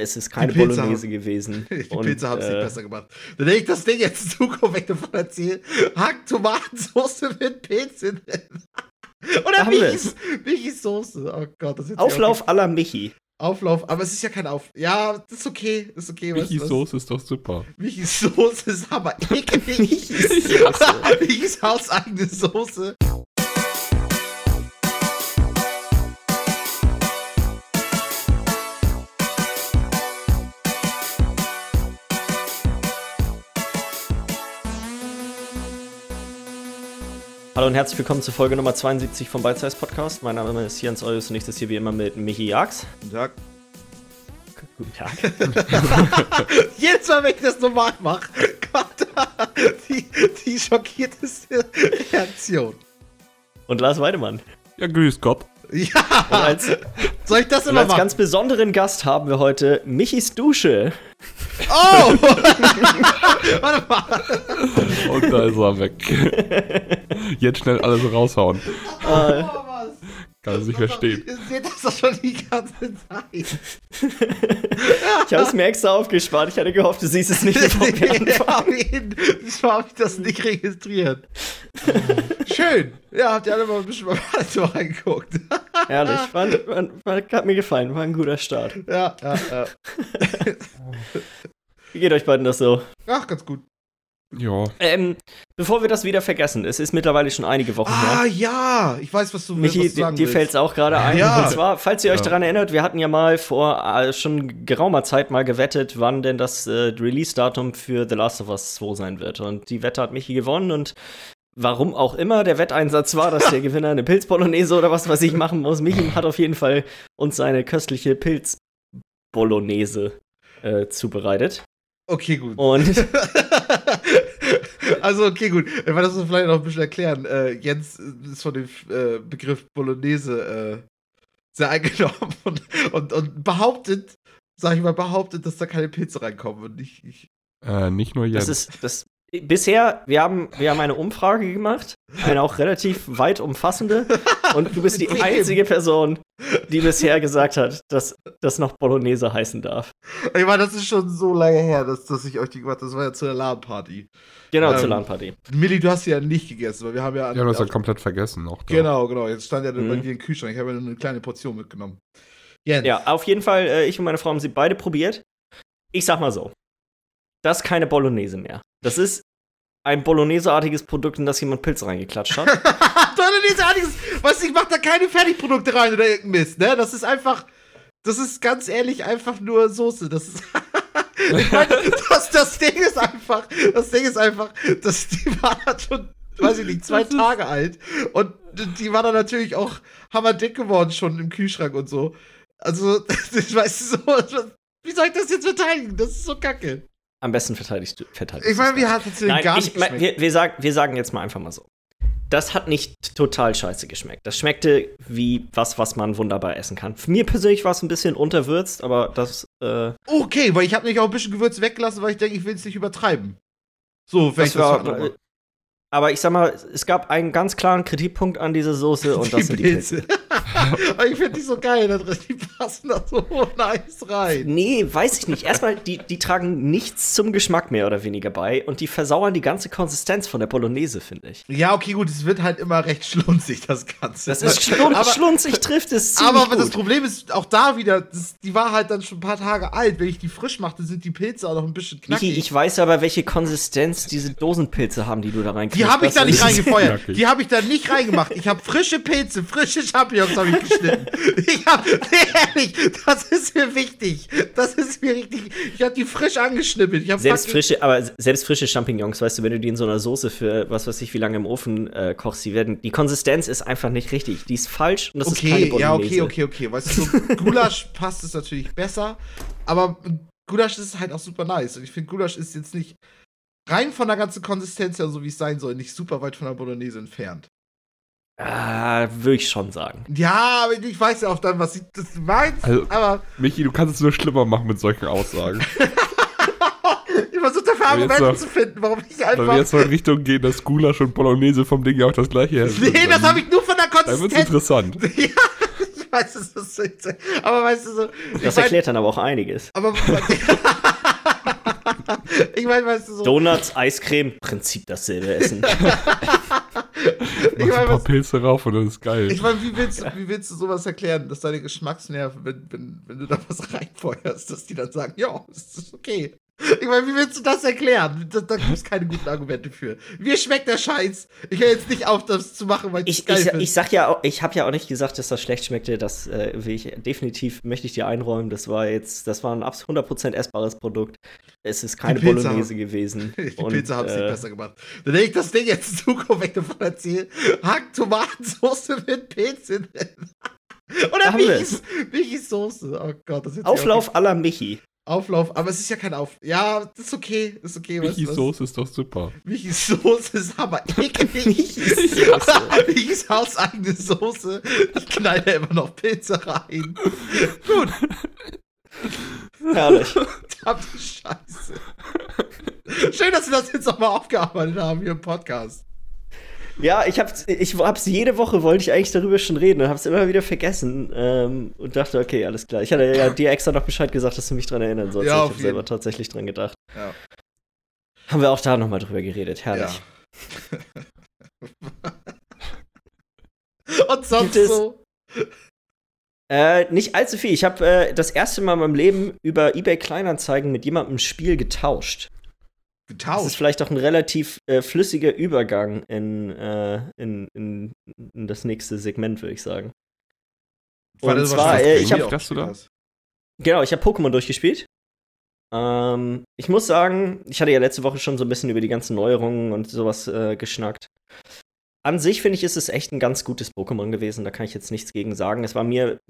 Es ist keine Bolognese haben- gewesen. Die Und, Pilze haben es äh, nicht besser gemacht. Dann hätte ich das Ding jetzt in Zukunft, wenn ich davon erzähle, Hack Tomatensauce mit Pilzen. Oder Michis, Michis Soße. Oh Gott, das ist Auflauf à la Michi. Auflauf, aber es ist ja kein Auf. Ja, das ist okay, das ist okay. weißt du Michis was? Soße ist doch super. Michis Soße ist aber eklig. Michis. Michis hauseigene Soße. Hallo und herzlich willkommen zur Folge Nummer 72 vom Bite Size Podcast. Mein Name ist Jens Eulus und ich sitze hier wie immer mit Michi Jax. Guten Tag. Guten Tag. Jedes Mal, wenn ich das normal mache, kommt da die, die schockierteste Reaktion. Und Lars Weidemann. Ja, grüß Gott. Ja, als, soll ich das immer als machen? ganz besonderen Gast haben wir heute Michis Dusche. Oh! Warte mal. Und da ist er weg. Jetzt schnell alles raushauen. Äh, Oh, was? Kann er sich verstehen. Ihr seht das doch schon die ganze Zeit. ich habe es mir extra aufgespart. Ich hatte gehofft, du siehst es nicht, bevor wir anfangen. habe ich das nicht registriert. Schön. Ja, habt ihr alle mal ein bisschen mal so reingeguckt. Ehrlich, war, war, war, hat mir gefallen. War ein guter Start. Ja, ja, ja. Wie geht euch beiden das so? Ach, ganz gut. Ja. Ähm, bevor wir das wieder vergessen, es ist mittlerweile schon einige Wochen her. Ah, ja. Ich weiß, was du, Michi, was du dir, sagen dir willst. fällt es auch gerade ein. Ja. Und zwar, falls ihr euch Ja. daran erinnert, wir hatten ja mal vor äh, schon geraumer Zeit mal gewettet, wann denn das äh, Release-Datum für The Last of Us 2 sein wird. Und die Wette hat Michi gewonnen und warum auch immer der Wetteinsatz war, dass der Gewinner eine Pilzbolognese oder was weiß ich machen muss. Michi hat auf jeden Fall uns seine köstliche Pilzbolognese äh, zubereitet. Okay, gut. Und also, okay, gut. Wenn wir das so vielleicht noch ein bisschen erklären. Äh, Jens ist von dem äh, Begriff Bolognese äh, sehr eingenommen und, und, und behauptet, sag ich mal, behauptet, dass da keine Pilze reinkommen. Und ich, ich Äh, nicht nur das jetzt. ist das. Bisher, wir haben, wir haben eine Umfrage gemacht, eine auch relativ weit umfassende. Und du bist die einzige Person, die bisher gesagt hat, dass das noch Bolognese heißen darf. Ich meine, das ist schon so lange her, dass, dass ich euch die gemacht habe. Das war ja zu der LAN-Party. Genau, Ähm, zur LAN-Party. Milli, du hast sie ja nicht gegessen, weil wir haben ja. Wir haben das ja komplett vergessen noch. Da. genau, genau. Jetzt stand ja dann bei Mhm. dir im Kühlschrank. Ich habe ja nur eine kleine Portion mitgenommen. Jens. Ja, auf jeden Fall, äh, ich und meine Frau haben sie beide probiert. Ich sag mal so: Das ist keine Bolognese mehr. Das ist ein Bolognese-artiges Produkt, in das jemand Pilze reingeklatscht hat. Bolognese-artiges. Weißt du, ich mach da keine Fertigprodukte rein oder irgendein Mist, ne? Das ist einfach. Das ist ganz ehrlich einfach nur Soße. Das ist. ich meine, das, das Ding ist einfach. Das Ding ist einfach, dass die war dann schon, weiß ich nicht, zwei Das Tage alt. Und die war dann natürlich auch hammerdick geworden schon im Kühlschrank und so. Also, ich weiß so. Wie soll ich das jetzt verteidigen? Das ist so kacke. Am besten verteidigst du. Verteidigst Ich meine, du's wie hat es Nein, gar ich, nicht mein, wir, wir, sagen, wir sagen jetzt mal einfach mal so. Das hat nicht total scheiße geschmeckt. Das schmeckte wie was, was man wunderbar essen kann. Für mir persönlich war es ein bisschen unterwürzt, aber das, äh, Okay, weil ich habe nämlich auch ein bisschen Gewürz weggelassen, weil ich denke, ich will es nicht übertreiben. So, wenn das ich das war. aber ich sag mal, es gab einen ganz klaren Kritikpunkt an dieser Soße und das sind die Pilze. Aber ich finde die so geil da drin. Die passen da so nice rein. Nee, weiß ich nicht. Erstmal, die, die tragen nichts zum Geschmack mehr oder weniger bei und die versauern die ganze Konsistenz von der Bolognese, finde ich. Ja, okay, gut, es wird halt immer recht schlunzig, das Ganze. Das ist schlun aber, schlunzig, trifft es ziemlich aber das gut. Problem ist auch da wieder, das, die war halt dann schon ein paar Tage alt. Wenn ich die frisch machte, sind die Pilze auch noch ein bisschen knackig. Michi, ich weiß aber, welche Konsistenz diese Dosenpilze haben, die du da reinkriegst. die habe ich da nicht reingefeuert. Die habe ich da nicht reingemacht. Ich habe frische Pilze, frische Champignons habe ich geschnitten. Ich habe, ehrlich, das ist mir wichtig. Das ist mir richtig. Ich habe die frisch angeschnippelt. Selbst frische, aber selbst frische Champignons, weißt du, wenn du die in so einer Soße für was weiß ich wie lange im Ofen äh, kochst, die werden, die Konsistenz ist einfach nicht richtig. Die ist falsch und das ist keine Okay, ja, Bolognese. okay, okay, okay. Weißt du, so Gulasch passt es natürlich besser, aber Gulasch ist halt auch super nice. Und ich finde, Gulasch ist jetzt nicht rein von der ganzen Konsistenz her, so wie es sein soll, nicht super weit von der Bolognese entfernt. Ah, würde ich schon sagen. Ja, aber ich weiß ja auch dann, was ich, das meinst, Also- aber Michi, du kannst es nur schlimmer machen mit solchen Aussagen. ich versuche dafür Argumente zu finden, warum ich Wenn wir einfach. jetzt mal in Richtung gehen, dass Gulasch und Bolognese vom Ding ja auch das gleiche ist. Nee, das habe ich nur von der Dann wird's Konsistenz. interessant. Ja, ich weiß es ist aber weißt du so. Das mein, erklärt dann aber auch einiges. Aber ich meine, weißt du so. Donuts, Eiscreme, Prinzip dasselbe Essen. ich mein, ein paar Pilze rauf und das ist geil. Ich meine, wie willst, wie willst du sowas erklären, dass deine Geschmacksnerven, wenn, wenn, wenn du da was reinfeuerst, dass die dann sagen, ja, ist okay. Ich meine, wie willst du das erklären? Da, da gibt es keine guten Argumente für. Mir schmeckt der Scheiß. Ich höre jetzt nicht auf, das zu machen, weil ich, geil ich, ich sag ja, auch, ich habe ja auch nicht gesagt, dass das schlecht schmeckte. Das äh, will ich definitiv möchte ich dir einräumen. Das war jetzt, das war ein 100% essbares Produkt. Es ist keine Bolognese gewesen. Die und, Pizza haben es äh, nicht besser gemacht. Dann denke ich das Ding jetzt in Zukunft, ich davon erzähle. Hack Tomatensauce mit Pilze drin. Oder Michis, Michis Soße. Oh Gott, das ist Auflauf à la Michi. Auflauf, aber es ist ja kein Auf. Ja, das ist okay, ist okay. Michis Soße ist doch super. Michis Soße ist aber eklig. Michis hauseigene Soße. Ich knall da immer noch Pilze rein. Gut. Herrlich. Verdammte Scheiße. Schön, dass wir das jetzt nochmal aufgearbeitet haben hier im Podcast. Ja, ich hab's, ich hab's jede Woche wollte ich eigentlich darüber schon reden und hab's immer wieder vergessen ähm, und dachte, okay, alles klar. Ich hatte ja dir extra noch Bescheid gesagt, dass du mich dran erinnern sollst. Ja, ich habe selber tatsächlich dran gedacht. Ja. Haben wir auch da nochmal drüber geredet, herrlich. Ja. und sonst so? Äh, nicht allzu viel. Ich habe äh, das erste Mal in meinem Leben über eBay Kleinanzeigen mit jemandem ein Spiel getauscht. Getauscht. Das ist vielleicht auch ein relativ äh, flüssiger Übergang in, äh, in, in, in, das nächste Segment, würde ich sagen. War Und zwar, äh, ich habe Genau, ich habe Pokémon durchgespielt. Ähm, ich muss sagen, ich hatte ja letzte Woche schon so ein bisschen über die ganzen Neuerungen und sowas äh, geschnackt. An sich finde ich, ist es echt ein ganz gutes Pokémon gewesen. Da kann ich jetzt nichts gegen sagen. Es war mir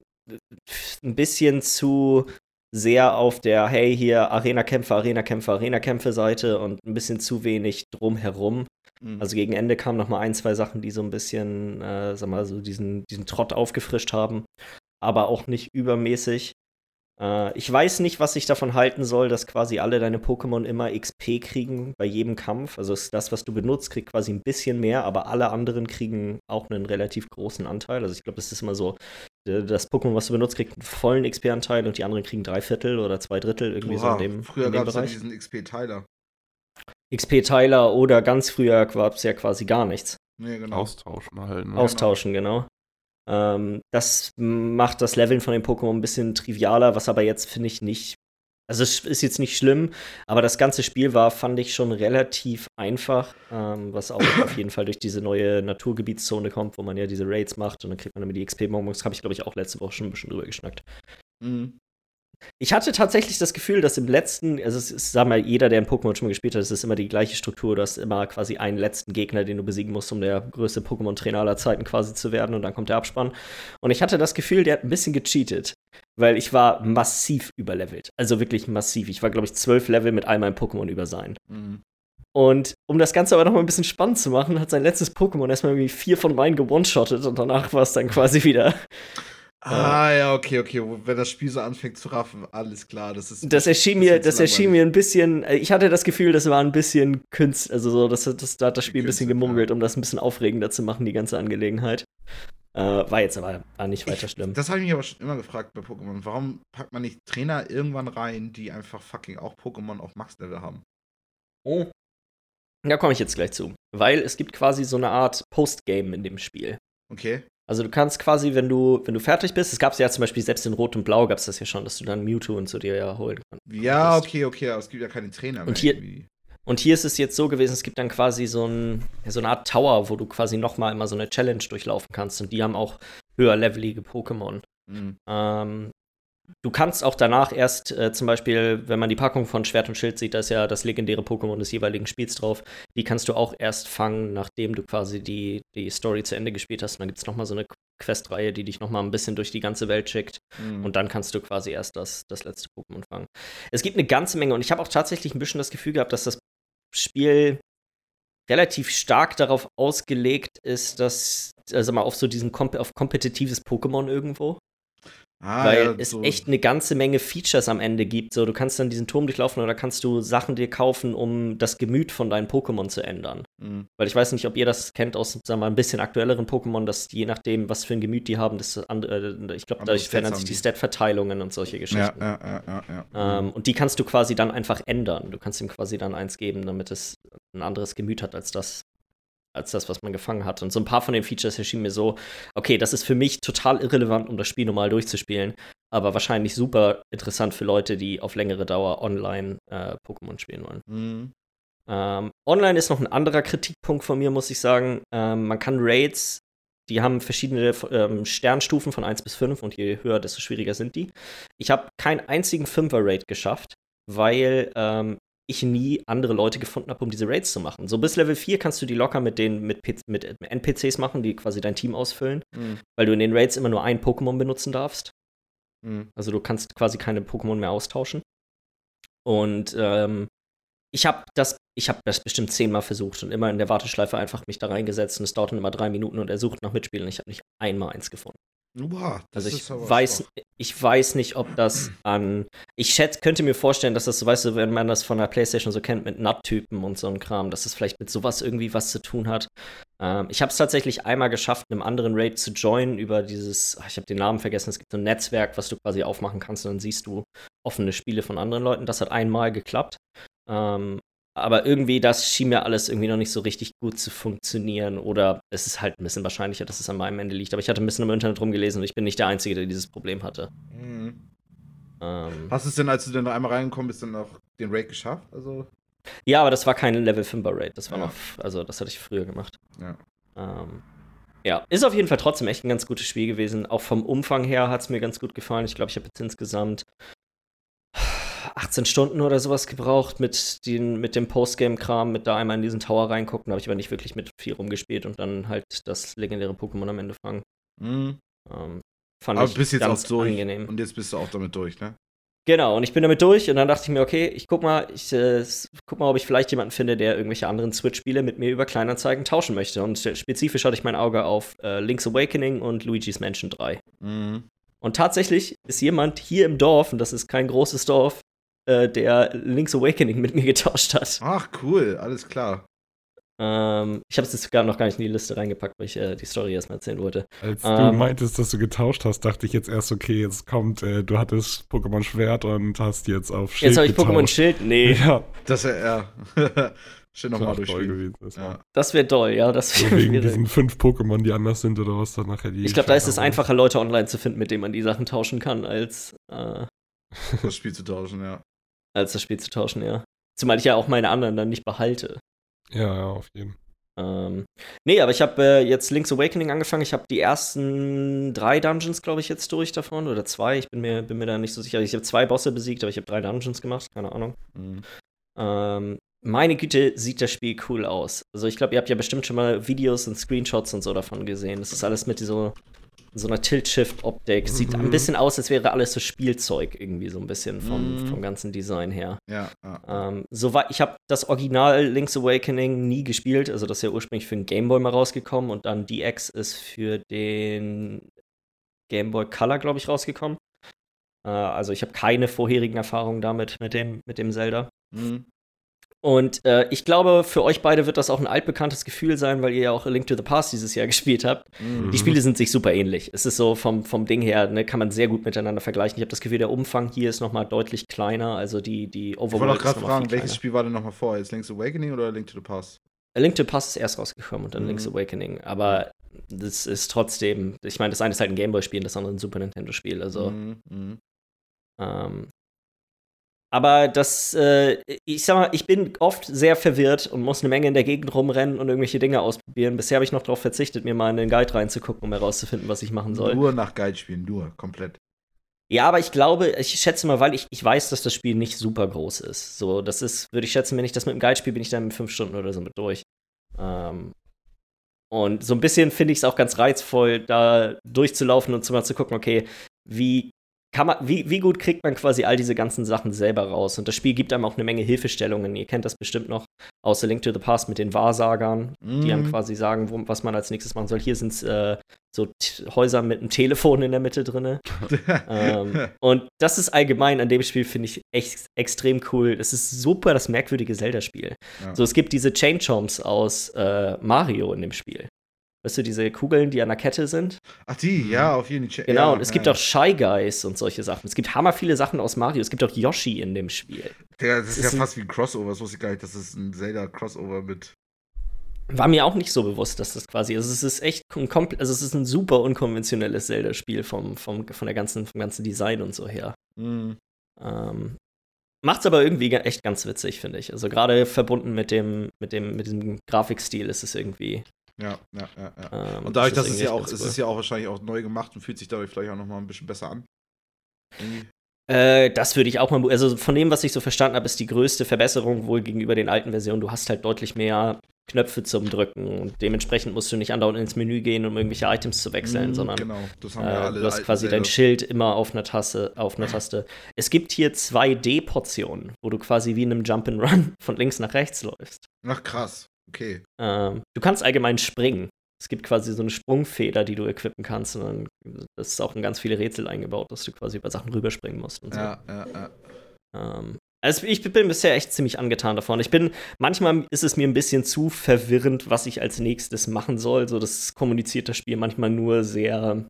ein bisschen zu sehr auf der, hey, hier Arena-Kämpfe, Arena-Kämpfe, Arena-Kämpfe-Seite und ein bisschen zu wenig drumherum. Mhm. Also gegen Ende kamen noch mal ein, zwei Sachen, die so ein bisschen, äh, sag mal, so diesen, diesen Trott aufgefrischt haben. Aber auch nicht übermäßig. Äh, ich weiß nicht, was ich davon halten soll, dass quasi alle deine Pokémon immer XP kriegen bei jedem Kampf. Also das, was du benutzt, kriegt quasi ein bisschen mehr, aber alle anderen kriegen auch einen relativ großen Anteil. Also ich glaube, es ist immer so, das Pokémon, was du benutzt, kriegt einen vollen XP-Anteil und die anderen kriegen drei Viertel oder zwei Drittel irgendwie Oha, so in dem Früher gab es ja diesen XP-Teiler. XP-Teiler oder ganz früher gab es ja quasi gar nichts. Nee, genau. Austauschen halt. Ne? Austauschen, genau. Ähm, das macht das Leveln von den Pokémon ein bisschen trivialer, was aber jetzt, finde ich, nicht. Also, es ist jetzt nicht schlimm, aber das ganze Spiel war, fand ich schon relativ einfach, ähm, was auch auf jeden Fall durch diese neue Naturgebietszone kommt, wo man ja diese Raids macht und dann kriegt man immer die XP-Bonbons. Habe ich, glaube ich, auch letzte Woche schon ein bisschen drüber geschnackt. Mhm. Ich hatte tatsächlich das Gefühl, dass im letzten, also es ist, sag mal, jeder, der ein Pokémon schon mal gespielt hat, es ist immer die gleiche Struktur. Du hast immer quasi einen letzten Gegner, den du besiegen musst, um der größte Pokémon-Trainer aller Zeiten quasi zu werden. Und dann kommt der Abspann. Und ich hatte das Gefühl, der hat ein bisschen gecheatet. Weil ich war massiv überlevelt. Also wirklich massiv. Ich war, glaube ich, zwölf Level mit all meinen Pokémon über sein. Mhm. Und um das Ganze aber noch mal ein bisschen spannend zu machen, hat sein letztes Pokémon erstmal irgendwie vier von meinen gewone-shottet und danach war es dann quasi wieder Ah, ja, okay, okay. Wenn das Spiel so anfängt zu raffen, alles klar. Das, ist das erschien mir, das erschien mir ein bisschen. Äh, ich hatte das Gefühl, das war ein bisschen Künst, also so, das, das, da hat das Spiel ein bisschen gemunkelt, um das ein bisschen aufregender zu machen, die ganze Angelegenheit. Äh, war jetzt aber war nicht weiter schlimm. das habe ich mich aber schon immer gefragt bei Pokémon. Warum packt man nicht Trainer irgendwann rein, die einfach fucking auch Pokémon auf Max-Level haben? Oh. Da komme ich jetzt gleich zu. Weil es gibt quasi so eine Art Postgame in dem Spiel. Okay. Also du kannst quasi, wenn du, wenn du fertig bist, es gab es ja zum Beispiel selbst in Rot und Blau gab es das ja schon, dass du dann Mewtwo und so dir ja holen kannst. Ja, okay, okay, aber es gibt ja keine Trainer und Hier, und hier ist es jetzt so gewesen, es gibt dann quasi so, ein, so eine Art Tower, wo du quasi noch mal immer so eine Challenge durchlaufen kannst. Und die haben auch höher levelige Pokémon. Mhm. Ähm, Du kannst auch danach erst äh, zum Beispiel, wenn man die Packung von Schwert und Schild sieht, da ist ja das legendäre Pokémon des jeweiligen Spiels drauf. Die kannst du auch erst fangen, nachdem du quasi die, die Story zu Ende gespielt hast. Und dann gibt es nochmal so eine Questreihe, die dich nochmal ein bisschen durch die ganze Welt schickt. Mhm. Und dann kannst du quasi erst das, das letzte Pokémon fangen. Es gibt eine ganze Menge und ich habe auch tatsächlich ein bisschen das Gefühl gehabt, dass das Spiel relativ stark darauf ausgelegt ist, dass, also mal auf so diesen auf kompetitives Pokémon irgendwo. Ah, weil ja, es so. echt eine ganze Menge Features am Ende gibt. So, du kannst dann diesen Turm durchlaufen oder kannst du Sachen dir kaufen, um das Gemüt von deinen Pokémon zu ändern. Mhm. Weil ich weiß nicht, ob ihr das kennt aus, sagen wir mal, ein bisschen aktuelleren Pokémon, dass je nachdem, was für ein Gemüt die haben, das andere, äh, ich glaube, Andere dadurch verändern sich die die. Stat-Verteilungen und solche Ja, Geschichten. ja, ja, ja, ja. Ähm, und die kannst du quasi dann einfach ändern. Du kannst ihm quasi dann eins geben, damit es ein anderes Gemüt hat als das, als das, was man gefangen hat. Und so ein paar von den Features erschienen mir so, okay, das ist für mich total irrelevant, um das Spiel normal durchzuspielen, aber wahrscheinlich super interessant für Leute, die auf längere Dauer online äh, Pokémon spielen wollen. Mhm. Ähm, online ist noch ein anderer Kritikpunkt von mir, muss ich sagen. Ähm, man kann Raids, die haben verschiedene ähm, Sternstufen von 1 bis 5 und je höher, desto schwieriger sind die. Ich habe keinen einzigen 5er Raid geschafft, weil ähm, ich nie andere Leute gefunden habe, um diese Raids zu machen. So bis Level 4 kannst du die locker mit den mit, P- mit NPCs machen, die quasi dein Team ausfüllen, Mhm. weil du in den Raids immer nur ein Pokémon benutzen darfst. Mhm. Also du kannst quasi keine Pokémon mehr austauschen. Und ähm, ich habe das, ich habe das bestimmt zehnmal versucht und immer in der Warteschleife einfach mich da reingesetzt und es dauert dann immer drei Minuten und er sucht nach Mitspielen. Ich habe nicht einmal eins gefunden. Das Also ich weiß, schwach. ich weiß nicht, ob das an. Ich schätze, könnte mir vorstellen, dass das so, weißt du, wenn man das von der PlayStation so kennt mit Nut-Typen und so ein Kram, dass es vielleicht mit sowas irgendwie was zu tun hat. Ähm, ich habe es tatsächlich einmal geschafft, einem anderen Raid zu joinen über dieses, ach, ich habe den Namen vergessen, es gibt so ein Netzwerk, was du quasi aufmachen kannst und dann siehst du offene Spiele von anderen Leuten. Das hat einmal geklappt. Ähm, aber irgendwie, das schien mir alles irgendwie noch nicht so richtig gut zu funktionieren. Oder es ist halt ein bisschen wahrscheinlicher, dass es an meinem Ende liegt. Aber ich hatte ein bisschen im Internet rumgelesen und ich bin nicht der Einzige, der dieses Problem hatte. Mhm. Ähm, Hast du es denn, als du dann noch einmal reingekommen bist, dann auch den Raid geschafft? Also, ja, aber das war kein Level 5er Raid. Das war Ja. noch, also das hatte ich früher gemacht. ja. Ähm, ja, ist auf jeden Fall trotzdem echt ein ganz gutes Spiel gewesen. Auch vom Umfang her hat es mir ganz gut gefallen. Ich glaube, ich habe jetzt insgesamt 18 Stunden oder sowas gebraucht mit, den, mit dem Postgame-Kram, mit da einmal in diesen Tower reingucken. Da habe ich aber nicht wirklich mit viel rumgespielt und dann halt das legendäre Pokémon am Ende fangen. Mhm. Ähm, fand Aber ich bist jetzt ganz auch durch. angenehm. Und jetzt bist du auch damit durch, ne? Genau, und ich bin damit durch und dann dachte ich mir, okay, ich guck mal, ich äh, guck mal, ob ich vielleicht jemanden finde, der irgendwelche anderen Switch-Spiele mit mir über Kleinanzeigen tauschen möchte. Und spezifisch hatte ich mein Auge auf äh, Link's Awakening und Luigi's Mansion 3. Mhm. Und tatsächlich ist jemand hier im Dorf, und das ist kein großes Dorf, äh, der Link's Awakening mit mir getauscht hat. Ach, cool, alles klar. Ähm, ich habe es jetzt gar noch gar nicht in die Liste reingepackt, weil ich äh, die Story erstmal erzählen wollte. Als du Ähm. meintest, dass du getauscht hast, dachte ich jetzt erst, okay, jetzt kommt, äh, du hattest Pokémon Schwert und hast jetzt auf Schild Jetzt habe ich Pokémon. Schild. Nee, Ja, Das wäre ja. Schön nochmal toll durchspielen. gewesen. Das. Ja. das wäre doll, ja. Das So wär, wegen wäre- diesen fünf Pokémon, die anders sind oder was dann nachher die. ich glaube, da ist es einfacher, Leute online zu finden, mit denen man die Sachen tauschen kann, als, äh, Das Spiel zu tauschen, ja. Als das Spiel zu tauschen, ja. Zumal ich ja auch meine anderen dann nicht behalte. Ja, ja, auf jeden Fall. Ähm, nee, aber ich habe äh, jetzt Link's Awakening angefangen. Ich habe die ersten drei Dungeons, glaube ich, jetzt durch davon. Oder zwei. Ich bin mir, bin mir da nicht so sicher. Ich habe zwei Bosse besiegt, aber ich habe drei Dungeons gemacht. Keine Ahnung. Mhm. Ähm, meine Güte, sieht das Spiel cool aus. Also ich glaube, ihr habt ja bestimmt schon mal Videos und Screenshots und so davon gesehen. Das ist alles mit so, so einer Tilt-Shift-Optik. Sieht Mhm. ein bisschen aus, als wäre alles so Spielzeug irgendwie so ein bisschen vom, Mhm. vom ganzen Design her. Ja, ja. Ähm, soweit, ich habe das Original Link's Awakening nie gespielt. Also das ist ja ursprünglich für den Game Boy mal rausgekommen und dann DX ist für den Game Boy Color, glaube ich, rausgekommen. Äh, also ich habe keine vorherigen Erfahrungen damit mit dem, mit dem Zelda. Mhm. Und äh, ich glaube, für euch beide wird das auch ein altbekanntes Gefühl sein, weil ihr ja auch A Link to the Past dieses Jahr gespielt habt. Mhm. Die Spiele sind sich super ähnlich. Es ist so vom, vom Ding her, ne, kann man sehr gut miteinander vergleichen. Ich habe das Gefühl, der Umfang hier ist noch mal deutlich kleiner. Also die, die Ich wollte Overworld auch ist gerade fragen, welches. Spiel war denn nochmal vor? Jetzt Link's Awakening oder Link to the Past? A Link to the Past ist erst rausgekommen und dann Mhm. Link's Awakening. Aber das ist trotzdem, ich meine, das eine ist halt ein Gameboy-Spiel, das andere ein Super Nintendo-Spiel. Also, Mhm. Mhm. ähm, aber das, äh, ich sag mal, ich bin oft sehr verwirrt und muss eine Menge in der Gegend rumrennen und irgendwelche Dinge ausprobieren. Bisher habe ich noch darauf verzichtet, mir mal in den Guide reinzugucken, um herauszufinden, was ich machen soll. Nur nach Guide spielen, nur, komplett. Ja, aber ich glaube, ich schätze mal, weil ich, ich weiß, dass das Spiel nicht super groß ist. So, das ist, würde ich schätzen, wenn ich das mit dem Guide spiele, bin ich dann in fünf Stunden oder so mit durch. Ähm, und so ein bisschen finde ich es auch ganz reizvoll, da durchzulaufen und zu mal zu gucken, okay, wie man, wie, wie gut kriegt man quasi all diese ganzen Sachen selber raus? Und das Spiel gibt einem auch eine Menge Hilfestellungen. Ihr kennt das bestimmt noch aus The Link to the Past mit den Wahrsagern, mm. die einem Mhm. quasi sagen, wo, was man als nächstes machen soll. Hier sind es äh, so Häuser mit einem Telefon in der Mitte drin. ähm, und das ist allgemein an dem Spiel, finde ich, echt extrem cool. Es ist super das merkwürdige Zelda-Spiel. Ja. So, es gibt diese Chain Chomps aus äh, Mario in dem Spiel. Weißt du, diese Kugeln, die an der Kette sind? Ach, die, ja, auf jeden Fall. Genau, ja, und es gibt ja. auch Shy Guys und solche Sachen. Es gibt hammer viele Sachen aus Mario. Es gibt auch Yoshi in dem Spiel. Der, das ist, ist ja fast wie ein Crossover. Das wusste ich gar nicht. Das ist ein Zelda-Crossover mit. War mir auch nicht so bewusst, dass das quasi, also es ist echt ein also es ist ein super unkonventionelles Zelda-Spiel vom, vom, von der ganzen, vom ganzen Design und so her. Mhm. Ähm, macht's aber irgendwie echt ganz witzig, finde ich. Also gerade verbunden mit dem, mit dem, mit diesem Grafikstil ist es irgendwie. Ja, ja, ja, ja. Ähm, Und dadurch, dass ist es ja auch, es cool. ist ja auch wahrscheinlich auch neu gemacht und fühlt sich dadurch vielleicht auch nochmal ein bisschen besser an. Irgendwie. Äh, das würde ich auch mal, also von dem, was ich so verstanden habe, ist die größte Verbesserung wohl gegenüber den alten Versionen. Du hast halt deutlich mehr Knöpfe zum Drücken und dementsprechend musst du nicht andauernd ins Menü gehen, um irgendwelche Items zu wechseln, Mhm, sondern Genau, das haben äh, ja alle. du hast quasi dein. Schild immer auf einer Taste, auf einer Taste. Es gibt hier 2D-Portionen, wo du quasi wie in einem Jump'n'Run von links nach rechts läufst. Ach, krass. Okay. Ähm, du kannst allgemein springen. Es gibt quasi so eine Sprungfeder, die du equippen kannst. Und dann das ist auch in ganz viele Rätsel eingebaut, dass du quasi über Sachen rüberspringen musst und so. Ja, ja, ja. Ähm, also ich bin bisher echt ziemlich angetan davon. Ich bin, manchmal ist es mir ein bisschen zu verwirrend, was ich als nächstes machen soll. So, das kommuniziert das Spiel manchmal nur sehr,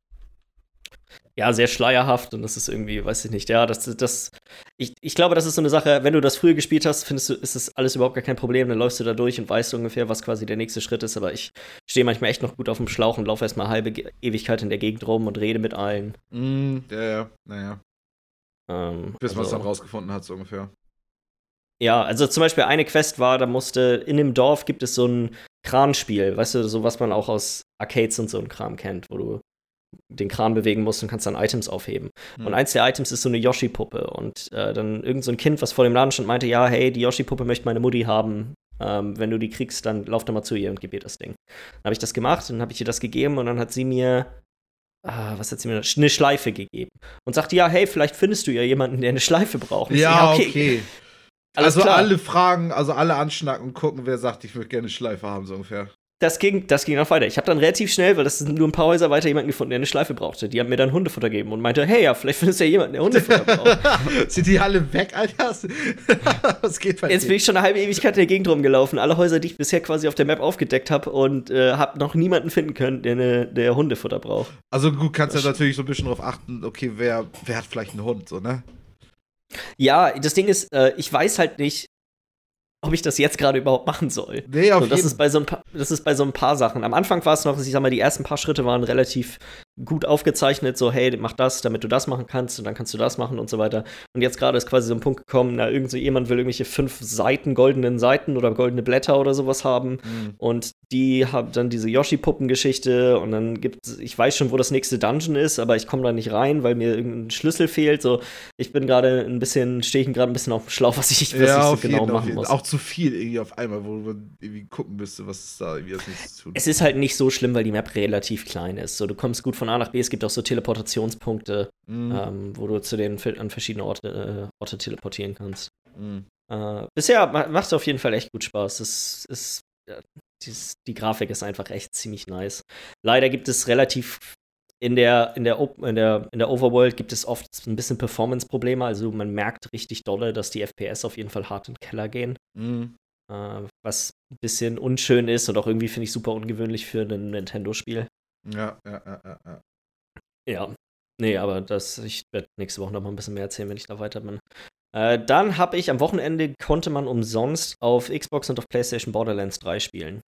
ja, sehr schleierhaft und das ist irgendwie, weiß ich nicht, ja, das, das, ich, ich glaube, das ist so eine Sache, wenn du das früher gespielt hast, findest du, ist das alles überhaupt gar kein Problem, dann läufst du da durch und weißt ungefähr, was quasi der nächste Schritt ist, aber ich stehe manchmal echt noch gut auf dem Schlauch und laufe erstmal halbe Ewigkeit in der Gegend rum und rede mit allen. Mhm, ja, ja, naja. Ähm, Bis man es also- dann rausgefunden hat, so ungefähr. Ja, also zum Beispiel eine Quest war, da musste, in dem Dorf gibt es so ein Kranspiel, weißt du, so was man auch aus Arcades und so ein Kram kennt, wo du den Kran bewegen musst und kannst dann Items aufheben. Hm. Und eins der Items ist so eine Yoshi-Puppe. Und äh, dann irgend so ein Kind, was vor dem Laden stand, meinte, ja, hey, die Yoshi-Puppe möchte meine Mutti haben. Ähm, wenn du die kriegst, dann lauf doch mal zu ihr und gib ihr das Ding. Dann habe ich das gemacht, dann habe ich ihr das gegeben und dann hat sie mir Ah, was hat sie mir? Eine Schleife gegeben. Und sagte, ja, hey, vielleicht findest du ja jemanden, der eine Schleife braucht. Und so, Ja, okay. Alles also klar. alle fragen, also alle anschnacken und gucken, wer sagt, ich würde gerne eine Schleife haben, so ungefähr. Das ging, das ging auch weiter. Ich habe dann relativ schnell, weil das sind nur ein paar Häuser weiter, jemanden gefunden, der eine Schleife brauchte. Die haben mir dann Hundefutter gegeben und meinte, hey, ja, vielleicht findest du ja jemanden, der Hundefutter braucht. Sind die alle weg, Alter? Was geht bei Jetzt dir? bin ich schon eine halbe Ewigkeit in der Gegend rumgelaufen. Alle Häuser, die ich bisher quasi auf der Map aufgedeckt habe und äh, habe noch niemanden finden können, der, eine, der Hundefutter braucht. Also gut, kannst du ja natürlich so ein bisschen drauf achten, okay, wer, wer hat vielleicht einen Hund, so, ne? Ja, das Ding ist, äh, ich weiß halt nicht, ob ich das jetzt gerade überhaupt machen soll. Nee, auf So, das, jeden ist bei so ein paar, das ist bei so ein paar Sachen. Am Anfang war es noch, ich sag mal, die ersten paar Schritte waren relativ gut aufgezeichnet, so, hey, mach das, damit du das machen kannst und dann kannst du das machen und so weiter. Und jetzt gerade ist quasi so ein Punkt gekommen, na, irgend so jemand will irgendwelche fünf Seiten, goldenen Seiten oder goldene Blätter oder sowas haben. Mhm. Und die haben dann diese Yoshi-Puppen-Geschichte und dann gibt ich weiß schon, wo das nächste Dungeon ist, aber ich komme da nicht rein, weil mir irgendein Schlüssel fehlt. So, ich bin gerade ein bisschen, stehe ich gerade ein bisschen auf dem Schlauch, was ich, was ich Ja, so auf genau jeden, auf machen muss. Auch zu viel irgendwie auf einmal, wo man irgendwie gucken müsste, was ist da irgendwie das zu tun. Es ist halt nicht so schlimm, weil die Map relativ klein ist. So, du kommst gut von A nach B. Es gibt auch so Teleportationspunkte, Mhm. ähm, wo du zu den an verschiedene Orte, äh, Orte teleportieren kannst. Mhm. Äh, bisher ma macht es auf jeden Fall echt gut Spaß. Es ist, ja, dies, die Grafik ist einfach echt ziemlich nice. Leider gibt es relativ in der, in der, in der, in der Overworld gibt es oft ein bisschen Performance-Probleme. Also man merkt richtig dolle, dass die FPS auf jeden Fall hart in den Keller gehen. Mhm. Äh, was ein bisschen unschön ist und auch irgendwie finde ich super ungewöhnlich für ein Nintendo-Spiel. Ja, ja, ja, ja, ja. Ja. Nee, aber das, ich werde nächste Woche noch mal ein bisschen mehr erzählen, wenn ich da weiter bin. Äh, dann habe ich am Wochenende konnte man umsonst auf Xbox und auf PlayStation Borderlands 3 spielen.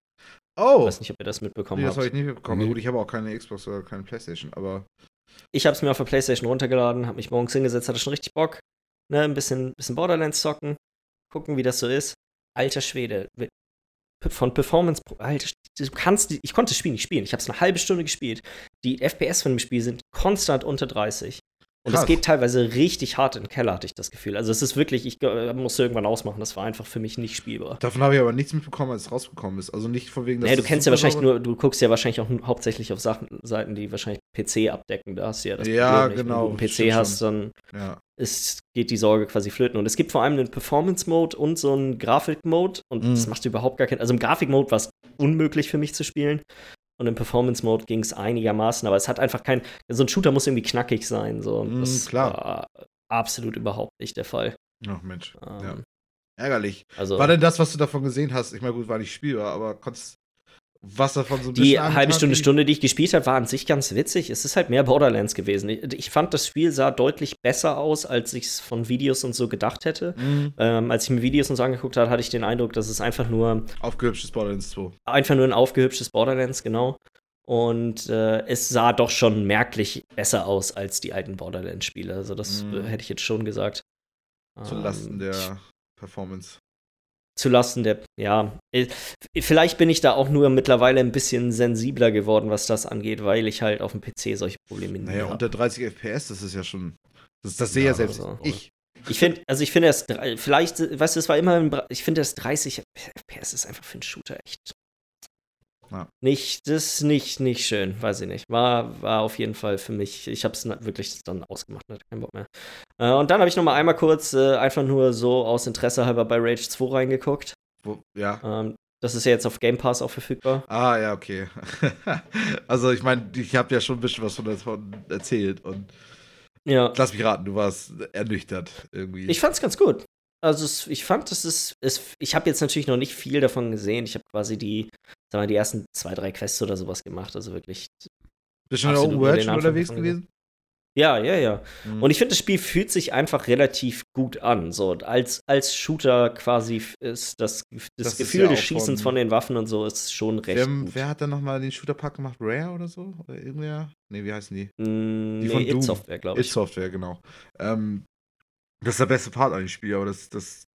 Ich Oh, weiß nicht, ob ihr das mitbekommen nee, das habe habt. ich nicht mitbekommen. Nee. Gut, ich habe auch keine Xbox oder keine Playstation, aber Ich habe es mir auf der PlayStation runtergeladen, habe mich morgens hingesetzt, hatte schon richtig Bock. Ne, ein bisschen, bisschen Borderlands zocken, gucken, wie das so ist. Alter Schwede. Von Performance, Alter, du kannst, ich konnte das Spiel nicht spielen. Ich habe es eine halbe Stunde gespielt. Die FPS von dem Spiel sind konstant unter 30. Und es geht teilweise richtig hart in den Keller, hatte ich das Gefühl. Also es ist wirklich, ich äh, musste irgendwann ausmachen, das war einfach für mich nicht spielbar. Davon habe ich aber nichts mitbekommen, als es rausgekommen ist. Also nicht von wegen, dass Nee, du kennst ja wahrscheinlich nur, du guckst ja wahrscheinlich auch hauptsächlich auf Sachen, Seiten, die wahrscheinlich PC abdecken. Da hast du ja das Ja, Problem genau, Wenn du einen stimmt PC hast, dann Ja. ist, geht die Sorge quasi flöten. Und es gibt vor allem einen Performance-Mode und so einen Grafik-Mode. Und Mhm. das macht überhaupt gar keinen. Also im Grafik-Mode war es unmöglich für mich zu spielen. Und im Performance-Mode ging es einigermaßen, aber es hat einfach kein. So ein Shooter muss irgendwie knackig sein. So. Mhm, das klar. war absolut überhaupt nicht der Fall. Ach Mensch. Ähm, Ja. Ärgerlich. Also War denn das, was du davon gesehen hast? Ich meine, gut, war nicht spielbar, aber konntest was davon so ein die halbe Stunde, Stunde, die ich gespielt habe, war an sich ganz witzig. Es ist halt mehr Borderlands gewesen. Ich, fand, das Spiel sah deutlich besser aus, als ich es von Videos und so gedacht hätte. Mhm. Ähm, als ich mir Videos und so angeguckt habe, hatte ich den Eindruck, dass es einfach nur Aufgehübschtes Borderlands 2. einfach nur ein aufgehübschtes Borderlands, genau. Und äh, es sah doch schon merklich besser aus als die alten Borderlands-Spiele. Also, das Mhm. hätte ich jetzt schon gesagt. Zu Lasten Ähm, der Performance. Zu Lasten der, ja. äh, Vielleicht bin ich da auch nur mittlerweile ein bisschen sensibler geworden, was das angeht, weil ich halt auf dem PC solche Probleme Naja, hab. unter 30 FPS, das ist ja schon. Das, das sehe ja, Ja, selbst also, ich. Ich finde, also ich finde das, vielleicht, weißt du, es war immer, ich finde das 30 FPS ist einfach für einen Shooter echt Ja. nicht, das ist nicht, nicht schön, weiß ich nicht. War, war auf jeden Fall für mich, ich habe es wirklich dann ausgemacht, hatte keinen Bock mehr. Äh, und dann habe ich noch mal einmal kurz, äh, einfach nur so aus Interesse halber bei Rage 2 reingeguckt. Wo, ja. Ähm, das ist ja jetzt auf Game Pass auch verfügbar. Ah, ja, okay. also, ich meine, ich habe ja schon ein bisschen was von davon erzählt und Ja. lass mich raten, du warst ernüchtert irgendwie. Ich fand's ganz gut. Also es, ich fand, es ist, es, ich habe jetzt natürlich noch nicht viel davon gesehen. Ich habe quasi die, sagen wir, die ersten zwei, drei Quests oder sowas gemacht. Also wirklich. Bist du schon in der absolut Open World schon unterwegs gewesen? Ja, ja, ja. Mhm. Und ich finde, das Spiel fühlt sich einfach relativ gut an. So als, als Shooter quasi ist das, das, Das Gefühl ja des Schießens von- den Waffen und so ist schon recht wer, gut. wer hat da nochmal den Shooter-Pack gemacht? Rare oder so? Oder irgendwer? Nee, wie heißen die? Mm, die nee, von It Doom. Software, glaube ich. Software, genau. Ähm, das ist der beste Part an dem Spiel, aber das, das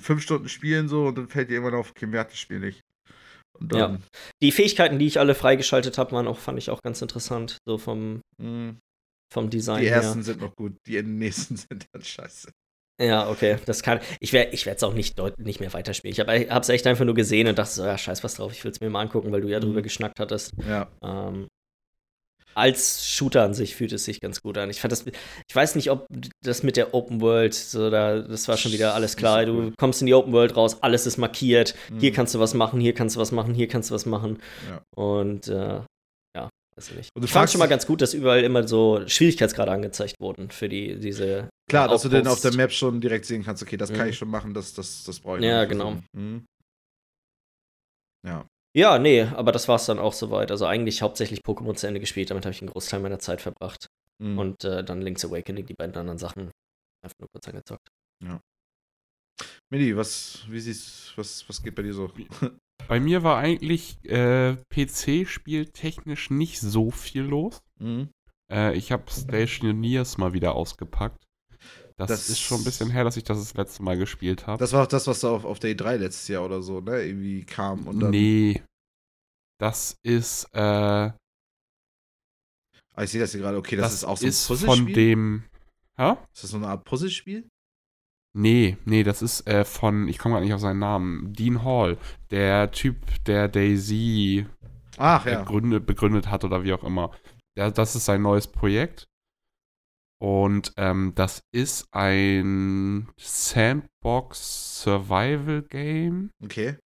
fünf Stunden spielen so und dann fällt dir irgendwann auf, okay, mir hat das Spiel nicht. Dann, Die Fähigkeiten, die ich alle freigeschaltet habe, waren auch, fand ich auch ganz interessant. So vom, mh, vom Design die her. ersten sind noch gut, die nächsten sind dann scheiße. Ja, okay, das kann. Ich werde ich es auch nicht, deut- nicht mehr weiterspielen. Ich habe es echt einfach nur gesehen und dachte so, ja, scheiß was drauf, ich will es mir mal angucken, weil du ja drüber Mhm. geschnackt hattest. Ja. Ähm, als Shooter an sich fühlt es sich ganz gut an. Ich fand das, ich weiß nicht, ob das mit der Open World, so da, das war schon wieder alles klar. Du kommst in die Open World raus, alles ist markiert. Hier Mhm. kannst du was machen, hier kannst du was machen, hier kannst du was machen. Ja. Und äh, ja, weiß ich nicht. Und du ich fand schon mal ganz gut, dass überall immer so Schwierigkeitsgrade angezeigt wurden für die, diese Klar, dass du dann auf der Map schon direkt sehen kannst, okay, das kann Mhm. ich schon machen, das, das, das brauche ich Ja, genau. Mhm. Ja. Ja, nee, aber das war es dann auch soweit. Also eigentlich hauptsächlich Pokémon zu Ende gespielt, damit habe ich einen Großteil meiner Zeit verbracht. Mhm. Und äh, dann Link's Awakening, die beiden anderen Sachen, einfach nur kurz angezockt. Mini, was, wie siehst was, was geht bei dir so? Bei mir war eigentlich äh, PC-Spiel technisch nicht so viel los. Mhm. Äh, ich habe Stationeers mal wieder ausgepackt. Das, Das- ist schon ein bisschen her, dass ich das das letzte Mal gespielt habe. Das war auch das, was da auf, auf der E3 letztes Jahr oder so, ne? Irgendwie kam und dann. Nee. Das ist, äh, Ah, ich sehe das hier gerade, okay, das, das ist auch so ein ist Puzzlespiel. von dem. Hä? Ist das so eine Art Puzzlespiel? Nee, nee, das ist äh, von, ich komme gerade nicht auf seinen Namen, Dean Hall, der Typ, der Daisy Ach ja. begründet, begründet hat oder wie auch immer. Ja, das ist sein neues Projekt. Und ähm, das ist ein Sandbox Survival Game Okay.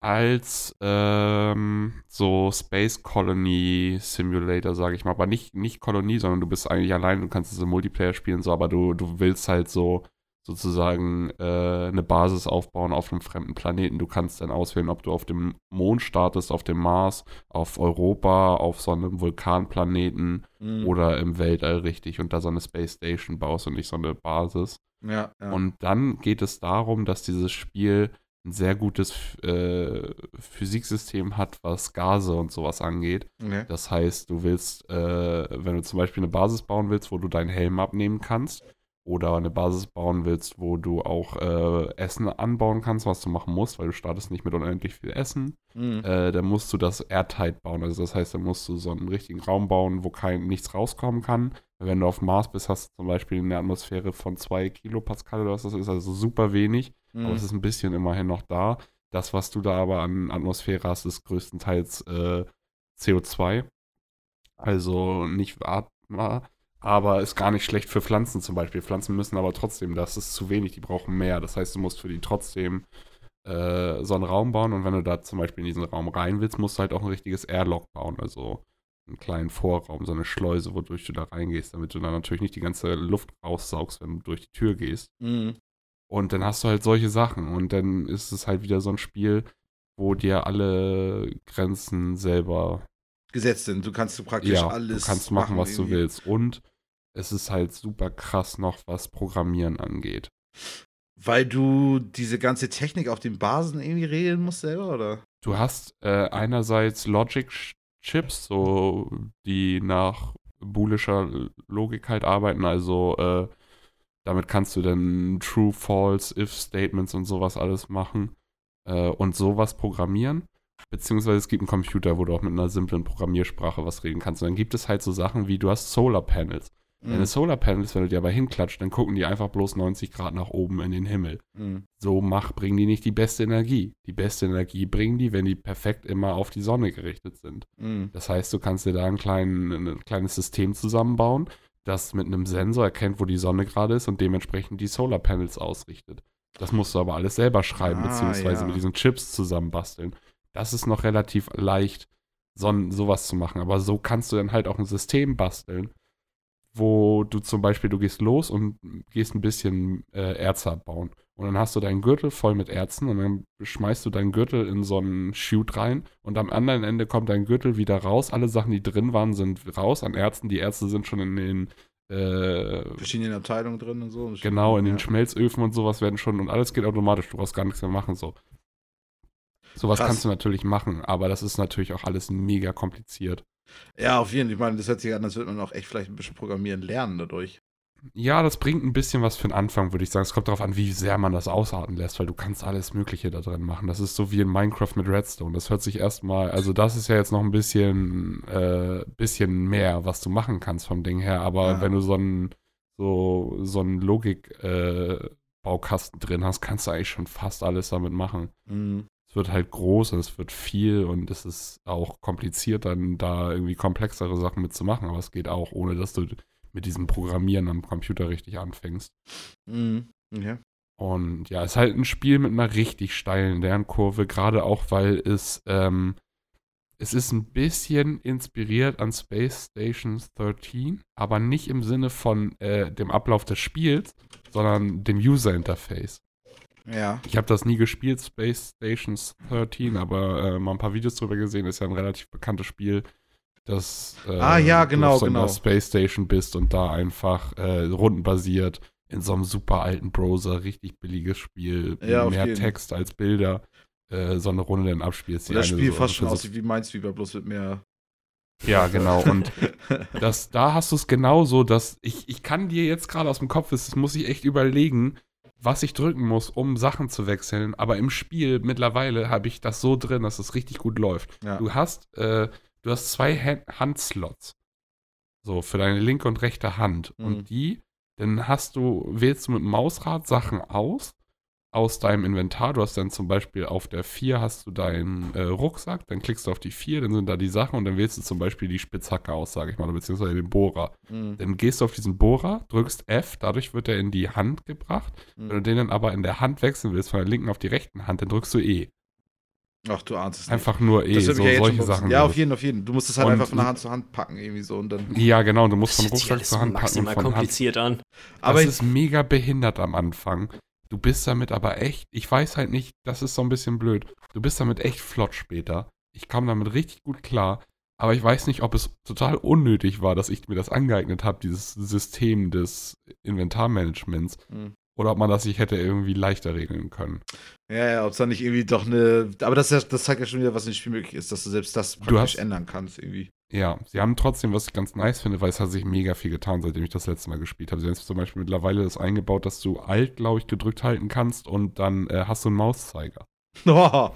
als ähm, so Space Colony Simulator, sage ich mal. Aber nicht, nicht Kolonie, sondern du bist eigentlich allein, du kannst es im Multiplayer spielen, so, aber du, du willst halt so sozusagen äh, eine Basis aufbauen auf einem fremden Planeten. Du kannst dann auswählen, ob du auf dem Mond startest, auf dem Mars, auf Europa, auf so einem Vulkanplaneten Mhm. oder im Weltall richtig und da so eine Space Station baust und nicht so eine Basis. Ja, ja. Und dann geht es darum, dass dieses Spiel ein sehr gutes äh, Physiksystem hat, was Gase und sowas angeht. okay. Das heißt, du willst, äh, wenn du zum Beispiel eine Basis bauen willst, wo du deinen Helm abnehmen kannst, oder eine Basis bauen willst, wo du auch äh, Essen anbauen kannst, was du machen musst, weil du startest nicht mit unendlich viel Essen, Mhm. äh, dann musst du das airtight bauen. Also das heißt, dann musst du so einen richtigen Raum bauen, wo kein nichts rauskommen kann. Wenn du auf Mars bist, hast du zum Beispiel eine Atmosphäre von 2 Kilopascal oder was das ist, also super wenig, Mhm. aber es ist ein bisschen immerhin noch da. Das, was du da aber an Atmosphäre hast, ist größtenteils äh, CO2. Also nicht atmbar, aber ist gar nicht schlecht für Pflanzen zum Beispiel. Pflanzen müssen aber trotzdem, das ist zu wenig, die brauchen mehr. Das heißt, du musst für die trotzdem äh, so einen Raum bauen und wenn du da zum Beispiel in diesen Raum rein willst, musst du halt auch ein richtiges Airlock bauen, also einen kleinen Vorraum, so eine Schleuse, wodurch du da reingehst, damit du dann natürlich nicht die ganze Luft raussaugst, wenn du durch die Tür gehst. Mhm. Und dann hast du halt solche Sachen. Und dann ist es halt wieder so ein Spiel, wo dir alle Grenzen selber, Gesetzt sind. Du kannst du praktisch ja, alles. du kannst machen, was du irgendwie. willst. Und es ist halt super krass noch, was Programmieren angeht. Weil du diese ganze Technik auf den Basen irgendwie regeln musst selber, oder? Du hast äh, einerseits Logic-Chips, so die nach boolischer Logik halt arbeiten, also äh, damit kannst du dann True, False, If-Statements und sowas alles machen äh, und sowas programmieren. Beziehungsweise es gibt einen Computer, wo du auch mit einer simplen Programmiersprache was reden kannst. Und dann gibt es halt so Sachen wie, du hast Solar Panels. Deine Mhm. Solar Panels, wenn du die aber hinklatscht, dann gucken die einfach bloß 90 Grad nach oben in den Himmel Mhm. so mach, bringen die nicht die beste Energie. Die beste Energie bringen die, wenn die perfekt immer auf die Sonne gerichtet sind. Mhm. Das heißt, du kannst dir da ein, klein, ein kleines System zusammenbauen, das mit einem Sensor erkennt, wo die Sonne gerade ist und dementsprechend die Solarpanels ausrichtet. Das musst du aber alles selber schreiben, Ah, beziehungsweise ja. mit diesen Chips zusammenbasteln. Das ist noch relativ leicht, so, sowas zu machen. Aber so kannst du dann halt auch ein System basteln, wo du zum Beispiel, du gehst los und gehst ein bisschen äh, Erze abbauen. Und dann hast du deinen Gürtel voll mit Erzen und dann schmeißt du deinen Gürtel in so einen Chute rein und am anderen Ende kommt dein Gürtel wieder raus. Alle Sachen, die drin waren, sind raus an Erzen. Die Erze sind schon in den äh, Verschiedenen Abteilungen drin und so. Genau, in den Ja. Schmelzöfen und sowas werden schon und alles geht automatisch, du brauchst gar nichts mehr machen so. Sowas Krass. kannst du natürlich machen, aber das ist natürlich auch alles mega kompliziert. Ja, auf jeden Fall. Ich meine, das hört sich an, als würde man auch echt vielleicht ein bisschen programmieren lernen dadurch. Ja, das bringt ein bisschen was für den Anfang, würde ich sagen. Es kommt darauf an, wie sehr man das ausarten lässt, weil du kannst alles Mögliche da drin machen. Das ist so wie in Minecraft mit Redstone. Das hört sich erstmal, also das ist ja jetzt noch ein bisschen, äh, bisschen mehr, was du machen kannst vom Ding her. Aber Ja. wenn du so einen so, so einen Logik-Baukasten drin hast, kannst du eigentlich schon fast alles damit machen. Mhm. Es wird halt groß und es wird viel und es ist auch kompliziert, dann da irgendwie komplexere Sachen mitzumachen. Aber es geht auch, ohne dass du mit diesem Programmieren am Computer richtig anfängst. Mhm. Okay. Und ja, es ist halt ein Spiel mit einer richtig steilen Lernkurve, gerade auch, weil es, ähm, es ist ein bisschen inspiriert an Space Station 13, aber nicht im Sinne von äh, dem Ablauf des Spiels, sondern dem User Interface. Ja. Ich habe das nie gespielt, Space Stations 13, aber äh, mal ein paar Videos drüber gesehen. Ist ja ein relativ bekanntes Spiel, das äh, Ah, ja, genau, du auf so einer genau. Space Station bist und da einfach äh, rundenbasiert in so einem super alten Browser, richtig billiges Spiel, Ja, mehr jeden. Text als Bilder, äh, so eine Runde dann abspielst. Das Spiel so- fast schon aussieht wie Minesweeper, bloß mit mehr. Ja, genau. Und das, da hast du es genauso, dass ich, ich kann dir jetzt gerade aus dem Kopf, das muss ich echt überlegen, was ich drücken muss, um Sachen zu wechseln. Aber im Spiel mittlerweile habe ich das so drin, dass es richtig gut läuft. Ja. Du hast, äh, du hast zwei Han Handslots. So, für deine linke und rechte Hand. Mhm. Und die, dann hast du, wählst du mit dem Mausrad Sachen aus, aus deinem Inventar. Du hast dann zum Beispiel auf der 4 hast du deinen äh, Rucksack, dann klickst du auf die 4, dann sind da die Sachen und dann wählst du zum Beispiel die Spitzhacke aus, sage ich mal, beziehungsweise den Bohrer. Mhm. Dann gehst du auf diesen Bohrer, drückst F, dadurch wird er in die Hand gebracht. Wenn du Mhm. den dann aber in der Hand wechseln willst, von der linken auf die rechten Hand, dann drückst du E. Ach, du ahnst es nicht. Einfach nur E, Das so ja solche Sachen. Ja, auf jeden, auf jeden. Du musst es halt Und- einfach von der Hand zu Hand packen, irgendwie so und dann. Ja, genau, du musst Das von Rucksack zur Hand packen maximal von Hand kompliziert an. Aber das ist mega behindert am Anfang. Du bist damit aber echt, ich weiß halt nicht, das ist so ein bisschen blöd. Du bist damit echt flott später. Ich komme damit richtig gut klar. Aber ich weiß nicht, ob es total unnötig war, dass ich mir das angeeignet habe, dieses System des Inventarmanagements. Mhm. Oder ob man das sich hätte irgendwie leichter regeln können. Ja, ja, ob es dann nicht irgendwie doch eine. Aber das, ist ja, das zeigt ja schon wieder, was in dem Spiel möglich ist, dass du selbst das praktisch hast- ändern kannst irgendwie. Ja, sie haben trotzdem, was ich ganz nice finde, weil es hat sich mega viel getan, seitdem ich das letzte Mal gespielt habe. Sie haben zum Beispiel mittlerweile das eingebaut, dass du Alt, glaube ich, gedrückt halten kannst und dann äh, hast du einen Mauszeiger. Oh.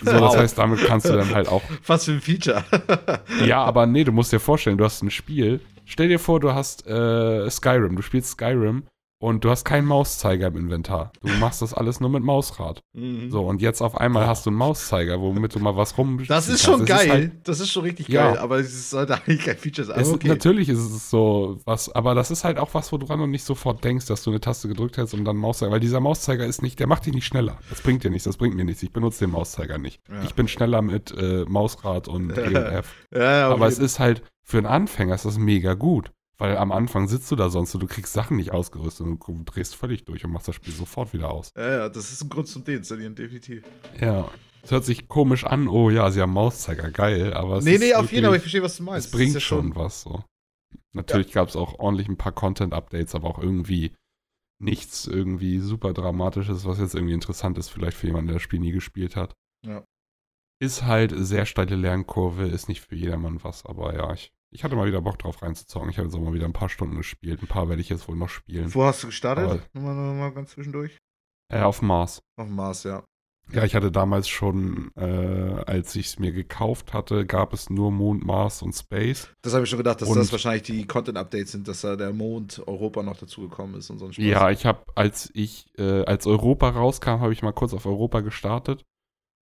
So, das heißt, damit kannst du dann halt auch. Was für ein Feature. Ja, aber nee, du musst dir vorstellen, du hast ein Spiel. Stell dir vor, du hast äh, Skyrim, du spielst Skyrim und du hast keinen Mauszeiger im Inventar. Du machst das alles nur mit Mausrad. Mhm. So, und jetzt auf einmal hast du einen Mauszeiger, womit du mal was rum. Das ist schon Es geil. halt, das ist schon richtig Ja. geil, aber es sollte eigentlich kein Feature sein. ist, okay. Natürlich ist es so was, aber das ist halt auch was, wo du dran und nicht sofort denkst, dass du eine Taste gedrückt hast und dann Mauszeiger, weil dieser Mauszeiger ist nicht, der macht dich nicht schneller. Das bringt dir nichts, das bringt mir nichts. Ich benutze den Mauszeiger nicht. Ja. Ich bin schneller mit äh, Mausrad und E und F. Ja, Aber es ist halt, für einen Anfänger ist das mega gut. Weil am Anfang sitzt du da sonst und du kriegst Sachen nicht ausgerüstet und du drehst völlig durch und machst das Spiel sofort wieder aus. ja, ja, das ist ein Grund zum Deinstallieren, definitiv. Ja. Es hört sich komisch an, oh ja, sie haben Mauszeiger, geil, aber es nee, ist nee, auf jeden Fall, ich verstehe, was du meinst. Es bringt ja schon was so. Natürlich gab es auch ordentlich ein paar Content-Updates, aber auch irgendwie nichts irgendwie super Dramatisches, was jetzt irgendwie interessant ist, vielleicht für jemanden, der das Spiel nie gespielt hat. Ja. Ist halt sehr steile Lernkurve, ist nicht für jedermann was, aber ja, ich, ich hatte mal wieder Bock drauf reinzuzocken. Ich habe jetzt auch mal wieder ein paar Stunden gespielt. Ein paar werde ich jetzt wohl noch spielen. Wo hast du gestartet? Nochmal, nochmal ganz zwischendurch. Äh, auf Mars. Auf Mars, ja. Ja, ich hatte damals schon, äh, als ich es mir gekauft hatte, gab es nur Mond, Mars und Space. Das habe ich schon gedacht, dass Und- das wahrscheinlich die Content-Updates sind, dass da der Mond Europa noch dazugekommen ist und so ein Spaß. Ja, ich habe, als ich, äh, als Europa rauskam, habe ich mal kurz auf Europa gestartet.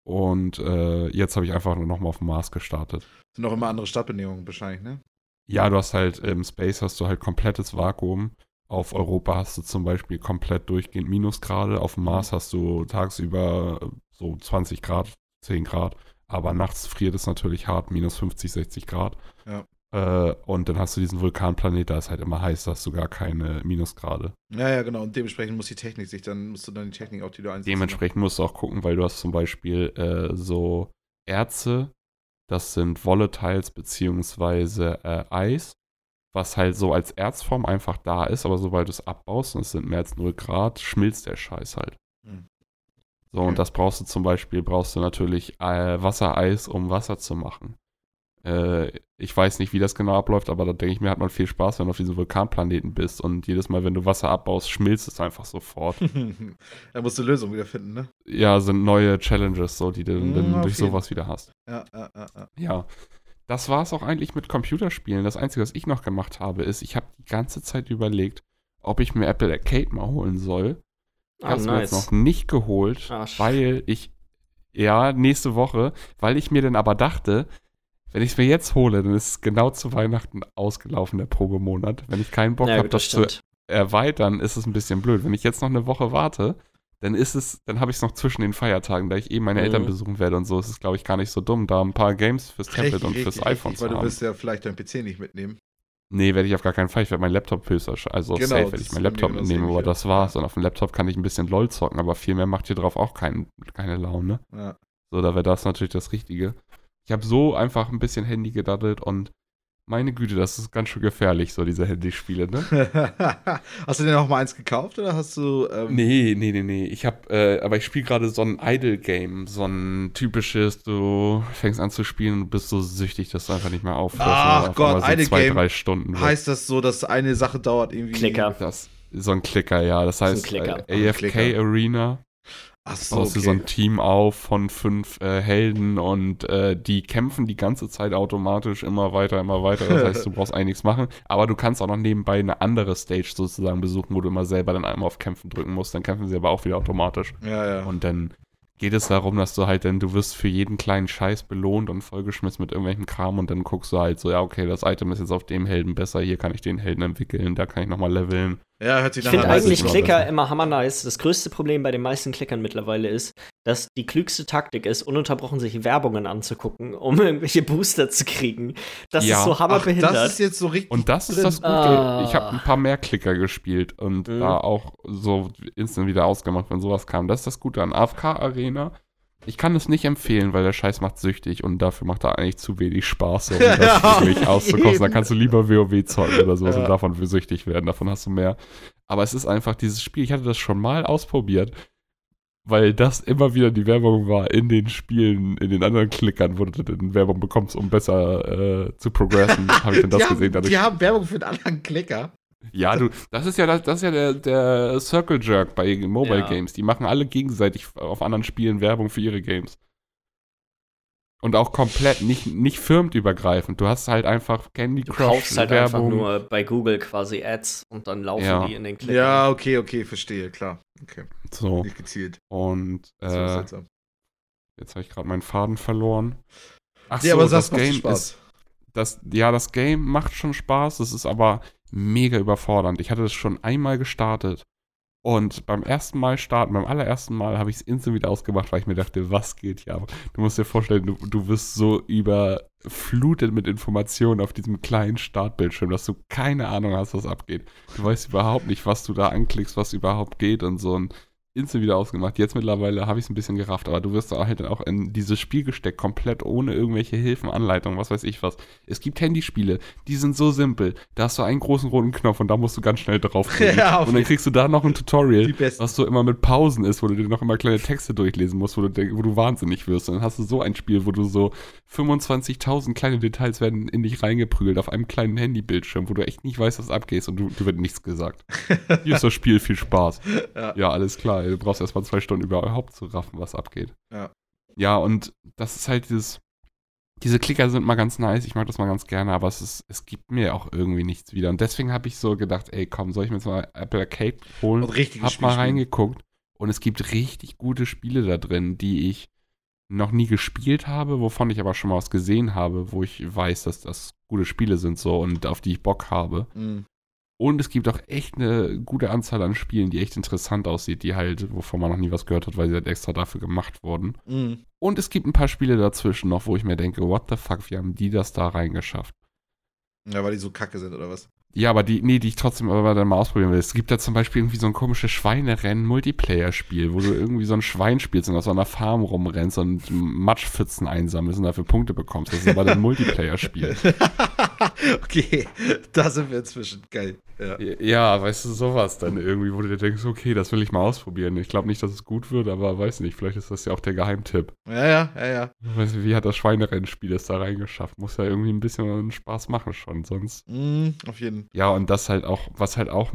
Und äh, jetzt habe ich einfach nur noch mal auf Mars gestartet. Sind auch immer andere Stadtbenehmungen wahrscheinlich, ne? Ja, du hast halt im Space hast du halt komplettes Vakuum. Auf Europa hast du zum Beispiel komplett durchgehend Minusgrade. Auf dem Mars hast du tagsüber äh, so 20 Grad, 10 Grad. Aber nachts friert es natürlich hart, minus 50, 60 Grad. Ja. Äh, und dann hast du diesen Vulkanplanet, da ist halt immer heiß, da hast du gar keine Minusgrade. Ja, ja, genau. Und dementsprechend muss die Technik sich dann, musst du dann die Technik auch, die du einsetzt. Dementsprechend musst du auch gucken, weil du hast zum Beispiel äh, so Erze, das sind Volatiles beziehungsweise äh, Eis, was halt so als Erzform einfach da ist, aber sobald du es abbaust und es sind mehr als 0 Grad, schmilzt der Scheiß halt. Hm. So, Okay. und das brauchst du zum Beispiel, brauchst du natürlich äh, Wassereis, um Wasser zu machen. Äh, ich weiß nicht, wie das genau abläuft, aber da denke ich mir, hat man viel Spaß, wenn du auf diesem Vulkanplaneten bist und jedes Mal, wenn du Wasser abbaust, schmilzt es einfach sofort. da musst du Lösungen wieder finden, ne? ja, sind neue Challenges, so, die du Mm, dann auf durch sowas wieder hast. Ja, ja, ja, ja. Ja. Das war es auch eigentlich mit Computerspielen. Das Einzige, was ich noch gemacht habe, ist, ich habe die ganze Zeit überlegt, ob ich mir Apple Arcade mal holen soll. Ich Ah, habe es mir jetzt noch nicht geholt, Ah, sch- weil ich, ja, nächste Woche, weil ich mir dann aber dachte, wenn ich es mir jetzt hole, dann ist es genau zu Weihnachten ausgelaufen, der Probemonat. Wenn ich keinen Bock ja, habe, das das zu stimmt. erweitern, ist es ein bisschen blöd. Wenn ich jetzt noch eine Woche warte, dann ist es, dann habe ich es noch zwischen den Feiertagen, da ich eben meine Mhm. Eltern besuchen werde und so, ist es, glaube ich, gar nicht so dumm, da ein paar Games fürs Tablet Richtig, und fürs richtig, iPhone richtig, zu Weil du haben. wirst ja vielleicht deinen PC nicht mitnehmen. Nee, werde ich auf gar keinen Fall. Ich werde meinen Laptop höchstwahrscheinlich, also Genau, safe werde ich meinen Laptop mitnehmen, aber das war's. Und auf dem Laptop kann ich ein bisschen LOL zocken, aber viel mehr macht hier drauf auch kein, keine Laune. Ja. So, da wäre das natürlich das Richtige. Ich habe so einfach ein bisschen Handy gedaddelt und meine Güte, das ist ganz schön gefährlich, so diese Handyspiele, ne? hast du denn auch mal eins gekauft oder hast du. Ähm, Nee, nee, nee, nee. Ich habe, äh, aber ich spiele gerade so ein Idle-Game, so ein typisches, du fängst an zu spielen und bist so süchtig, dass du einfach nicht mehr aufhörst. Ach Gott, so Idle zwei, Game drei Stunden. weg. Heißt das so, dass eine Sache dauert irgendwie. Klicker. Das, so ein Klicker, ja. Das ein heißt Klicker. äh, AFK Klicker. Arena. Ach so. Baust du Okay. so ein Team auf von fünf äh, Helden und äh, die kämpfen die ganze Zeit automatisch immer weiter, immer weiter. Das heißt, du brauchst eigentlich nichts machen. Aber du kannst auch noch nebenbei eine andere Stage sozusagen besuchen, wo du immer selber dann einmal auf Kämpfen drücken musst. Dann kämpfen sie aber auch wieder automatisch. ja, ja. Und dann geht es darum, dass du halt dann, du wirst für jeden kleinen Scheiß belohnt und vollgeschmissen mit irgendwelchen Kram und dann guckst du halt so, ja, okay, das Item ist jetzt auf dem Helden besser, hier kann ich den Helden entwickeln, da kann ich nochmal leveln. Ja, hört sich Ich finde eigentlich Klicker immer hammer nice. Das größte Problem bei den meisten Klickern mittlerweile ist, dass die klügste Taktik ist, ununterbrochen sich Werbungen anzugucken, um irgendwelche Booster zu kriegen. Das Ja. ist so Ach, hammerbehindert. das ist jetzt so richtig. Und das ist das Gute. Ah. Ich habe ein paar mehr Klicker gespielt und Mhm. da auch so instant wieder ausgemacht, wenn sowas kam. Das ist das Gute an AFK Arena. Ich kann es nicht empfehlen, weil der Scheiß macht süchtig und dafür macht er eigentlich zu wenig Spaß, um das wirklich auszukosten. Da kannst du lieber WoW zocken oder so Ja. und davon süchtig werden. Davon hast du mehr. Aber es ist einfach dieses Spiel, ich hatte das schon mal ausprobiert, weil das immer wieder die Werbung war in den Spielen, in den anderen Klickern, wo du dann Werbung bekommst, um besser äh, zu progressen. Habe ich dann das die, gesehen. haben, die haben Werbung für einen anderen Klicker. Ja, du, das ist ja, das, das ist ja der, der Circle Jerk bei Mobile Ja. Games. Die machen alle gegenseitig auf anderen Spielen Werbung für ihre Games. Und auch komplett, nicht, nicht firmenübergreifend. Du hast halt einfach Candy Du Crush kaufst halt einfach nur bei Google quasi Ads und dann laufen Ja. die in den Klickern. Ja, okay, okay, verstehe, klar. Okay, So. nicht gezielt. Und äh, seltsam. jetzt habe ich gerade meinen Faden verloren. Ach Ja, so, aber das das macht Game Spaß. ist. Das, ja, das Game macht schon Spaß. Es ist aber mega überfordernd. Ich hatte es schon einmal gestartet. Und beim ersten Mal starten, beim allerersten Mal habe ich es instant wieder ausgemacht, weil ich mir dachte, was geht hier ab? Du musst dir vorstellen, du, du wirst so überflutet mit Informationen auf diesem kleinen Startbildschirm, dass du keine Ahnung hast, was abgeht. Du weißt überhaupt nicht, was du da anklickst, was überhaupt geht und so. Und instant wieder ausgemacht. Jetzt mittlerweile habe ich es ein bisschen gerafft, aber du wirst halt dann auch in dieses Spiel gesteckt, komplett ohne irgendwelche Hilfen, Anleitungen, was weiß ich was. Es gibt Handyspiele, die sind so simpel. Da hast du einen großen roten Knopf und da musst du ganz schnell draufdrücken. Ja, und dann kriegst du da noch ein Tutorial, was so immer mit Pausen ist, wo du dir noch immer kleine Texte durchlesen musst, wo du, wo du wahnsinnig wirst. Und dann hast du so ein Spiel, wo du so 25.000 kleine Details werden in dich reingeprügelt auf einem kleinen Handybildschirm, wo du echt nicht weißt, was abgeht und du, dir wird nichts gesagt. Hier ist das Spiel, viel Spaß. Ja. Ja, alles klar. Du brauchst erst mal zwei Stunden überhaupt zu raffen, was abgeht. Ja. Ja, und das ist halt dieses. Diese Klicker sind mal ganz nice, ich mag das mal ganz gerne, aber es, ist, es gibt mir auch irgendwie nichts wieder. Und deswegen habe ich so gedacht, ey, komm, soll ich mir jetzt mal Apple Arcade holen? Und richtiges Hab Spiel mal reingeguckt und es gibt richtig gute Spiele da drin, die ich noch nie gespielt habe, wovon ich aber schon mal was gesehen habe, wo ich weiß, dass das gute Spiele sind so und auf die ich Bock habe. Mhm. Und es gibt auch echt eine gute Anzahl an Spielen, die echt interessant aussieht, die halt, wovon man noch nie was gehört hat, weil sie halt extra dafür gemacht wurden. Mhm. Und es gibt ein paar Spiele dazwischen noch, wo ich mir denke, what the fuck, wie haben die das da reingeschafft? Ja, weil die so kacke sind, oder was? Ja, aber die, nee, die ich trotzdem aber dann mal ausprobieren will. Es gibt da zum Beispiel irgendwie so ein komisches Schweinerennen-Multiplayer-Spiel, wo du irgendwie so ein Schwein spielst und auf so einer Farm rumrennst und Matschpfützen einsammelst und dafür Punkte bekommst. Das ist aber ein Multiplayer-Spiel. okay, da sind wir inzwischen. Geil. Ja. Ja, weißt du, sowas dann irgendwie, wo du dir denkst, okay, das will ich mal ausprobieren. Ich glaube nicht, dass es gut wird, aber weiß nicht, vielleicht ist das ja auch der Geheimtipp. ja, ja, ja, ja. Weißt du, wie hat das Schweinerennspiel es da reingeschafft? Muss ja irgendwie ein bisschen Spaß machen schon, sonst. Mhm, auf jeden Ja, und das halt auch, was halt auch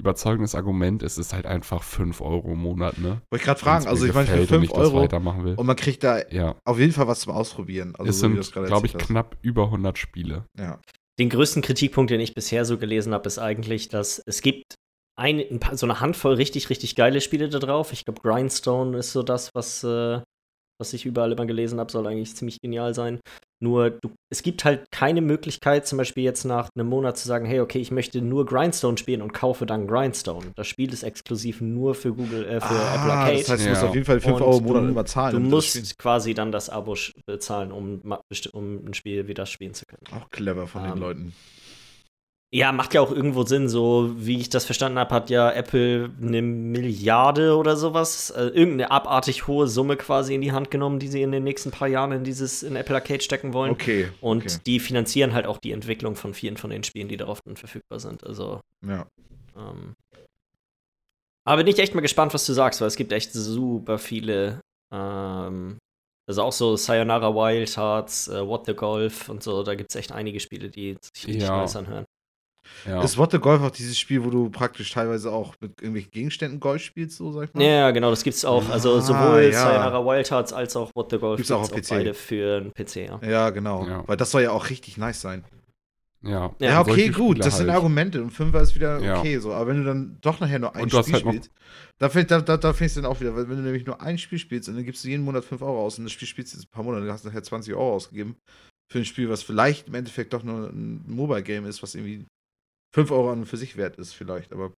überzeugendes Argument ist, ist halt einfach 5 Euro im Monat, ne? Wollte ich gerade fragen, also ich meine, für gefällt und 5 ich das Euro weitermachen will. und man kriegt da Ja, auf jeden Fall was zum Ausprobieren. Also es so sind, glaube ich, erzählt knapp über 100 Spiele. hast. Ja. Den größten Kritikpunkt, den ich bisher so gelesen habe, ist eigentlich, dass es gibt ein, ein paar, so eine Handvoll richtig, richtig geile Spiele da drauf. Ich glaube, Grindstone ist so das, was, äh, was ich überall immer gelesen habe, soll eigentlich ziemlich genial sein. Nur, du, es gibt halt keine Möglichkeit, zum Beispiel jetzt nach einem Monat zu sagen, hey, okay, ich möchte nur Grindstone spielen und kaufe dann Grindstone. Das Spiel ist exklusiv nur für Google, äh, für Apple ah, Arcade. das heißt, du Ja. musst auf jeden Fall 5 Und Euro im Monat du- immer zahlen. du um musst quasi dann das Abo bezahlen, um, um ein Spiel wie das spielen zu können. Auch clever von den Ähm, Leuten. Ja, macht ja auch irgendwo Sinn. So wie ich das verstanden habe, hat ja Apple eine Milliarde oder sowas, äh, irgendeine abartig hohe Summe quasi in die Hand genommen, die sie in den nächsten paar Jahren in dieses in Apple Arcade stecken wollen. Okay. Und okay. die finanzieren halt auch die Entwicklung von vielen von den Spielen, die darauf dann verfügbar sind. Also, Ja. ähm. Aber bin ich echt mal gespannt, was du sagst, weil es gibt echt super viele. Ähm, also auch so Sayonara Wild Hearts, äh, What the Golf und so, da gibt es echt einige Spiele, die sich richtig Ja. nice anhören. Ja. Ist What the Golf auch dieses Spiel, wo du praktisch teilweise auch mit irgendwelchen Gegenständen Golf spielst, so sag ich mal? Ja, genau, das gibt's auch. Also Ah, sowohl ja. Sayonara Wild Hearts als auch What the Golf Gibt's auch auf PC. beide für den PC, ja. Ja, genau. Ja. Weil das soll ja auch richtig nice sein. ja. Ja, Ja, okay, gut, Spiele das sind halt. Argumente und Fünfer ist wieder Ja. okay, so. Aber wenn du dann doch nachher nur ein Spiel halt noch- spielst, da, find- da, da, da findest du dann auch wieder, weil wenn du nämlich nur ein Spiel spielst und dann gibst du jeden Monat 5 Euro aus und das Spiel spielst du jetzt ein paar Monate, dann hast du nachher 20 Euro ausgegeben für ein Spiel, was vielleicht im Endeffekt doch nur ein Mobile-Game ist, was irgendwie 5 Euro an für sich wert ist, vielleicht, aber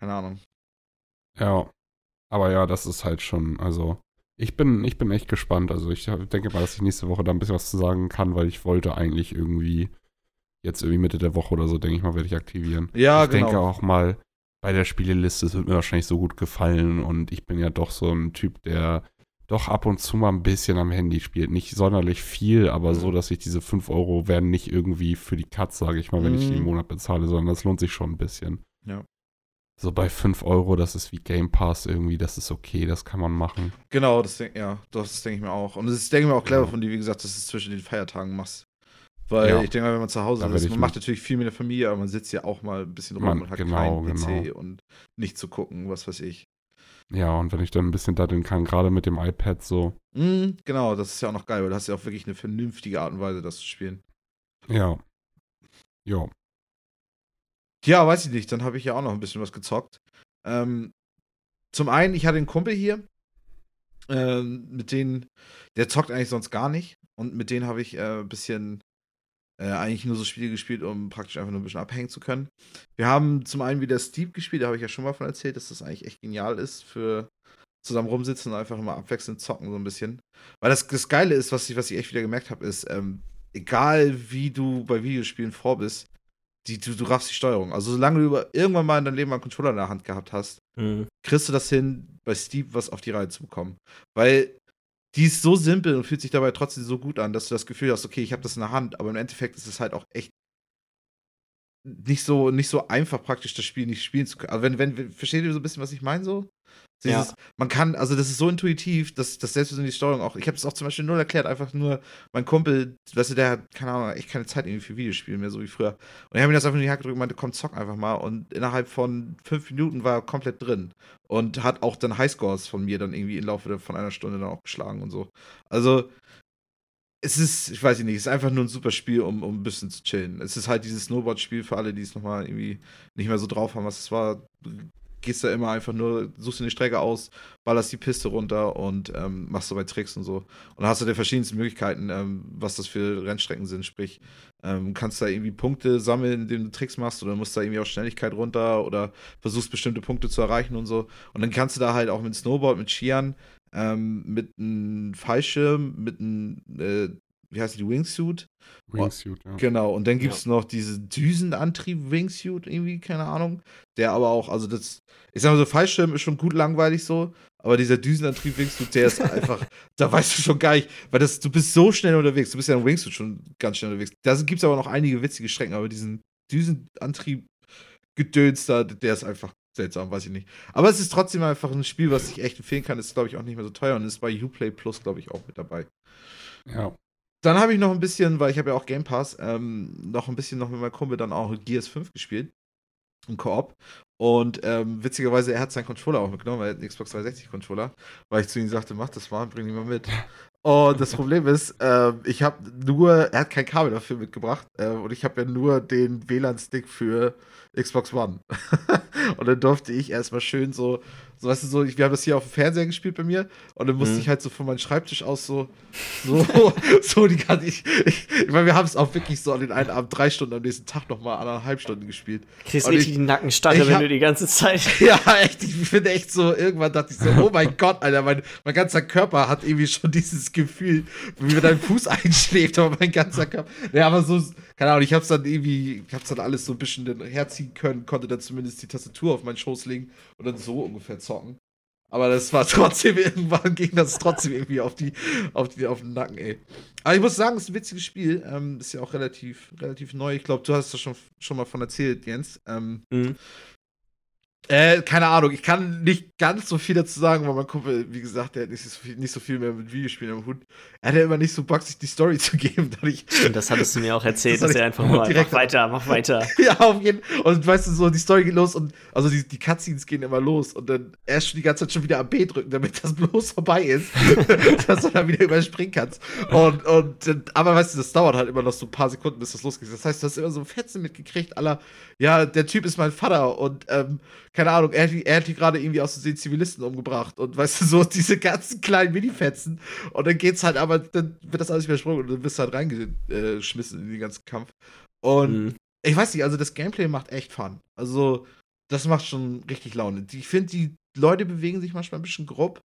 keine Ahnung. Ja. Aber ja, das ist halt schon, also. Ich bin, ich bin echt gespannt. Also ich denke mal, dass ich nächste Woche da ein bisschen was zu sagen kann, weil ich wollte eigentlich irgendwie jetzt irgendwie Mitte der Woche oder so, denke ich mal, werde ich aktivieren. Ja, ich genau. denke auch mal bei der Spieleliste, es wird mir wahrscheinlich so gut gefallen und ich bin ja doch so ein Typ, der doch ab und zu mal ein bisschen am Handy spielt. Nicht sonderlich viel, aber Mhm. so, dass ich diese 5 Euro werden nicht irgendwie für die Katz, sage ich mal, wenn ich die im Mhm. Monat bezahle, sondern das lohnt sich schon ein bisschen. Ja. So bei 5 Euro, das ist wie Game Pass irgendwie, das ist okay, das kann man machen. Genau, das ja, das, das denke ich mir auch. Und es ist, denke ich mir auch clever Ja. von dir, wie gesagt, dass du es zwischen den Feiertagen machst. Weil Ja. ich denke mal, wenn man zu Hause ist, man macht natürlich viel mit der Familie, aber man sitzt ja auch mal ein bisschen rum Man- und hat genau, keinen PC genau. und nicht zu gucken, was weiß ich. Ja, und wenn ich dann ein bisschen daddeln kann, gerade mit dem iPad so, Mhm, genau, das ist ja auch noch geil, weil du hast ja auch wirklich eine vernünftige Art und Weise, das zu spielen. ja. Ja. Ja, weiß ich nicht, dann habe ich ja auch noch ein bisschen was gezockt. Ähm, zum einen, ich hatte einen Kumpel hier, ähm, mit denen, der zockt eigentlich sonst gar nicht. Und mit denen habe ich äh, ein bisschen äh, eigentlich nur so Spiele gespielt, um praktisch einfach nur ein bisschen abhängen zu können. Wir haben zum einen wieder Steep gespielt, da habe ich ja schon mal von erzählt, dass das eigentlich echt genial ist für zusammen rumsitzen und einfach immer abwechselnd zocken, so ein bisschen. Weil das, das Geile ist, was ich, was ich echt wieder gemerkt habe, ist, ähm, egal wie du bei Videospielen vor bist, die, du, du raffst die Steuerung. Also solange du über, irgendwann mal in deinem Leben mal einen Controller in der Hand gehabt hast, Mhm. kriegst du das hin, bei Steep was auf die Reihe zu bekommen. Weil die ist so simpel und fühlt sich dabei trotzdem so gut an, dass du das Gefühl hast, okay, ich habe das in der Hand, aber im Endeffekt ist es halt auch echt nicht so, nicht so einfach praktisch das Spiel nicht spielen zu können. Also wenn, wenn, versteht ihr so ein bisschen, was ich meine so? Dieses, Ja. Man kann, also das ist so intuitiv, dass, dass selbst in die Steuerung auch, ich habe es auch zum Beispiel null erklärt, einfach nur, mein Kumpel, weißt du, der hat, keine Ahnung, echt keine Zeit irgendwie für Videospiele mehr, so wie früher. Und ich habe mir das einfach in die Hand gedrückt und meinte, komm, zock einfach mal. Und innerhalb von fünf Minuten war er komplett drin. Und hat auch dann Highscores von mir dann irgendwie im Laufe von einer Stunde dann auch geschlagen und so. Also, es ist, ich weiß nicht, es ist einfach nur ein super Spiel, um, um ein bisschen zu chillen. Es ist halt dieses Snowboard-Spiel für alle, die es nochmal irgendwie nicht mehr so drauf haben, was es war. Du gehst da immer einfach nur, suchst dir eine Strecke aus, ballerst die Piste runter und ähm, machst dabei Tricks und so. Und dann hast du dir verschiedenste Möglichkeiten, ähm, was das für Rennstrecken sind. Sprich, ähm, kannst da irgendwie Punkte sammeln, indem du Tricks machst, oder musst da irgendwie auf Schnelligkeit runter oder versuchst bestimmte Punkte zu erreichen und so. Und dann kannst du da halt auch mit Snowboard, mit Skiern, ähm, mit einem Fallschirm, mit einem, äh, wie heißt die, Wingsuit, Wingsuit, ja. Genau, und dann gibt es noch diese Düsenantrieb-Wingsuit, irgendwie, keine Ahnung. Der aber auch, also das, ich sag mal so, Fallschirm ist schon gut langweilig so, aber dieser Düsenantrieb-Wingsuit, der ist einfach, da weißt du schon gar nicht, weil das, du bist so schnell unterwegs, du bist ja im Wingsuit schon ganz schnell unterwegs. Da gibt es aber noch einige witzige Strecken, aber diesen Düsenantrieb-Gedöns da, der ist einfach seltsam, weiß ich nicht. Aber es ist trotzdem einfach ein Spiel, was ich echt empfehlen kann, ist, glaube ich, auch nicht mehr so teuer und ist bei Uplay Plus, glaube ich, auch mit dabei. Ja. Dann habe ich noch ein bisschen, weil ich habe ja auch Game Pass, ähm, noch ein bisschen noch mit meinem Kumpel dann auch Gears 5 gespielt. Im Koop. Und ähm, witzigerweise, er hat seinen Controller auch mitgenommen, weil er hat einen Xbox 360 Controller, weil ich zu ihm sagte, mach das mal, bring ihn mal mit. Und das Problem ist, ähm, ich habe nur, er hat kein Kabel dafür mitgebracht ähm, und ich habe ja nur den WLAN-Stick für Xbox One. und dann durfte ich erstmal schön so, so weißt du, so, ich, wir haben das hier auf dem Fernseher gespielt bei mir und dann musste Mhm. ich halt so von meinem Schreibtisch aus so, so, so die ganze, ich, ich, ich meine, wir haben es auch wirklich so an den einen Abend drei Stunden, am nächsten Tag nochmal anderthalb Stunden gespielt. Kriegst richtig ich- die Nackenstarre, wenn hab- du die ganze Zeit. Ja, echt, ich finde echt so, irgendwann dachte ich so, oh mein Gott, Alter, mein, mein ganzer Körper hat irgendwie schon dieses Gefühl, wie mir dein Fuß einschläft, aber mein ganzer Körper. Ja, aber so, keine Ahnung, ich hab's dann irgendwie, ich hab's dann alles so ein bisschen herziehen können, konnte dann zumindest die Tastatur auf meinen Schoß legen und dann so ungefähr zocken. Aber das war trotzdem, irgendwann ging das trotzdem irgendwie auf die, auf die, auf den Nacken, ey. Aber ich muss sagen, es ist ein witziges Spiel. Ähm, ist ja auch relativ, relativ neu. Ich glaube, du hast da schon, schon mal von erzählt, Jens. Ähm, Mhm. Äh, keine Ahnung, ich kann nicht ganz so viel dazu sagen, weil mein Kumpel, wie gesagt, der hat nicht so viel, nicht so viel mehr mit Videospielen am Hut. Er hat ja immer nicht so Bock, sich die Story zu geben. Dadurch, Und das hattest du mir auch erzählt, Das dass er einfach mal, direkt- mach weiter, mach weiter. ja, auf jeden Fall. Und weißt du, so, die Story geht los und, also die, die Cutscenes gehen immer los und dann erst schon die ganze Zeit schon wieder am B drücken, damit das bloß vorbei ist, dass du dann wieder überspringen kannst. Und, und, aber weißt du, das dauert halt immer noch so ein paar Sekunden, bis das losgeht. Das heißt, du hast immer so Fetzen mitgekriegt, aller, ja, der Typ ist mein Vater und, ähm, keine Ahnung, er hat, die- er hat die gerade irgendwie aus Versehen Zivilisten umgebracht und weißt du, so diese ganzen kleinen Minifetzen. Und dann geht's halt, aber dann wird das alles übersprungen und dann bist du halt reingeschmissen in den ganzen Kampf. Und Mhm. ich weiß nicht, also das Gameplay macht echt Fun. Also, das macht schon richtig Laune. Ich finde, die Leute bewegen sich manchmal ein bisschen grob.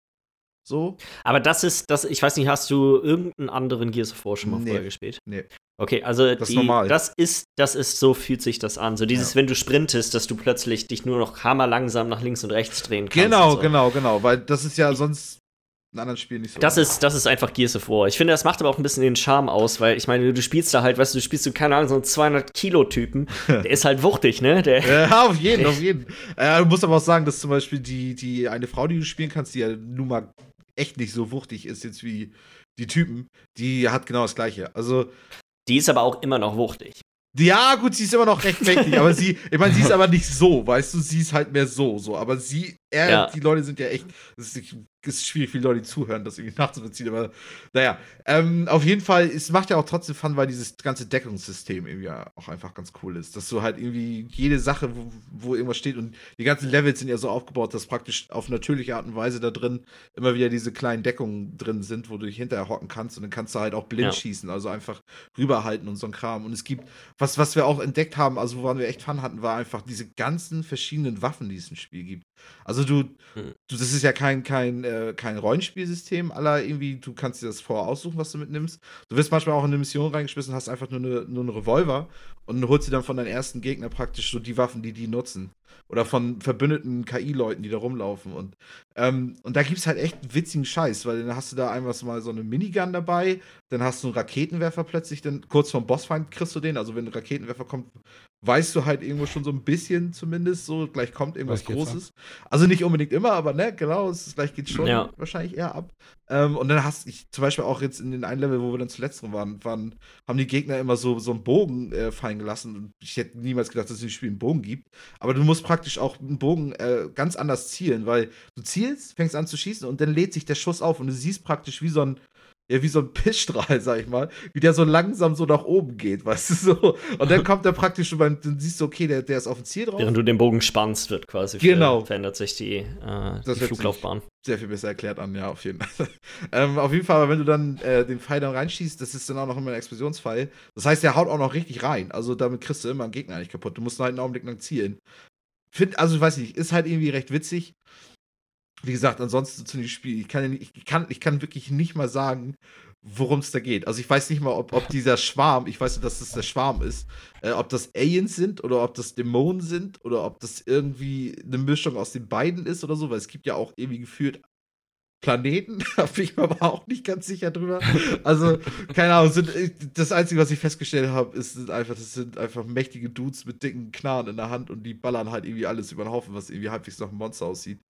So. Aber das ist, das, ich weiß nicht, hast du irgendeinen anderen Gears of War schon mal Nee. vorher gespielt? Nee. Okay, also Das ist die, normal. das ist, das ist, so fühlt sich das an. So dieses, Ja. wenn du sprintest, dass du plötzlich dich nur noch hammerlangsam nach links und rechts drehen kannst. Genau, so. genau, genau. Weil das ist ja sonst in anderen Spielen nicht so. Das ist, das ist einfach Gears of War. Ich finde, das macht aber auch ein bisschen den Charme aus, weil ich meine, du spielst da halt, weißt du, du spielst so, keine Ahnung, so einen 200-Kilo-Typen. Der ist halt wuchtig, ne? Der, ja, auf jeden, auf jeden. Äh, du musst aber auch sagen, dass zum Beispiel die, die eine Frau, die du spielen kannst, die ja nun mal echt nicht so wuchtig ist jetzt wie die Typen, die hat genau das Gleiche. Also. Die ist aber auch immer noch wuchtig. Ja, gut, sie ist immer noch recht mächtig, aber sie, ich meine, sie ist aber nicht so, weißt du, sie ist halt mehr so, so. Aber sie, er, ja. die Leute sind ja echt, ist, schwierig, viele Leute, die zuhören, das irgendwie nachzuvollziehen, aber naja. Ähm, auf jeden Fall, es macht ja auch trotzdem Fun, weil dieses ganze Deckungssystem irgendwie auch einfach ganz cool ist. Dass du halt irgendwie jede Sache, wo, wo irgendwas steht und die ganzen Levels sind ja so aufgebaut, dass praktisch auf natürliche Art und Weise da drin immer wieder diese kleinen Deckungen drin sind, wo du dich hinterher hocken kannst und dann kannst du halt auch blind ja. schießen, also einfach rüberhalten und so ein Kram. Und es gibt, was, was wir auch entdeckt haben, also woran wir echt Fun hatten, war einfach diese ganzen verschiedenen Waffen, die es im Spiel gibt. Also du, hm. du das ist ja kein, kein, äh, kein Rollenspielsystem, aller irgendwie, du kannst dir das vorher aussuchen, was du mitnimmst. Du wirst manchmal auch in eine Mission reingeschmissen, hast einfach nur eine, nur einen Revolver und holst dir dann von deinen ersten Gegner praktisch so die Waffen, die die nutzen. Oder von verbündeten KI-Leuten, die da rumlaufen. Und, ähm, und da gibt es halt echt witzigen Scheiß, weil dann hast du da einmal mal so eine Minigun dabei, dann hast du einen Raketenwerfer plötzlich, dann kurz vom Bossfeind kriegst du den. Also wenn ein Raketenwerfer kommt, weißt du halt irgendwo schon so ein bisschen zumindest, so gleich kommt irgendwas Großes. Also nicht unbedingt immer, aber ne, genau, es ist, gleich geht schon ja. wahrscheinlich eher ab. Ähm, und dann hast ich zum Beispiel auch jetzt in den einen Level, wo wir dann zuletzt waren, waren haben die Gegner immer so, so einen Bogen äh, fallen gelassen. Und ich hätte niemals gedacht, dass es im Spiel einen Bogen gibt. Aber du musst praktisch auch einen Bogen äh, ganz anders zielen, weil du zielst, fängst an zu schießen und dann lädt sich der Schuss auf und du siehst praktisch wie so ein ja, wie so ein Pissstrahl, sag ich mal, wie der so langsam so nach oben geht, weißt du so. Und dann kommt er praktisch schon beim, dann siehst du, okay, der, der ist auf dem Ziel drauf. Während du den Bogen spannst, wird quasi genau. verändert sich die, äh, die Fluglaufbahn. Sehr viel besser erklärt an, ja, auf jeden Fall. ähm, auf jeden Fall, aber wenn du dann äh, den Pfeil dann reinschießt, das ist dann auch noch immer ein Explosionspfeil. Das heißt, der haut auch noch richtig rein. Also damit kriegst du immer einen Gegner nicht kaputt. Du musst halt einen Augenblick lang zielen. Find, also, weiß ich nicht, ist halt irgendwie recht witzig wie gesagt, ansonsten zu dem Spiel, ich kann, ich, kann, ich kann wirklich nicht mal sagen, worum es da geht. Also ich weiß nicht mal, ob, ob dieser Schwarm, ich weiß nicht, dass das der Schwarm ist, äh, ob das Aliens sind oder ob das Dämonen sind oder ob das irgendwie eine Mischung aus den beiden ist oder so, weil es gibt ja auch irgendwie gefühlt Planeten, da bin ich mir aber auch nicht ganz sicher drüber. Also, keine Ahnung, sind, äh, das Einzige, was ich festgestellt habe, ist sind einfach, das sind einfach mächtige Dudes mit dicken Knarren in der Hand und die ballern halt irgendwie alles über den Haufen, was irgendwie halbwegs nach einem Monster aussieht.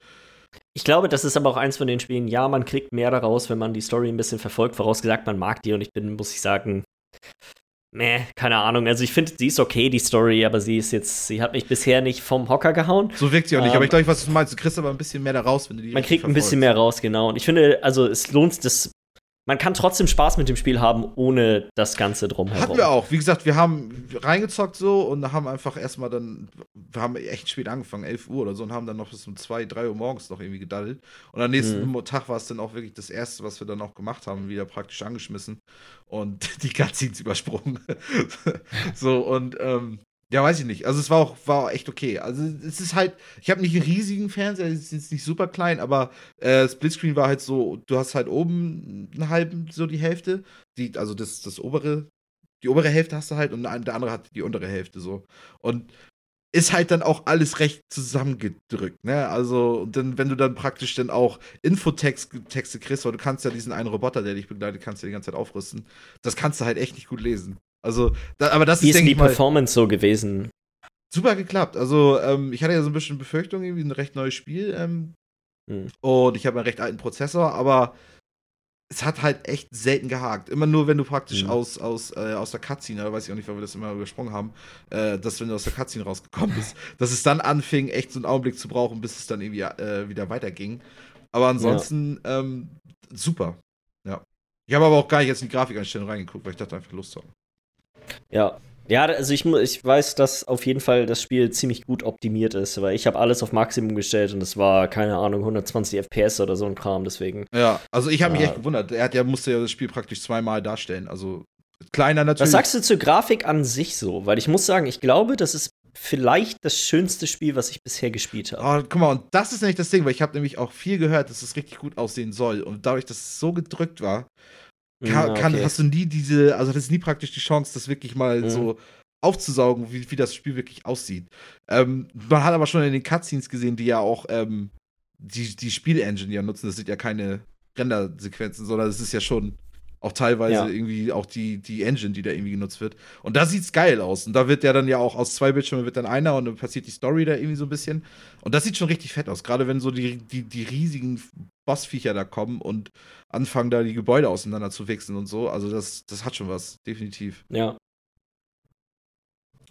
Ich glaube, das ist aber auch eins von den Spielen, ja, man kriegt mehr daraus, wenn man die Story ein bisschen verfolgt. Vorausgesagt, man mag die und ich bin, muss ich sagen, meh, keine Ahnung. Also ich finde, sie ist okay, die Story, aber sie ist jetzt, sie hat mich bisher nicht vom Hocker gehauen. So wirkt sie auch nicht, ähm, aber ich glaube, was du meinst, du kriegst aber ein bisschen mehr daraus, wenn du die Man kriegt ein bisschen mehr raus, genau. Und ich finde, also es lohnt, das man kann trotzdem Spaß mit dem Spiel haben, ohne das Ganze drumherum. Hatten wir auch. Wie gesagt, wir haben reingezockt so und haben einfach erstmal dann, wir haben echt spät angefangen, 11 Uhr oder so, und haben dann noch bis um 2, 3 Uhr morgens noch irgendwie gedaddelt. Und am nächsten mhm. Tag war es dann auch wirklich das Erste, was wir dann auch gemacht haben, wieder praktisch angeschmissen und die Cutscenes übersprungen. so, und ähm, ja, weiß ich nicht. Also es war auch, war auch echt okay. Also es ist halt, ich habe nicht einen riesigen Fernseher, es ist jetzt nicht super klein, aber äh, Splitscreen war halt so, du hast halt oben einen halben, so die Hälfte, die, also das, das obere, die obere Hälfte hast du halt und der andere hat die untere Hälfte so. Und ist halt dann auch alles recht zusammengedrückt, ne? Also, dann, wenn du dann praktisch dann auch Infotexte kriegst, weil du kannst ja diesen einen Roboter, der dich begleitet, kannst du die ganze Zeit aufrüsten, das kannst du halt echt nicht gut lesen. Also, da, aber das Wie ist, ist die mal, Performance so gewesen? Super geklappt. Also, ähm, ich hatte ja so ein bisschen Befürchtung, irgendwie ein recht neues Spiel. Ähm, hm. Und ich habe einen recht alten Prozessor, aber es hat halt echt selten gehakt. Immer nur, wenn du praktisch mhm. aus, aus, äh, aus der Cutscene, da weiß ich auch nicht, weil wir das immer übersprungen haben, äh, dass wenn du aus der Cutscene rausgekommen bist, dass es dann anfing, echt so einen Augenblick zu brauchen, bis es dann irgendwie äh, wieder weiterging. Aber ansonsten ja. ähm, super. Ja. Ich habe aber auch gar nicht jetzt in die Grafikeinstellung reingeguckt, weil ich dachte einfach Lust haben. Ja. Ja, also ich, ich weiß, dass auf jeden Fall das Spiel ziemlich gut optimiert ist, weil ich habe alles auf Maximum gestellt und es war, keine Ahnung, 120 FPS oder so ein Kram, deswegen. Ja, also ich habe mich echt gewundert. Er hat ja, musste ja das Spiel praktisch zweimal darstellen, also kleiner natürlich. Was sagst du zur Grafik an sich so? Weil ich muss sagen, ich glaube, das ist vielleicht das schönste Spiel, was ich bisher gespielt habe. Oh, guck mal, und das ist nämlich das Ding, weil ich habe nämlich auch viel gehört, dass es richtig gut aussehen soll. Und dadurch, dass es so gedrückt war, kann, okay. kann, hast du nie diese, also das ist nie praktisch die Chance, das wirklich mal mhm. so aufzusaugen, wie, wie das Spiel wirklich aussieht. Ähm, man hat aber schon in den Cutscenes gesehen, die ja auch ähm, die, die Spielengine ja nutzen. Das sind ja keine Rendersequenzen, sondern es ist ja schon auch teilweise ja. irgendwie auch die, die Engine, die da irgendwie genutzt wird. Und da sieht's geil aus. Und da wird ja dann ja auch aus zwei Bildschirmen wird dann einer und dann passiert die Story da irgendwie so ein bisschen. Und das sieht schon richtig fett aus. Gerade wenn so die, die, die riesigen Bossviecher da kommen und anfangen da die Gebäude auseinander zu wechseln und so. Also das, das hat schon was, definitiv. Ja.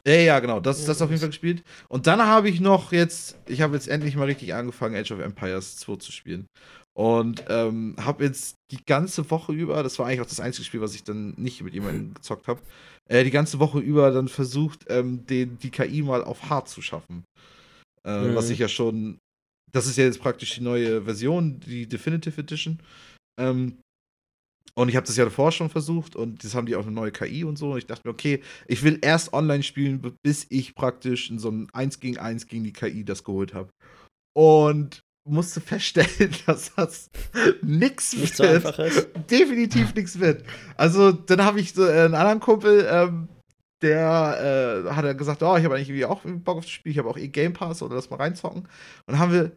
Ja, ja, genau. Das, das auf jeden Fall gespielt. Und dann habe ich noch jetzt, ich habe jetzt endlich mal richtig angefangen, Age of Empires 2 zu spielen. Und ähm, habe jetzt die ganze Woche über, das war eigentlich auch das einzige Spiel, was ich dann nicht mit jemandem gezockt habe, äh, die ganze Woche über dann versucht, ähm, den, die KI mal auf hart zu schaffen. Äh, mhm. Was ich ja schon, das ist ja jetzt praktisch die neue Version, die Definitive Edition. Ähm, und ich habe das ja davor schon versucht und das haben die auch eine neue KI und so. Und ich dachte mir, okay, ich will erst online spielen, bis ich praktisch in so einem 1 gegen 1 gegen die KI das geholt habe. Und musste feststellen, dass das nix Nicht wird. So einfach ist. Definitiv nichts wird. Also, dann habe ich so äh, einen anderen Kumpel, ähm, der äh, hat gesagt, oh, ich habe eigentlich irgendwie auch Bock auf das Spiel, ich habe auch eh Game Pass oder das mal reinzocken. Und dann haben wir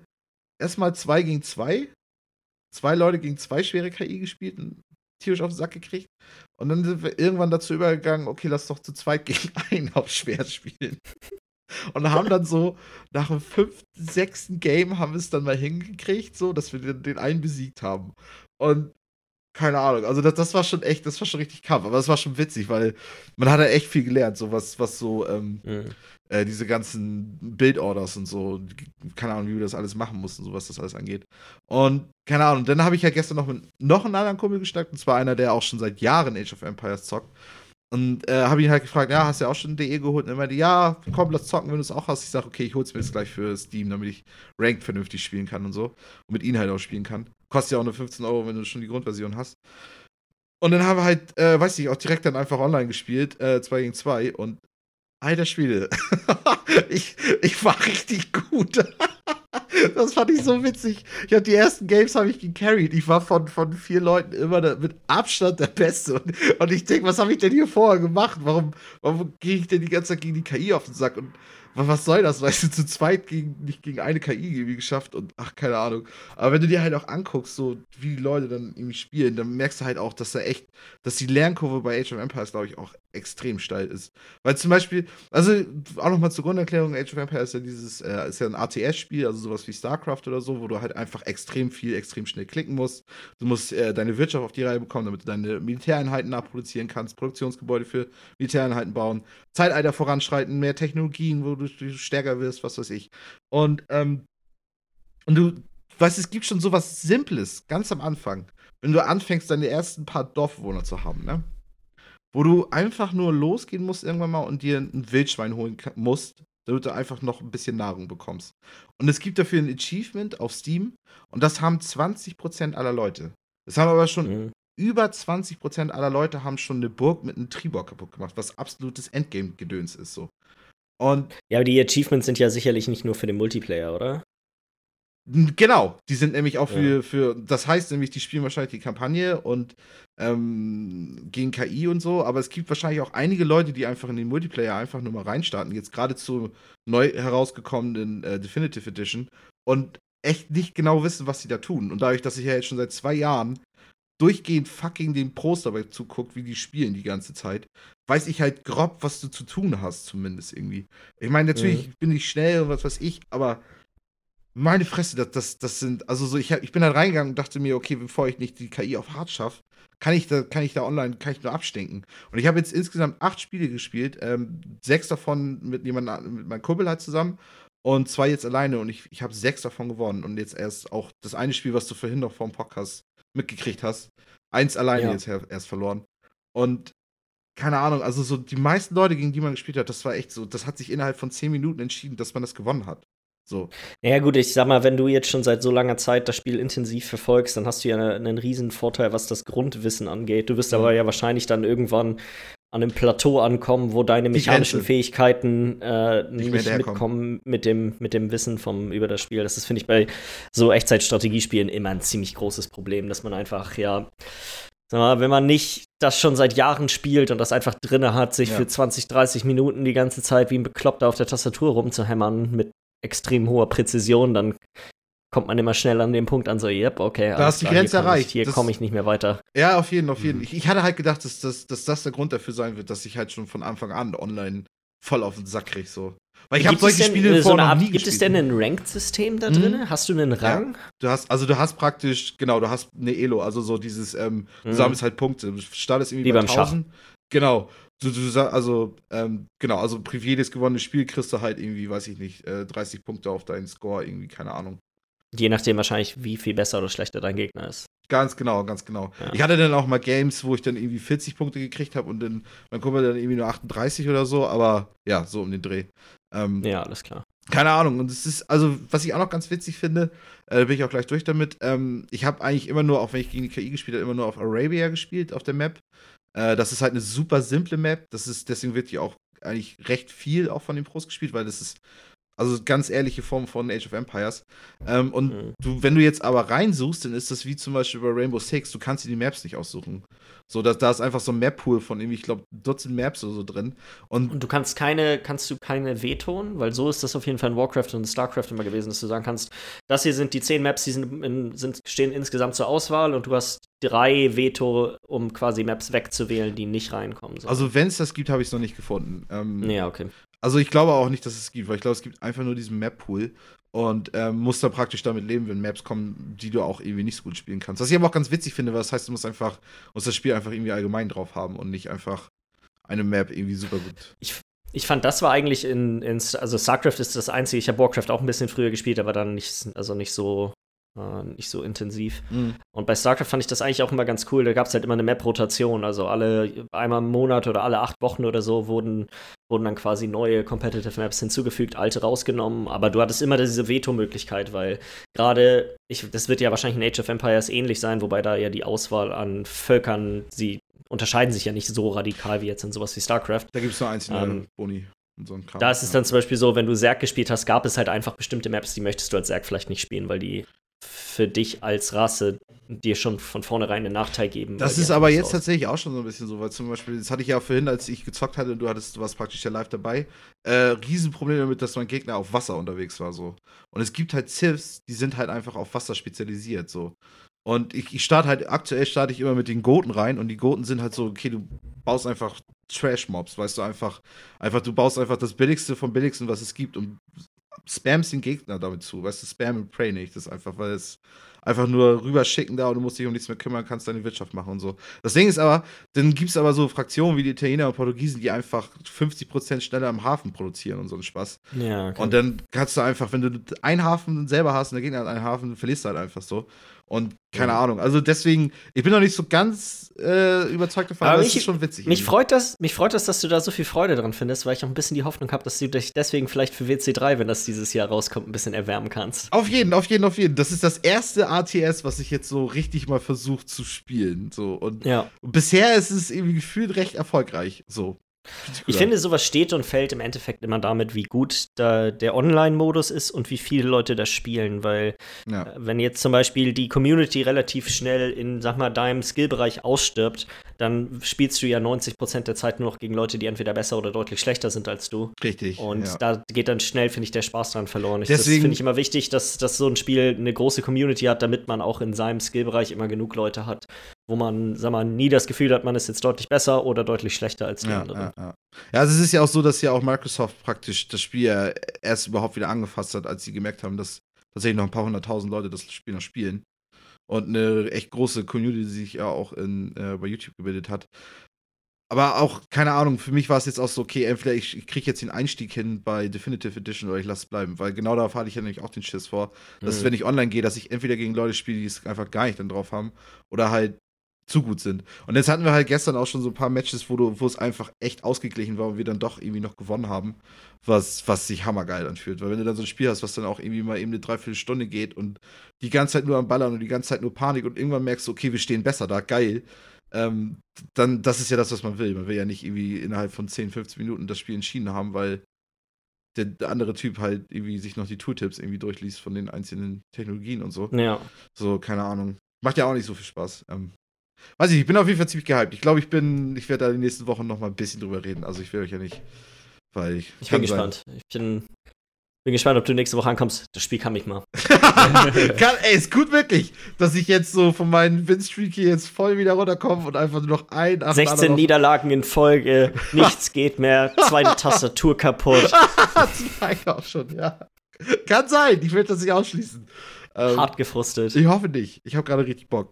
erstmal zwei gegen zwei, zwei Leute gegen zwei schwere KI gespielt und tierisch auf den Sack gekriegt. Und dann sind wir irgendwann dazu übergegangen, okay, lass doch zu zweit gegen einen auf schwer spielen. Und haben dann so nach dem fünften, sechsten Game haben wir es dann mal hingekriegt, so, dass wir den, den einen besiegt haben. Und keine Ahnung, also das, das war schon echt, das war schon richtig Kampf, aber das war schon witzig, weil man hat ja echt viel gelernt, so was, was so, ähm, mhm. äh, diese ganzen Bildorders und so, keine Ahnung, wie wir das alles machen mussten, so was das alles angeht. Und keine Ahnung, dann habe ich ja gestern noch mit noch einen anderen Kumpel gesteckt, und zwar einer, der auch schon seit Jahren Age of Empires zockt. Und äh, habe ihn halt gefragt, ja, hast du ja auch schon DE geholt? Und er meinte, ja, komm, lass zocken, wenn du es auch hast. Ich sage, okay, ich hol's mir jetzt gleich für Steam, damit ich Ranked vernünftig spielen kann und so. Und mit ihnen halt auch spielen kann. Kostet ja auch nur 15 Euro, wenn du schon die Grundversion hast. Und dann haben wir halt, äh, weiß ich, auch direkt dann einfach online gespielt, 2 äh, gegen 2. Und alter Spiele, ich, ich war richtig gut. Das fand ich so witzig. Ich habe die ersten Games habe ich gecarried. Ich war von, von vier Leuten immer der, mit Abstand der Beste. Und, und ich denke, was habe ich denn hier vorher gemacht? Warum, warum gehe ich denn die ganze Zeit gegen die KI auf den Sack? Und was soll das? Weißt du, zu zweit gegen, nicht gegen eine KI irgendwie geschafft und ach, keine Ahnung. Aber wenn du dir halt auch anguckst, so wie die Leute dann irgendwie spielen, dann merkst du halt auch, dass da echt, dass die Lernkurve bei Age of Empires, glaube ich, auch extrem steil ist. Weil zum Beispiel, also auch nochmal zur Grunderklärung, Age of Empires ist ja dieses, äh, ist ja ein ATS-Spiel, also sowas wie StarCraft oder so, wo du halt einfach extrem viel, extrem schnell klicken musst. Du musst äh, deine Wirtschaft auf die Reihe bekommen, damit du deine Militäreinheiten nachproduzieren kannst, Produktionsgebäude für Militäreinheiten bauen, Zeitalter voranschreiten, mehr Technologien, wo du, du stärker wirst, was weiß ich. Und, ähm, und du, weißt, es gibt schon sowas Simples, ganz am Anfang, wenn du anfängst, deine ersten paar Dorfbewohner zu haben, ne? wo du einfach nur losgehen musst irgendwann mal und dir ein Wildschwein holen musst, damit du einfach noch ein bisschen Nahrung bekommst. Und es gibt dafür ein Achievement auf Steam und das haben 20% aller Leute. Das haben aber schon mhm. über 20% aller Leute haben schon eine Burg mit einem Tribor kaputt gemacht, was absolutes Endgame-Gedöns ist so. Und ja, aber die Achievements sind ja sicherlich nicht nur für den Multiplayer, oder? Genau, die sind nämlich auch für, ja. für, das heißt nämlich, die spielen wahrscheinlich die Kampagne und ähm, gegen KI und so, aber es gibt wahrscheinlich auch einige Leute, die einfach in den Multiplayer einfach nur mal reinstarten, jetzt gerade zur neu herausgekommenen äh, Definitive Edition und echt nicht genau wissen, was sie da tun. Und dadurch, dass ich ja jetzt schon seit zwei Jahren durchgehend fucking den Pros dabei zuguckt, wie die spielen die ganze Zeit, weiß ich halt grob, was du zu tun hast, zumindest irgendwie. Ich meine, natürlich mhm. bin ich schnell und was weiß ich, aber meine Fresse, das, das, das sind, also so, ich, ich bin da reingegangen und dachte mir, okay, bevor ich nicht die KI auf hart schaffe, kann ich da, kann ich da online, kann ich nur abstinken. Und ich habe jetzt insgesamt acht Spiele gespielt, ähm, sechs davon mit jemandem, mit meinem Kumpel halt zusammen und zwei jetzt alleine und ich, ich habe sechs davon gewonnen und jetzt erst auch das eine Spiel, was du vorhin noch vor dem Podcast mitgekriegt hast, eins alleine ja. jetzt erst verloren. Und keine Ahnung, also so die meisten Leute, gegen die man gespielt hat, das war echt so, das hat sich innerhalb von zehn Minuten entschieden, dass man das gewonnen hat. So. Ja gut, ich sag mal, wenn du jetzt schon seit so langer Zeit das Spiel intensiv verfolgst, dann hast du ja einen riesen Vorteil, was das Grundwissen angeht. Du wirst aber ja wahrscheinlich dann irgendwann an einem Plateau ankommen, wo deine mechanischen Fähigkeiten äh, nicht, nicht mitkommen mit dem, mit dem Wissen vom, über das Spiel. Das ist, finde ich, bei so Echtzeitstrategiespielen immer ein ziemlich großes Problem, dass man einfach, ja, mal, wenn man nicht das schon seit Jahren spielt und das einfach drinne hat, sich ja. für 20, 30 Minuten die ganze Zeit wie ein Bekloppter auf der Tastatur rumzuhämmern mit extrem hoher Präzision, dann kommt man immer schnell an den Punkt an, so, yep, okay. Da hast du die Grenze erreicht. hier komme ich nicht mehr weiter. Ja, auf jeden, auf jeden. Mhm. Ich, ich, hatte halt gedacht, dass, dass, dass das der Grund dafür sein wird, dass ich halt schon von Anfang an online voll auf den Sack kriege, so. Weil ich habe solche denn, Spiele so vorher noch nie Gibt es denn ein Ranked-System da drin? Mhm. Hast du einen Rang? Ja. Du hast, also du hast praktisch, genau, du hast eine Elo, also so dieses, ähm, du mhm. sammelst halt Punkte. Du startest irgendwie Wie bei beim 1000. Schach. Genau. Du, du, also, ähm, genau, also für jedes gewonnene Spiel kriegst du halt irgendwie, weiß ich nicht, äh, 30 Punkte auf deinen Score, irgendwie, keine Ahnung. Je nachdem wahrscheinlich, wie viel besser oder schlechter dein Gegner ist. Ganz genau, ganz genau. Ja. Ich hatte dann auch mal Games, wo ich dann irgendwie 40 Punkte gekriegt habe und dann, kommen wir dann irgendwie nur 38 oder so, aber ja, so um den Dreh. Ähm, ja, alles klar. Keine Ahnung. Und es ist, also, was ich auch noch ganz witzig finde, äh, bin ich auch gleich durch damit. Ähm, ich habe eigentlich immer nur, auch wenn ich gegen die KI gespielt habe, immer nur auf Arabia gespielt, auf der Map. Äh, das ist halt eine super simple Map. Das ist, deswegen wird die auch eigentlich recht viel auch von den Pros gespielt, weil das ist also ganz ehrliche Form von Age of Empires. Ähm, und mhm. du, wenn du jetzt aber reinsuchst, dann ist das wie zum Beispiel bei Rainbow Six, du kannst dir die Maps nicht aussuchen. So, da, da ist einfach so ein Map-Pool von irgendwie, ich glaube, Dutzend Maps oder so drin. Und, und, du kannst keine, kannst du keine vetoen, weil so ist das auf jeden Fall in Warcraft und Starcraft immer gewesen, dass du sagen kannst, das hier sind die zehn Maps, die sind, in, sind, stehen insgesamt zur Auswahl und du hast drei Veto, um quasi Maps wegzuwählen, die nicht reinkommen. So. Also wenn es das gibt, habe ich es noch nicht gefunden. Ähm, ja, okay. Also ich glaube auch nicht, dass es gibt, weil ich glaube, es gibt einfach nur diesen Map-Pool und ähm, musst dann praktisch damit leben, wenn Maps kommen, die du auch irgendwie nicht so gut spielen kannst. Was ich aber auch ganz witzig finde, weil das heißt, du musst einfach, musst das Spiel einfach irgendwie allgemein drauf haben und nicht einfach eine Map irgendwie super gut. Ich, ich fand, das war eigentlich in, in also StarCraft ist das einzige, ich habe Warcraft auch ein bisschen früher gespielt, aber dann nicht, also nicht so äh, nicht so intensiv. Mhm. Und bei StarCraft fand ich das eigentlich auch immer ganz cool. Da gab es halt immer eine Map-Rotation. Also alle einmal im Monat oder alle acht Wochen oder so wurden, wurden dann quasi neue Competitive Maps hinzugefügt, alte rausgenommen. Aber du hattest immer diese Veto-Möglichkeit, weil gerade, das wird ja wahrscheinlich in Age of Empires ähnlich sein, wobei da ja die Auswahl an Völkern, sie unterscheiden sich ja nicht so radikal wie jetzt in sowas wie StarCraft. Da gibt es nur einzelne ähm, Boni. So da ist es dann zum Beispiel so, wenn du Zerg gespielt hast, gab es halt einfach bestimmte Maps, die möchtest du als Zerg vielleicht nicht spielen, weil die für dich als Rasse dir schon von vornherein einen Nachteil geben. Das ist aber jetzt aus. tatsächlich auch schon so ein bisschen so, weil zum Beispiel, das hatte ich ja vorhin, als ich gezockt hatte, du hattest, du warst praktisch ja live dabei, äh, Riesenproblem damit, dass mein Gegner auf Wasser unterwegs war, so. Und es gibt halt Civs, die sind halt einfach auf Wasser spezialisiert, so. Und ich, ich starte halt, aktuell starte ich immer mit den Goten rein und die Goten sind halt so, okay, du baust einfach Trash-Mobs, weißt du, einfach, einfach, du baust einfach das Billigste vom Billigsten, was es gibt und spamst den Gegner damit zu. Weißt du, Spam und Pray nicht. Das ist einfach, weil es einfach nur rüberschicken da und du musst dich um nichts mehr kümmern, kannst deine Wirtschaft machen und so. Das Ding ist aber, dann gibt es aber so Fraktionen wie die Italiener und Portugiesen, die einfach 50% schneller am Hafen produzieren und so einen Spaß. Ja, okay. Und dann kannst du einfach, wenn du einen Hafen selber hast und der Gegner hat einen Hafen, verlierst du halt einfach so. Und keine ja. Ahnung. Also deswegen, ich bin noch nicht so ganz äh, überzeugt davon, aber das ist schon witzig. Mich freut, das, mich freut das, dass du da so viel Freude dran findest, weil ich auch ein bisschen die Hoffnung habe, dass du dich deswegen vielleicht für WC3, wenn das dieses Jahr rauskommt, ein bisschen erwärmen kannst. Auf jeden, auf jeden, auf jeden. Das ist das erste ATS, was ich jetzt so richtig mal versuche zu spielen. So. Und ja. bisher ist es irgendwie gefühlt recht erfolgreich. So. Ich finde, sowas steht und fällt im Endeffekt immer damit, wie gut da der Online-Modus ist und wie viele Leute das spielen, weil ja. äh, wenn jetzt zum Beispiel die Community relativ schnell in, sag mal, deinem Skillbereich ausstirbt, dann spielst du ja 90% der Zeit nur noch gegen Leute, die entweder besser oder deutlich schlechter sind als du. Richtig. Und ja. da geht dann schnell, finde ich, der Spaß dran verloren. Ich, Deswegen, das finde ich immer wichtig, dass, dass so ein Spiel eine große Community hat, damit man auch in seinem Skillbereich immer genug Leute hat, wo man, sag mal, nie das Gefühl hat, man ist jetzt deutlich besser oder deutlich schlechter als die ja, anderen. Ja, ja. ja, also es ist ja auch so, dass ja auch Microsoft praktisch das Spiel ja erst überhaupt wieder angefasst hat, als sie gemerkt haben, dass tatsächlich noch ein paar hunderttausend Leute das Spiel noch spielen. Und eine echt große Community, die sich ja auch in, äh, bei YouTube gebildet hat. Aber auch, keine Ahnung, für mich war es jetzt auch so, okay, entweder ich, ich kriege jetzt den Einstieg hin bei Definitive Edition oder ich lasse es bleiben. Weil genau darauf hatte ich ja nämlich auch den Schiss vor, dass mhm. wenn ich online gehe, dass ich entweder gegen Leute spiele, die es einfach gar nicht dann drauf haben, oder halt zu gut sind. Und jetzt hatten wir halt gestern auch schon so ein paar Matches, wo, du, wo es einfach echt ausgeglichen war und wir dann doch irgendwie noch gewonnen haben, was, was sich hammergeil anfühlt. Weil wenn du dann so ein Spiel hast, was dann auch irgendwie mal eben eine Dreiviertelstunde geht und die ganze Zeit nur am Ballern und die ganze Zeit nur Panik und irgendwann merkst du, okay, wir stehen besser da, geil. Ähm, dann, das ist ja das, was man will. Man will ja nicht irgendwie innerhalb von 10, 15 Minuten das Spiel entschieden haben, weil der, der, andere Typ halt irgendwie sich noch die Tooltips irgendwie durchliest von den einzelnen Technologien und so. Ja. So, keine Ahnung. Macht ja auch nicht so viel Spaß. Ähm, Weiß ich, ich bin auf jeden Fall ziemlich gehypt. Ich glaube, ich bin, ich werde da die nächsten Wochen noch mal ein bisschen drüber reden. Also ich will euch ja nicht, weil ich. Ich bin gespannt. Ich bin Bin gespannt, ob du nächste Woche ankommst. Das Spiel kann mich mal. kann, ey, ist gut wirklich, dass ich jetzt so von meinen Win-Streak hier jetzt voll wieder runterkomme und einfach nur noch ein, acht 16 Niederlagen in Folge, nichts geht mehr, zweite Tastatur kaputt. Zwei auch schon, ja. Kann sein, ich will das nicht ausschließen. Ähm, Hart gefrustet. Ich hoffe nicht. Ich habe gerade richtig Bock.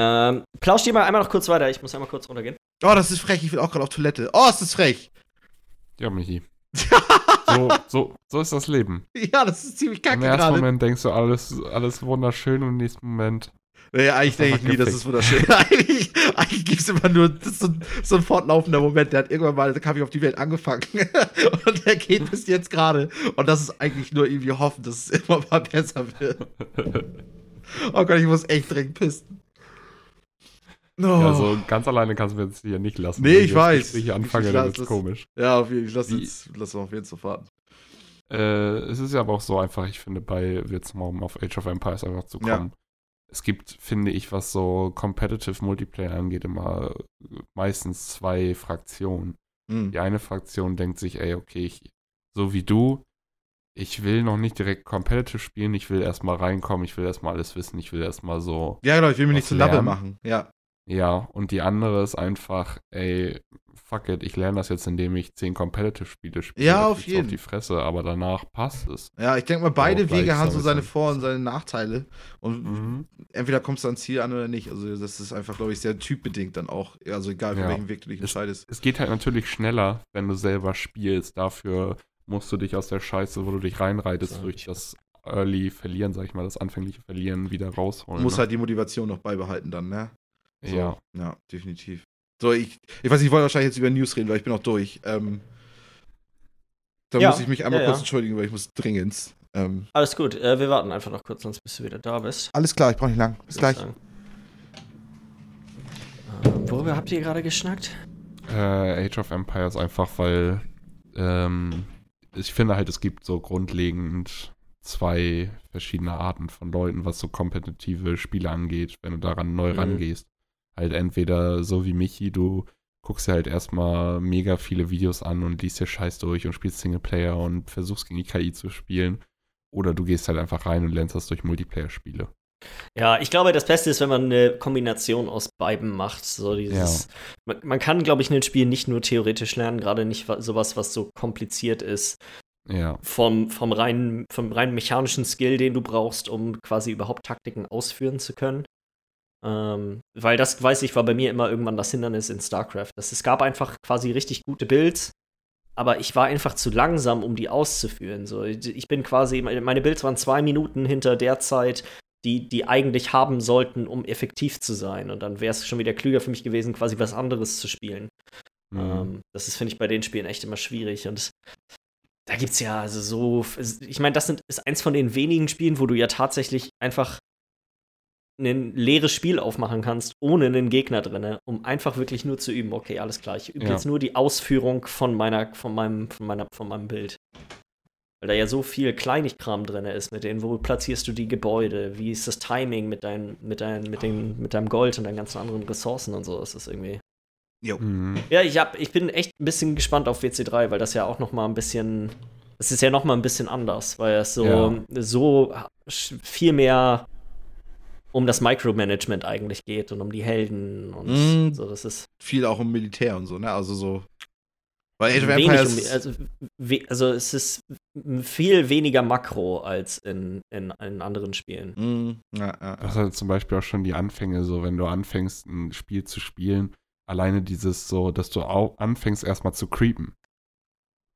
Ähm, plausch dir mal einmal noch kurz weiter. Ich muss einmal kurz runtergehen. Oh, das ist frech. Ich will auch gerade auf Toilette. Oh, ist das frech. Ja, Michi. so, so, so ist das Leben. Ja, das ist ziemlich kacke Im ersten grade. Moment denkst du, alles, alles wunderschön und im nächsten Moment. Nee, eigentlich denke ich nie, das ist wunderschön. eigentlich eigentlich gibt es immer nur so, so, ein fortlaufender Moment. Der hat irgendwann mal der Kaffee auf die Welt angefangen. und der geht bis jetzt gerade. Und das ist eigentlich nur irgendwie hoffen, dass es immer mal besser wird. oh Gott, ich muss echt dringend pissen. Oh. Ja, so ganz alleine kannst du mir jetzt hier nicht lassen. Nee, ich weiß. Wenn ich anfange, dann ist komisch. Ja, auf jeden Fall. Ich lass, jetzt, lass auf jeden Fall fahren. Äh, es ist ja aber auch so einfach, ich finde, bei jetzt mal um auf Age of Empires einfach zu kommen. Ja. Es gibt, finde ich, was so Competitive Multiplayer angeht, immer meistens zwei Fraktionen. Mhm. Die eine Fraktion denkt sich, ey, okay, ich, so wie du, ich will noch nicht direkt competitive spielen, ich will erstmal reinkommen, ich will erstmal alles wissen, ich will erstmal so. Ja, genau, ich will mir nicht zu Lappe machen, ja. Ja, und die andere ist einfach, ey, fuck it, ich lerne das jetzt, indem ich zehn Competitive-Spiele spiele. Ja, auf jeden Fall. auf die Fresse, aber danach passt es. Ja, ich denke mal, beide Wege haben so seine Vor- und seine Nachteile. Und mhm. entweder kommst du ans Ziel an oder nicht. Also, das ist einfach, glaube ich, sehr typbedingt dann auch. Also, egal, für ja. welchen Weg du dich entscheidest. Es, es geht halt natürlich schneller, wenn du selber spielst. Dafür musst du dich aus der Scheiße, wo du dich reinreitest, ja. durch das Early Verlieren, sag ich mal, das anfängliche Verlieren wieder rausholen. Du musst ne? halt die Motivation noch beibehalten dann, ne? So, ja. Ja, definitiv. So, ich, ich weiß nicht, ich wollte wahrscheinlich jetzt über News reden, weil ich bin auch durch. Ähm, da ja, muss ich mich einmal ja, kurz ja. entschuldigen, weil ich muss dringend. Ähm, Alles gut, äh, wir warten einfach noch kurz, sonst bis du wieder da bist. Alles klar, ich brauche nicht lang. Bis gleich. Ähm, worüber habt ihr gerade geschnackt? Äh, Age of Empires einfach, weil ähm, ich finde halt, es gibt so grundlegend zwei verschiedene Arten von Leuten, was so kompetitive Spiele angeht, wenn du daran neu mhm. rangehst. Halt entweder so wie Michi, du guckst dir halt erstmal mega viele Videos an und liest dir Scheiß durch und spielst Singleplayer und versuchst gegen die KI zu spielen. Oder du gehst halt einfach rein und lernst das durch Multiplayer-Spiele. Ja, ich glaube, das Beste ist, wenn man eine Kombination aus beiden macht. So dieses, ja. man, man, kann, glaube ich, ein Spiel nicht nur theoretisch lernen, gerade nicht sowas, was so kompliziert ist. Ja. Vom, vom, rein, vom rein mechanischen Skill, den du brauchst, um quasi überhaupt Taktiken ausführen zu können. Ähm, weil das, weiß ich, war bei mir immer irgendwann das Hindernis in StarCraft. Das, es gab einfach quasi richtig gute Builds, aber ich war einfach zu langsam, um die auszuführen. So, ich bin quasi, meine Builds waren zwei Minuten hinter der Zeit, die die eigentlich haben sollten, um effektiv zu sein. Und dann wäre es schon wieder klüger für mich gewesen, quasi was anderes zu spielen. Mhm. Ähm, das ist, finde ich, bei den Spielen echt immer schwierig. Und da gibt es ja also so. Ich meine, das sind, ist eins von den wenigen Spielen, wo du ja tatsächlich einfach ein leeres Spiel aufmachen kannst, ohne einen Gegner drin, um einfach wirklich nur zu üben. Okay, alles klar, ich übe ja. jetzt nur die Ausführung von meiner, von meinem, von meiner, von meinem Bild. Weil da ja so viel Kleinigkram drin ist, mit denen, wo platzierst du die Gebäude, wie ist das Timing mit, dein, mit, dein, mit, den, mit deinem Gold und deinen ganzen anderen Ressourcen und so. Das ist irgendwie. Jo. Mhm. Ja, ich, hab, ich bin echt ein bisschen gespannt auf WC3, weil das ja auch noch mal ein bisschen. Es ist ja noch mal ein bisschen anders, weil es so, ja. so viel mehr um das Micromanagement eigentlich geht und um die Helden und mm, so. Das ist viel auch um Militär und so, ne? Also so. Weil Age of Empires. Um, also, we, also, es ist viel weniger Makro als in, in, in anderen Spielen. Mm, ja, ja, Das sind zum Beispiel auch schon die Anfänge, so wenn du anfängst, ein Spiel zu spielen, alleine dieses so, dass du auch anfängst erstmal zu creepen.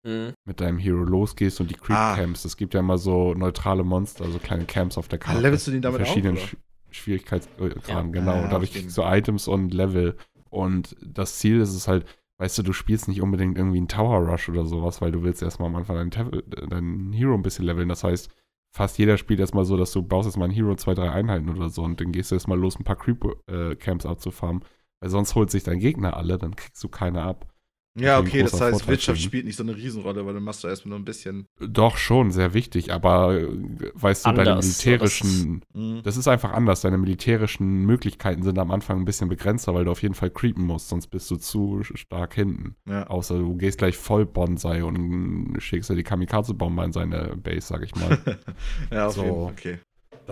Mhm. Mit deinem Hero losgehst und die Creep Camps. Ah. Es gibt ja immer so neutrale Monster, so kleine Camps auf der Karte. Ah, levelst du den damit verschiedenen auf, Schwierigkeitsgrad, ja. genau. Ja, Dadurch kriegst du Items und Level. Und das Ziel ist es halt, weißt du, du spielst nicht unbedingt irgendwie einen Tower Rush oder sowas, weil du willst erstmal am Anfang deinen, deinen Hero ein bisschen leveln. Das heißt, fast jeder spielt erstmal so, dass du baust erstmal einen Hero, zwei, drei Einheiten oder so und dann gehst du erstmal los, ein paar Creep-Camps äh, abzufarmen. Weil sonst holt sich dein Gegner alle, dann kriegst du keine ab. Ja, okay, das heißt, Vorteil Wirtschaft ihn. spielt nicht so eine Riesenrolle, weil dann machst du erstmal nur ein bisschen. Doch schon, sehr wichtig, aber äh, weißt du, deine Anders, so, militärischen, Mhm. das ist einfach anders. Deine militärischen Möglichkeiten sind am Anfang ein bisschen begrenzter, weil du auf jeden Fall creepen musst, sonst bist du zu stark hinten. Ja. Außer du gehst gleich voll Bonsai und schickst dir die Kamikaze-Bombe in seine Base, sag ich mal. ja, auf So. jeden Fall. Okay.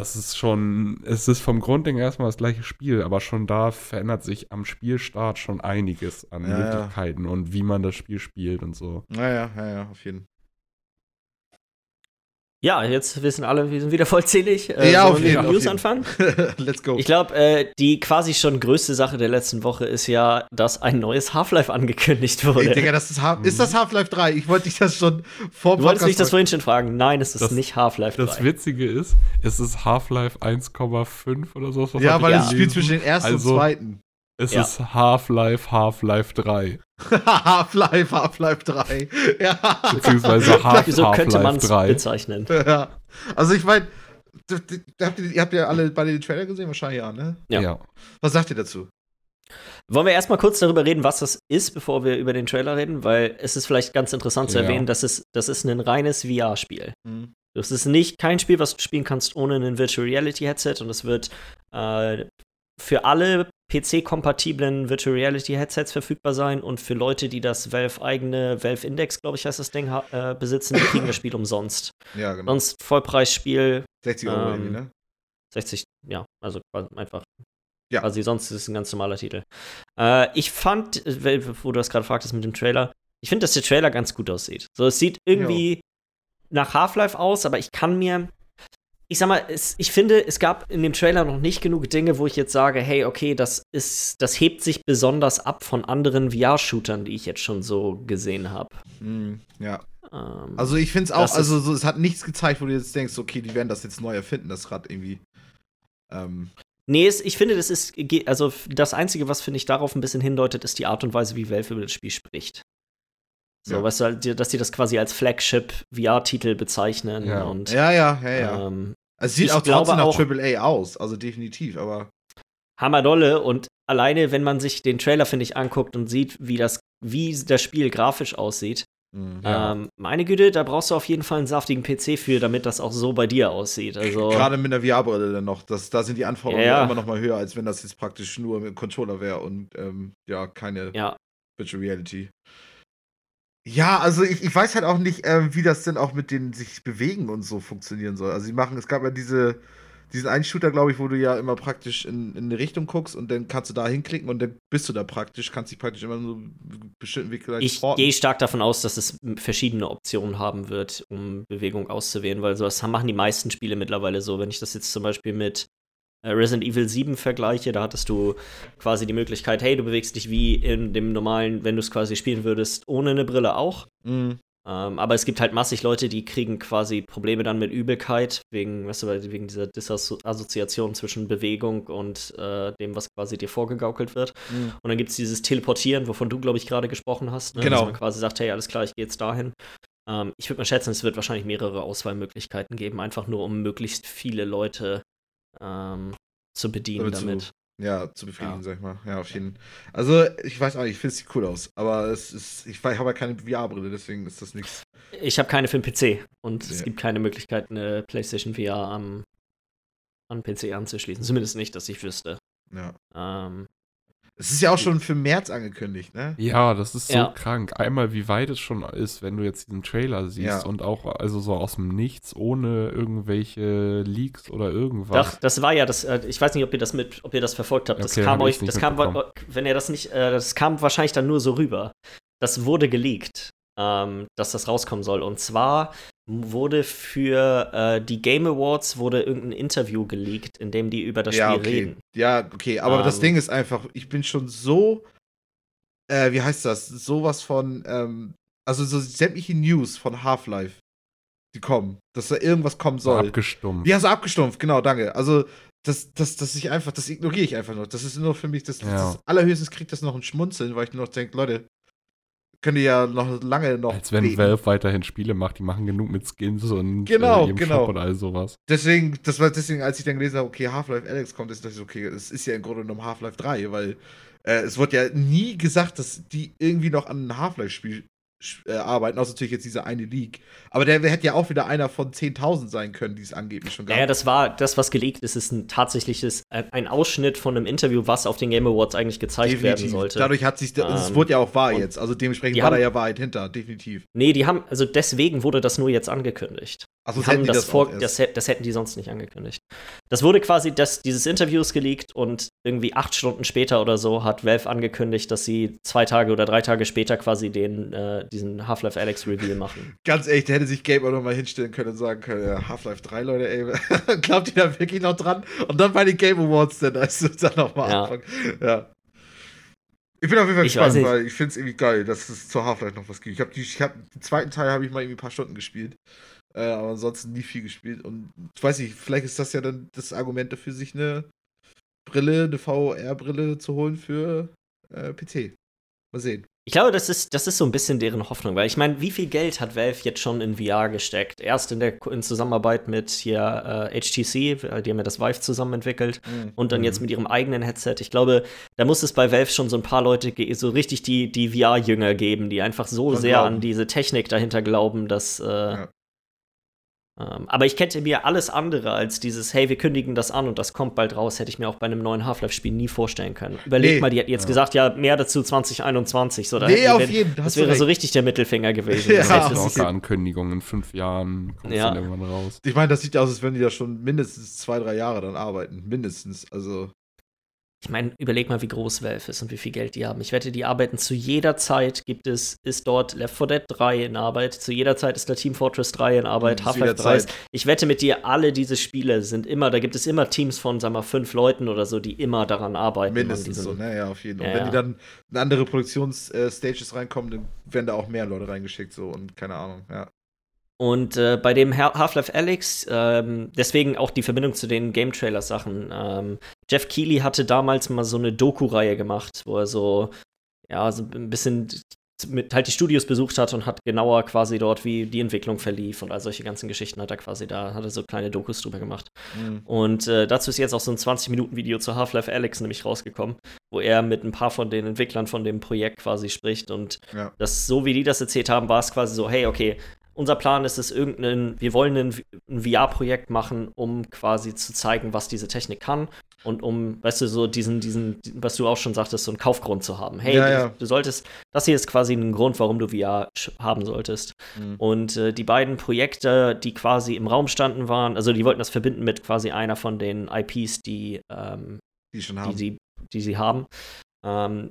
Das ist schon, es ist vom Grundding erstmal das gleiche Spiel, aber schon da verändert sich am Spielstart schon einiges an Ja, ja. Möglichkeiten und wie man das Spiel spielt und so. Naja, ja, ja, auf jeden Ja, jetzt wissen alle, wir sind wieder vollzählig. Äh, Ja, auf wir jeden- mit auf News jeden. anfangen? Fall. Let's go. Ich glaube, äh, die quasi schon größte Sache der letzten Woche ist ja, dass ein neues Half-Life angekündigt wurde. Ey, Digga, das ist, Half ist das Half-Life 3? Ich wollte dich das schon vor du wolltest mich das fragen. vorhin schon fragen. Nein, es ist Das- nicht Half-Life Das 3. Witzige ist, es ist Half-Life 1,5 oder so. was Ja, weil ich es spielt zwischen den ersten Also- und zweiten. Es Ja. ist Half-Life, Half-Life 3. Half-Life, Half-Life 3. Ja. Beziehungsweise Half, so könnte man Half-Life es 3. bezeichnen. ja. Also ich meine, habt ihr, ihr habt ja alle beide den Trailer gesehen? Wahrscheinlich ja, ne? Ja. Ja. Was sagt ihr dazu? Wollen wir erstmal kurz darüber reden, was das ist, bevor wir über den Trailer reden? Weil es ist vielleicht ganz interessant zu Ja. erwähnen, dass es, das ist ein reines VR-Spiel. Hm. Das ist nicht kein Spiel, was du spielen kannst ohne ein Virtual Reality Headset und es wird äh, für alle PC-kompatiblen Virtual Reality Headsets verfügbar sein und für Leute, die das Valve-eigene Valve Index, glaube ich, heißt das Ding, äh, besitzen, die kriegen das Spiel umsonst. Ja, genau. Sonst Vollpreisspiel 60 Euro ähm, irgendwie, ne? 60, ja, also einfach. Ja. Quasi sonst ist es ein ganz normaler Titel. Äh, ich fand, wo du das gerade fragtest mit dem Trailer, ich finde, dass der Trailer ganz gut aussieht. So, es sieht irgendwie nach Half-Life aus, aber ich kann mir. Ich sag mal, es, ich finde, es gab in dem Trailer noch nicht genug Dinge, wo ich jetzt sage, hey, okay, das ist, das hebt sich besonders ab von anderen VR-Shootern, die ich jetzt schon so gesehen habe. Hm, ja. Ähm, Also ich finde es auch, also so, es hat nichts gezeigt, wo du jetzt denkst, okay, die werden das jetzt neu erfinden, das Rad irgendwie. Ähm, Nee, es, ich finde, das ist, also das Einzige, was finde ich darauf ein bisschen hindeutet, ist die Art und Weise, wie Valve über das Spiel spricht. So, Ja. weißt du, dass die das quasi als Flagship-VR-Titel bezeichnen Ja. und ja, ja, ja, ja. ähm, es sieht ich auch trotzdem nach auch- AAA aus, also definitiv, aber. hammerdolle und alleine, wenn man sich den Trailer, finde ich, anguckt und sieht, wie das, wie das Spiel grafisch aussieht, hm. Ja. ähm, meine Güte, da brauchst du auf jeden Fall einen saftigen PC für, damit das auch so bei dir aussieht. Also, Gerade mit einer VR-Brille dann noch, das, da sind die Anforderungen Ja, ja. immer noch mal höher, als wenn das jetzt praktisch nur mit dem Controller wäre und ähm, ja, keine ja, Virtual Reality. Ja, also ich, ich weiß halt auch nicht, ähm, wie das denn auch mit den sich bewegen und so funktionieren soll. Also sie machen, es gab ja diese, diesen einen Shooter, glaube ich, wo du ja immer praktisch in, in eine Richtung guckst und dann kannst du da hinklicken und dann bist du da praktisch, kannst dich praktisch immer so einen bestimmten Weg gleich Ich gehe stark davon aus, dass es verschiedene Optionen haben wird, um Bewegung auszuwählen, weil so das machen die meisten Spiele mittlerweile so. Wenn ich das jetzt zum Beispiel mit äh, Resident Evil 7 vergleiche, da hattest du quasi die Möglichkeit, hey, du bewegst dich wie in dem normalen, wenn du es quasi spielen würdest, ohne eine Brille auch. Mhm. Ähm, aber es gibt halt massig Leute, die kriegen quasi Probleme dann mit Übelkeit, wegen, weißt du, wegen dieser Disassoziation zwischen Bewegung und äh, dem, was quasi dir vorgegaukelt wird. Mhm. Und dann gibt es dieses Teleportieren, wovon du, glaube ich, gerade gesprochen hast. Ne? Genau. Dass man quasi sagt, hey, alles klar, ich gehe jetzt dahin. Ähm, ich würde mal schätzen, es wird wahrscheinlich mehrere Auswahlmöglichkeiten geben, einfach nur um möglichst viele Leute ähm, zu bedienen Damit zu-. Ja, zu befriedigen, Ja. sag ich mal. Ja, auf jeden Also, ich weiß auch nicht, ich finde es sieht cool aus. Aber es ist, ich, ich habe ja keine VR-Brille, deswegen ist das nichts. Ich habe keine für den PC und es Ja. gibt keine Möglichkeit, eine PlayStation VR am, an PC anzuschließen. Zumindest nicht, dass ich wüsste. Ja. Ähm, Es ist ja auch schon für März angekündigt, ne? Ja, das ist so Ja. krank. Einmal, wie weit es schon ist, wenn du jetzt diesen Trailer siehst Ja. und auch also so aus dem Nichts, ohne irgendwelche Leaks oder irgendwas. Doch, das war ja das, äh, ich weiß nicht, ob ihr das mit, ob ihr das verfolgt habt. Das Okay, kam hab euch, das kam, mitbekommen. wenn ihr das nicht, äh, das kam wahrscheinlich dann nur so rüber. Das wurde geleakt, ähm, dass das rauskommen soll. Und zwar wurde für äh, die Game Awards wurde irgendein Interview geleakt, in dem die über das ja, Spiel okay. reden. Ja, okay, aber das Ähm. Ding ist einfach, ich bin schon so, äh, wie heißt das? Sowas von, ähm, also so sämtliche News von Half-Life, die kommen, dass da irgendwas kommen so soll. abgestumpft. Ja, so abgestumpft, genau, danke. Also, das, das, das ich einfach, das ignoriere ich einfach nur. Das ist nur für mich, das, Ja. das allerhöchstens kriegt das noch ein Schmunzeln, weil ich nur noch denke, Leute, können die ja noch lange noch. Als wenn beten. Valve weiterhin Spiele macht, die machen genug mit Skins und Genau, äh, genau. Shop und all sowas. Deswegen, das war deswegen, als ich dann gelesen habe, okay, Half-Life Alex kommt, ist dachte ich so, okay, es ist ja im Grunde genommen Half-Life 3, weil äh, es wird ja nie gesagt, dass die irgendwie noch an einem Half-Life-Spiel äh, arbeiten, außer natürlich jetzt dieser eine Leak. Aber der hätte ja auch wieder einer von 10.000 sein können, die es angeblich schon gab. Naja, das war das, was geleakt ist, ist ein tatsächliches, ein ein Ausschnitt von einem Interview, was auf den Game Awards eigentlich gezeigt werden sollte. Dadurch hat sich, es Ähm, wurde ja auch wahr jetzt. Also dementsprechend war da haben- ja Wahrheit hinter, definitiv. nee, die haben, also deswegen wurde das nur jetzt angekündigt. Also haben das, auch vor, das, das hätten die sonst nicht angekündigt. Das wurde quasi, das, dieses Interview ist geleakt und irgendwie acht Stunden später oder so hat Valve angekündigt, dass sie zwei Tage oder drei Tage später quasi den, äh, diesen Half-Life Alex Reveal machen. Ganz ehrlich, da hätte sich Gabe auch noch mal hinstellen können und sagen können, ja, Half-Life 3, Leute, ey, glaubt ihr da wirklich noch dran? Und dann bei den Game Awards dann, also dann noch mal Ja. anfangen. Ja. Ich bin auf jeden Fall Ich gespannt, weil ich finde es irgendwie geil, dass es zur Half-Life noch was gibt. Ich habe hab, den zweiten Teil habe ich mal irgendwie ein paar Stunden gespielt. Äh, aber ansonsten nie viel gespielt. Und ich weiß nicht, vielleicht ist das ja dann das Argument dafür, sich eine Brille, eine VR-Brille zu holen für äh, PC. Mal sehen. Ich glaube, das ist, das ist so ein bisschen deren Hoffnung, weil ich meine, wie viel Geld hat Valve jetzt schon in VR gesteckt? Erst in der in Zusammenarbeit mit hier äh, HTC, äh, die haben ja das Vive zusammen entwickelt, und dann Mhm. jetzt mit ihrem eigenen Headset. Ich glaube, da muss es bei Valve schon so ein paar Leute, so richtig die, die VR-Jünger geben, die einfach so Dran sehr glauben. an diese Technik dahinter glauben, dass. Äh, aber ich hätte mir alles andere als dieses, hey, wir kündigen das an und das kommt bald raus, hätte ich mir auch bei einem neuen Half-Life-Spiel nie vorstellen können. Überleg Nee. mal, die hätten jetzt Ja. gesagt, ja, mehr dazu 2021. So, da Nee, auf jeden Fall. Das wäre so richtig der Mittelfinger gewesen. Ja. Das heißt, das ist, Stalker-Ankündigung in fünf Jahren kommt Ja. dann irgendwann raus. Ich meine, das sieht aus, als wenn die da schon mindestens zwei, drei Jahre dann arbeiten. Mindestens. Also. Ich meine, überleg mal, wie groß Valve ist und wie viel Geld die haben. Ich wette, die arbeiten zu jeder Zeit, gibt es, ist dort Left 4 Dead 3 in Arbeit, zu jeder Zeit ist da Team Fortress 3 in Arbeit, Mhm, Half-Life zu 3 jeder ist. Ich wette mit dir, alle diese Spiele sind immer, da gibt es immer Teams von, sagen wir mal, fünf Leuten oder so, die immer daran arbeiten. Mindestens diesem- so, ne? Ja, auf jeden Fall. Ja, Und wenn die dann in andere Produktionsstages reinkommen, dann werden da auch mehr Leute reingeschickt, so und keine Ahnung, ja. Und äh, bei dem Ha- Half-Life Alyx, ähm, deswegen auch die Verbindung zu den Game Trailer-Sachen. Ähm, Jeff Keighley hatte damals mal so eine Doku-Reihe gemacht, wo er so, ja, so ein bisschen mit halt die Studios besucht hat und hat genauer quasi dort, wie die Entwicklung verlief und all solche ganzen Geschichten hat er quasi da, hat er so kleine Dokus drüber gemacht. Und äh, dazu ist jetzt auch so ein 20-Minuten-Video zu Half-Life Alyx nämlich rausgekommen, wo er mit ein paar von den Entwicklern von dem Projekt quasi spricht und Ja. das, so wie die das erzählt haben, war es quasi so, hey, okay, unser Plan ist es, irgendein, wir wollen ein, ein VR-Projekt machen, um quasi zu zeigen, was diese Technik kann und um, weißt du, so diesen, diesen, was du auch schon sagtest, so einen Kaufgrund zu haben. Hey, Ja, du, ja. du solltest, das hier ist quasi ein Grund, warum du VR haben solltest. Mhm. Und äh, die beiden Projekte, die quasi im Raum standen, waren, also die wollten das verbinden mit quasi einer von den IPs, die ähm, Die schon die haben. sie, die sie haben. Ähm,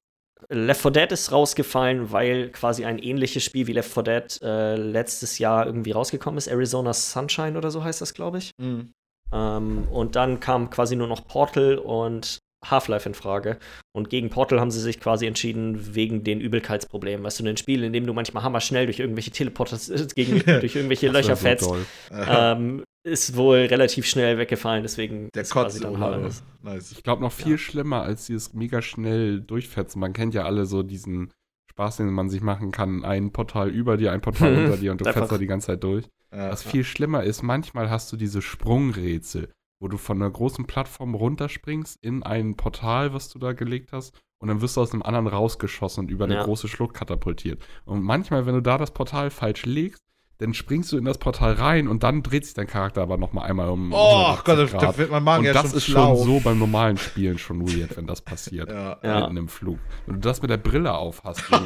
Left 4 Dead ist rausgefallen, weil quasi ein ähnliches Spiel wie Left 4 Dead äh, letztes Jahr irgendwie rausgekommen ist. Arizona Sunshine oder so heißt das, glaube ich. Mhm. Ähm, und dann kam quasi nur noch Portal und Half-Life in Frage. Und gegen Portal haben sie sich quasi entschieden wegen den Übelkeitsproblemen. Weißt du, ein Spiel, in dem du manchmal hammerschnell durch irgendwelche Teleporter gegen durch irgendwelche Löcher so fetzt, ähm, ist wohl relativ schnell weggefallen. Deswegen Der ist quasi Kotz. dann Half-Life. Nice. Ich glaube noch viel schlimmer als dieses mega schnell durchfetzen. Man kennt ja alle so diesen Spaß, den man sich machen kann. Ein Portal über dir, ein Portal unter dir und du fährst da die ganze Zeit durch. Ja. Was viel schlimmer ist, manchmal hast du diese Sprungrätsel, wo du von einer großen Plattform runterspringst in ein Portal, was du da gelegt hast, und dann wirst du aus einem anderen rausgeschossen und über eine Ja. große Schlucht katapultiert. Und manchmal, wenn du da das Portal falsch legst, dann springst du in das Portal rein und dann dreht sich dein Charakter aber noch mal einmal um. Oh 180 Gott, da, Grad. da wird mein Magen und ja das schon ist schlau. schon so beim normalen Spielen schon weird, wenn das passiert. Ja. Ja. Mitten im Flug. Wenn du das mit der Brille auf hast. Junge,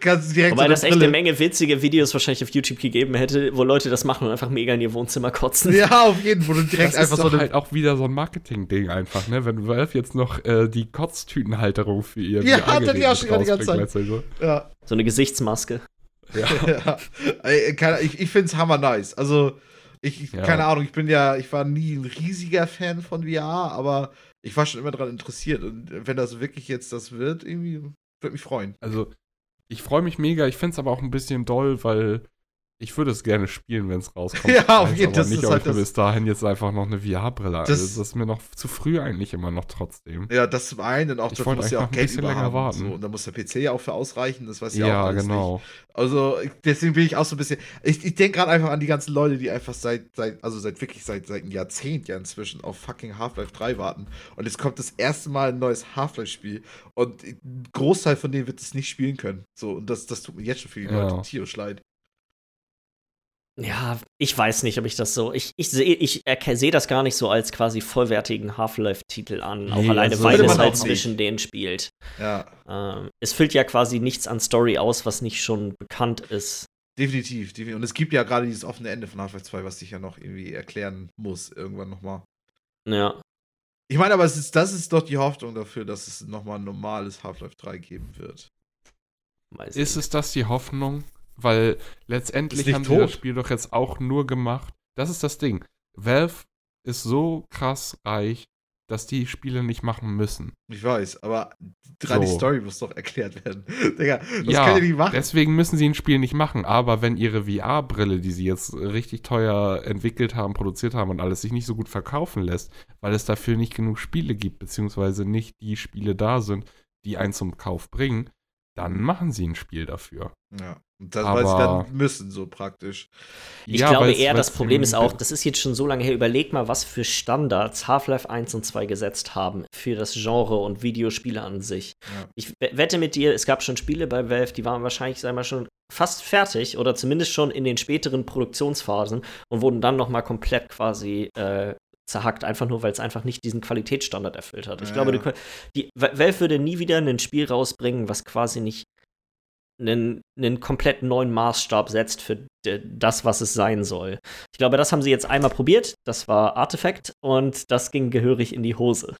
Kannst du direkt Wobei so das echt eine Menge witzige Videos wahrscheinlich auf YouTube gegeben hätte, wo Leute das machen und einfach mega in ihr Wohnzimmer kotzen. Ja, auf jeden Fall. wo du direkt das ist einfach so doch eine. halt auch wieder so ein Marketing-Ding einfach, ne? Wenn Valve jetzt noch äh, die Kotztütenhalterung für ihr Ja, VR hatte die auch schon die ganze rausbringt, weißt du, so. ja. So eine Gesichtsmaske. ja. Ey, keine- Ich, ich finde es hammer nice. Also, ich, ich Ja. keine Ahnung, ich bin ja, ich war nie ein riesiger Fan von VR, aber ich war schon immer daran interessiert. Und wenn das wirklich jetzt das wird, irgendwie, würde mich freuen. Also, ich freue mich mega. Ich finde es aber auch ein bisschen doll, weil Ich würde es gerne spielen, wenn es rauskommt. Ja, auf jeden Fall, aber nicht, ist ob halt ich das- bis dahin jetzt einfach noch eine VR-Brille. Das- Also, das ist mir noch zu früh eigentlich immer noch trotzdem. Ja, das zum einen und auch Ich dafür du ja auch Geld bisschen über länger haben. warten. So, und da muss der PC ja auch für ausreichen, das weiß ich Ja, ja auch alles genau. nicht. Also deswegen bin ich auch so ein bisschen. Ich, ich denke gerade einfach an die ganzen Leute, die einfach seit, seit also seit wirklich seit, seit einem Jahrzehnt ja inzwischen auf fucking Half-Life 3 warten. Und jetzt kommt das erste Mal ein neues Half-Life-Spiel. Und ein Großteil von denen wird es nicht spielen können. So, und das, das tut mir jetzt schon für die Ja. Leute tierisch leid. Ja, ich weiß nicht, ob ich das so. Ich, ich sehe ich sehe das gar nicht so als quasi vollwertigen Half-Life-Titel an. auch Nee, alleine, also weil sollte es man halt auch zwischen nicht. denen spielt. Ja, Ähm, es füllt ja quasi nichts an Story aus, was nicht schon bekannt ist. definitiv, definitiv. Und es gibt ja gerade dieses offene Ende von Half-Life 2, was ich ja noch irgendwie erklären muss, irgendwann nochmal. Ja. Ich meine, aber es ist, das ist doch die Hoffnung dafür, dass es nochmal ein normales Half-Life 3 geben wird. Weiß Ist ich es das die Hoffnung? Weil letztendlich haben sie das. Spiel doch jetzt auch nur gemacht. Das ist das Ding. Valve ist so krass reich, dass die Spiele nicht machen müssen. Ich weiß, aber gerade die So. Story muss doch erklärt werden. Digga, das Ja, könnt ihr nicht machen. Deswegen müssen sie ein Spiel nicht machen. Aber wenn ihre VR-Brille, die sie jetzt richtig teuer entwickelt haben, produziert haben und alles, sich nicht so gut verkaufen lässt, weil es dafür nicht genug Spiele gibt, beziehungsweise nicht die Spiele da sind, die einen zum Kauf bringen, dann machen sie ein Spiel dafür. Ja. Und das, weil sie Aber- dann müssen, so praktisch. Ich Ja, glaube eher, das Problem ist auch, das ist jetzt schon so lange her, überleg mal, was für Standards Half-Life 1 und 2 gesetzt haben für das Genre und Videospiele an sich. Ja. Ich we- wette mit dir, es gab schon Spiele bei Valve, die waren wahrscheinlich, sagen wir mal, schon fast fertig oder zumindest schon in den späteren Produktionsphasen und wurden dann noch mal komplett quasi äh, zerhackt, einfach nur, weil es einfach nicht diesen Qualitätsstandard erfüllt hat. Ich Ja, glaube, ja. die, Valve würde nie wieder ein Spiel rausbringen, was quasi nicht einen, einen komplett neuen Maßstab setzt für das, was es sein soll. Ich glaube, das haben sie jetzt einmal probiert. Das war Artifact und das ging gehörig in die Hose.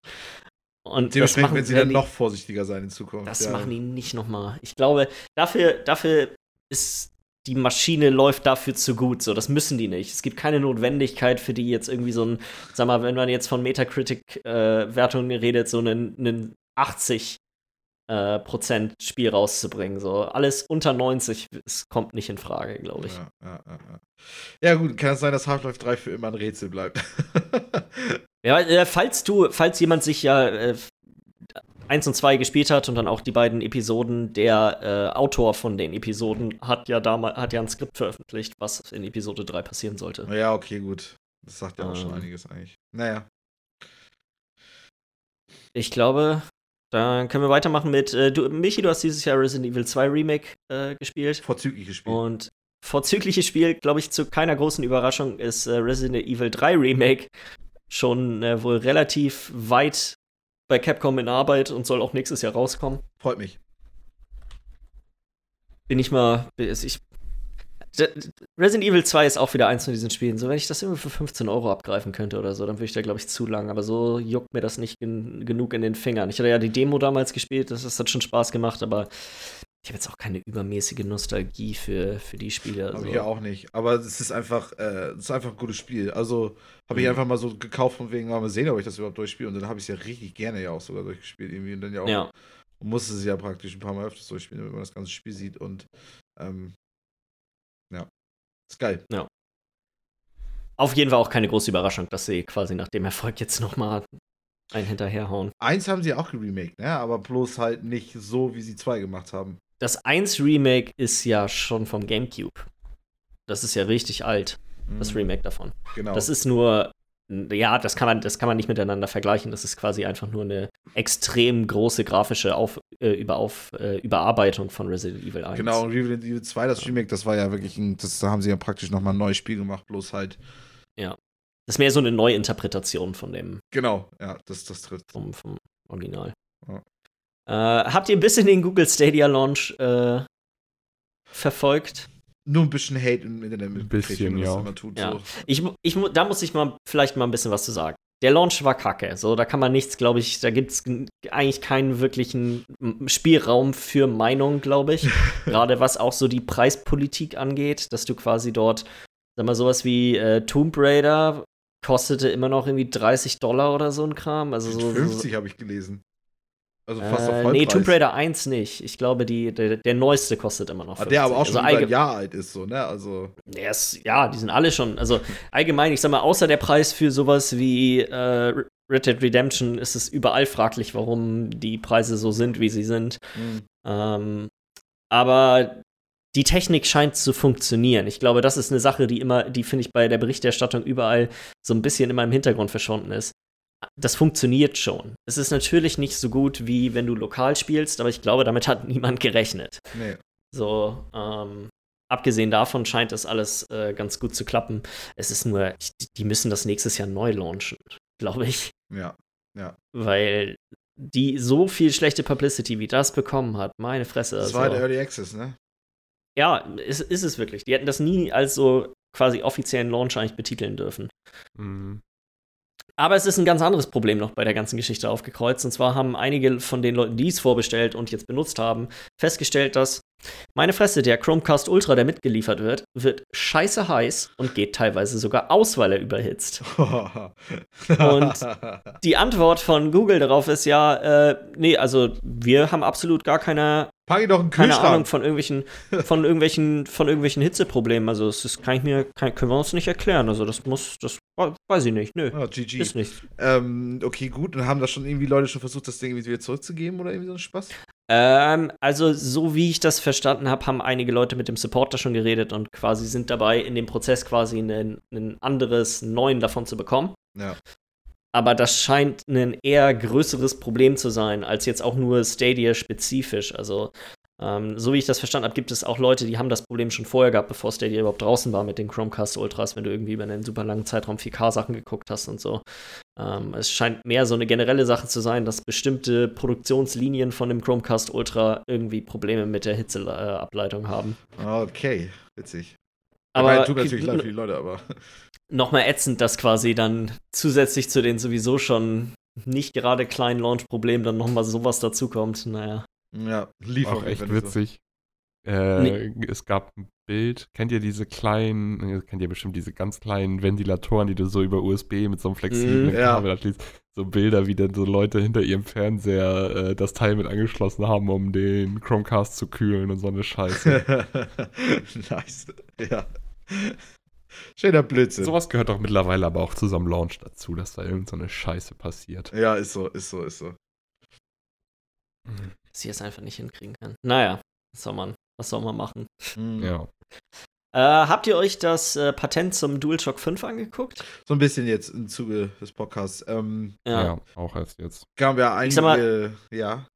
Und das Dementsprechend machen, werden sie werden dann noch vorsichtiger sein in Zukunft. das ja. machen die nicht nochmal. Ich glaube, dafür, dafür ist die Maschine läuft dafür zu gut. So, das müssen die nicht. Es gibt keine Notwendigkeit für die jetzt irgendwie so ein, sag mal, wenn man jetzt von Metacritic-Wertungen redet, so einen, einen 80 äh, Prozent Spiel rauszubringen. So alles unter 90, es kommt nicht in Frage, glaube ich. Ja, ja, ja, ja. ja, gut, kann es sein, dass Half-Life 3 für immer ein Rätsel bleibt. Ja, äh, falls du, falls jemand sich ja äh, 1 und 2 gespielt hat und dann auch die beiden Episoden, der äh, Autor von den Episoden hat ja damals hat ja ein Skript veröffentlicht, was in Episode 3 passieren sollte. ja, okay, gut. Das sagt ja auch schon Ähm. einiges eigentlich. Naja. Ich glaube, dann können wir weitermachen mit äh, du, Michi, du hast dieses Jahr Resident Evil 2 Remake äh, gespielt Vorzügliches Spiel. und vorzügliches Spiel, glaube ich, zu keiner großen Überraschung ist äh, Resident Evil 3 Remake schon äh, wohl relativ weit bei Capcom in Arbeit und soll auch nächstes Jahr rauskommen. Freut mich. bin ich mal. Ich, Resident Evil 2 ist auch wieder eins von diesen Spielen. So, wenn ich das irgendwie für 15 Euro abgreifen könnte oder so, dann würde ich da, glaube ich, zu lang. Aber so juckt mir das nicht gen genug in den Fingern. Ich hatte ja die Demo damals gespielt, das, das hat schon Spaß gemacht, aber ich habe jetzt auch keine übermäßige Nostalgie für, für die Spiele. Habe Also. ich ja auch nicht. Aber es ist einfach, äh, es ist einfach ein gutes Spiel. Also habe ich Mhm. einfach mal so gekauft von wegen, mal sehen, ob ich das überhaupt durchspiele. Und dann habe ich es ja richtig gerne ja auch sogar durchgespielt irgendwie. Und dann ja auch Ja. und musste es ja praktisch ein paar Mal öfters durchspielen, damit man das ganze Spiel sieht. Und ähm, ja, ist geil. Auf jeden Fall auch keine große Überraschung, dass sie quasi nach dem Erfolg jetzt noch mal einen hinterherhauen. Eins haben sie auch geremaked, ne? Aber bloß halt nicht so, wie sie zwei gemacht haben. Das 1 Remake ist ja schon vom GameCube. Das ist ja richtig alt, das Mhm, Remake davon. Genau. Das ist nur, ja, das kann man, das kann man nicht miteinander vergleichen. Das ist quasi einfach nur eine extrem große grafische Auf, äh, Überauf, äh, Überarbeitung von Resident Evil 1. Genau, und Resident Evil 2, das Remake, das war ja wirklich ein, das, da haben sie ja praktisch nochmal ein neues Spiel gemacht, bloß halt. Das ist mehr so eine Neuinterpretation von dem, Genau, ja, das, das trifft. vom, vom Original. Äh, habt ihr ein bisschen den Google Stadia Launch äh, verfolgt? Nur ein bisschen Hate im Internet mit bisschen, ja. tut. Ja. So. Ich, ich, da muss ich mal vielleicht mal ein bisschen was zu sagen. Der Launch war kacke. So, da kann man nichts, glaube ich, da gibt es eigentlich keinen wirklichen Spielraum für Meinung, glaube ich. Gerade was auch so die Preispolitik angeht, dass du quasi dort, sag mal, sowas wie äh, Tomb Raider kostete immer noch irgendwie 30 Dollar oder so ein Kram. Also so, so 50 habe ich gelesen. Also fast auf Äh, nee, Tomb Raider 1 nicht. Ich glaube, die, der, der neueste kostet immer noch Ah, 50. der aber auch schon also ein Jahr alt ist, so, ne? Also. Ist, ja, die sind alle schon. Also allgemein, ich sag mal, außer der Preis für sowas wie äh, Red Dead Redemption ist es überall fraglich, warum die Preise so sind, wie sie sind. hm. Ähm, aber die Technik scheint zu funktionieren. Ich glaube, das ist eine Sache, die immer, die finde ich bei der Berichterstattung überall so ein bisschen immer im Hintergrund verschwunden ist. Das funktioniert schon. Es ist natürlich nicht so gut, wie wenn du lokal spielst, aber ich glaube, damit hat niemand gerechnet. Nee. So, ähm, abgesehen davon scheint das alles äh, ganz gut zu klappen. Es ist nur, die müssen das nächstes Jahr neu launchen, glaube ich. Ja. Weil die so viel schlechte Publicity wie das bekommen hat, meine Fresse. Das also- war der Early Access, ne? ja, ist, ist es wirklich. Die hätten das nie als so quasi offiziellen Launch eigentlich betiteln dürfen. Mhm. Aber es ist ein ganz anderes Problem noch bei der ganzen Geschichte aufgekreuzt. Und zwar haben einige von den Leuten, die es vorbestellt und jetzt benutzt haben, festgestellt, dass meine Fresse, der Chromecast Ultra, der mitgeliefert wird, wird scheiße heiß und geht teilweise sogar aus, weil er überhitzt. Und Die Antwort von Google darauf ist ja, äh, nee, also wir haben absolut gar keine, Pack ihn doch einen keine Ahnung Kühlschrank. von irgendwelchen, von irgendwelchen, von irgendwelchen Hitzeproblemen. Also das ist, kann ich mir, kann, können wir uns nicht erklären. Also das muss, das weiß ich nicht. Nö, Ah, GG. ist nicht. Ähm, okay, gut. Und haben da schon irgendwie Leute schon versucht, das Ding irgendwie wieder zurückzugeben oder irgendwie so ein Spaß? Ähm, also, so wie ich das verstanden habe, haben einige Leute mit dem Supporter schon geredet und quasi sind dabei, in dem Prozess quasi ein, ein anderes, einen neuen davon zu bekommen. Ja. Aber das scheint ein eher größeres Problem zu sein, als jetzt auch nur Stadia-spezifisch. Also, ähm, so wie ich das verstanden habe, gibt es auch Leute, die haben das Problem schon vorher gehabt, bevor Stadia überhaupt draußen war mit den Chromecast Ultras, wenn du irgendwie über einen super langen Zeitraum 4K-Sachen geguckt hast und so. Ähm, es scheint mehr so eine generelle Sache zu sein, dass bestimmte Produktionslinien von dem Chromecast Ultra irgendwie Probleme mit der Hitzeableitung haben. Okay, witzig. Aber Aber tut natürlich leid für die Leute, aber. nochmal ätzend, dass quasi dann zusätzlich zu den sowieso schon nicht gerade kleinen Launch-Problemen dann nochmal sowas dazukommt. Naja. Ja, Lieferung. Auch echt du so- witzig. Äh, Nee. Es gab ein Bild. Kennt ihr diese kleinen, äh, kennt ihr bestimmt diese ganz kleinen Ventilatoren, die du so über USB mit so einem flexiblen ja. Kabel anschließt? So Bilder, wie dann so Leute hinter ihrem Fernseher äh, das Teil mit angeschlossen haben, um den Chromecast zu kühlen und so eine Scheiße. nice. Ja. Schöner Blödsinn. Sowas gehört doch mittlerweile aber auch zu so einem Launch dazu, dass da irgend so eine Scheiße passiert. Ja, ist so, ist so, ist so. Dass ich es einfach nicht hinkriegen kann. Naja, was soll man, was soll man machen? Mhm. Ja. Äh, habt ihr euch das äh, Patent zum DualShock 5 angeguckt? So ein bisschen jetzt im Zuge des Podcasts. Ähm, ja, auch als jetzt. kamen ja Ich sag mal- einige, ja.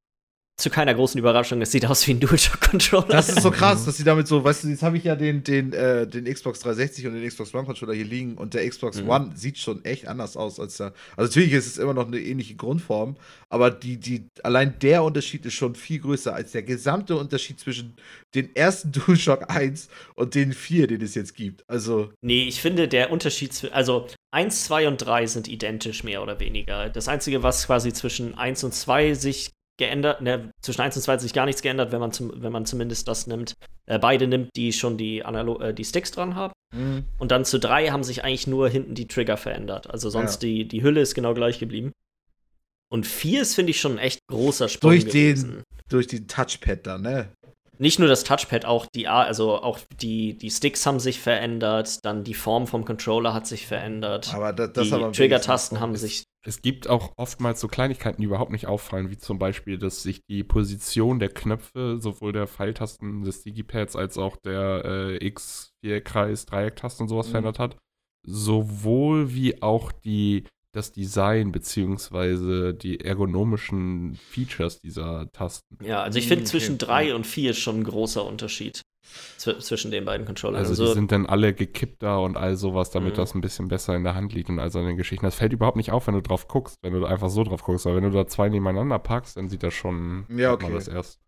Zu keiner großen Überraschung, es sieht aus wie ein DualShock-Controller. Das ist so krass, dass sie damit so, weißt du, jetzt habe ich ja den, den, äh, den Xbox 360 und den Xbox One Controller hier liegen und der Xbox Mhm. One sieht schon echt anders aus als der. Also natürlich ist es immer noch eine ähnliche Grundform, aber die, die, allein der Unterschied ist schon viel größer als der gesamte Unterschied zwischen den ersten DualShock 1 und den 4, den es jetzt gibt. Also, Nee, ich finde, der Unterschied, also 1, 2 und 3 sind identisch, mehr oder weniger. Das Einzige, was quasi zwischen 1 und 2 sich geändert, ne, zwischen 1 und 2 hat sich gar nichts geändert, wenn man, zum, wenn man zumindest das nimmt, äh, beide nimmt, die schon die, Analo äh, die Sticks dran haben. mh, Und dann zu 3 haben sich eigentlich nur hinten die Trigger verändert. Also sonst Ja. die, die Hülle ist genau gleich geblieben. Und 4 ist, finde ich, schon ein echt großer Sprung Durch gewesen. den- durch die Touchpad da, ne? Nicht nur das Touchpad, auch die, A- also auch die, die Sticks haben sich verändert, dann die Form vom Controller hat sich verändert. Aber das, das die Trigger-Tasten haben Es- sich. Es gibt auch oftmals so Kleinigkeiten, die überhaupt nicht auffallen, wie zum Beispiel, dass sich die Position der Knöpfe, sowohl der Pfeiltasten des Digipads als auch der äh, X, Vierkreis, Dreiecktasten und sowas Mhm. verändert hat. Sowohl wie auch die, das Design beziehungsweise die ergonomischen Features dieser Tasten. Ja, also ich finde okay. zwischen 3 und 4 ist schon ein großer Unterschied zw zwischen den beiden Controllern. Also, die sind dann alle gekippter und all sowas, damit Mhm. das ein bisschen besser in der Hand liegt und all so eine Geschichten. Das fällt überhaupt nicht auf, wenn du drauf guckst, wenn du einfach so drauf guckst. Aber wenn du da zwei nebeneinander packst, dann sieht das schon Ja, okay. das erst.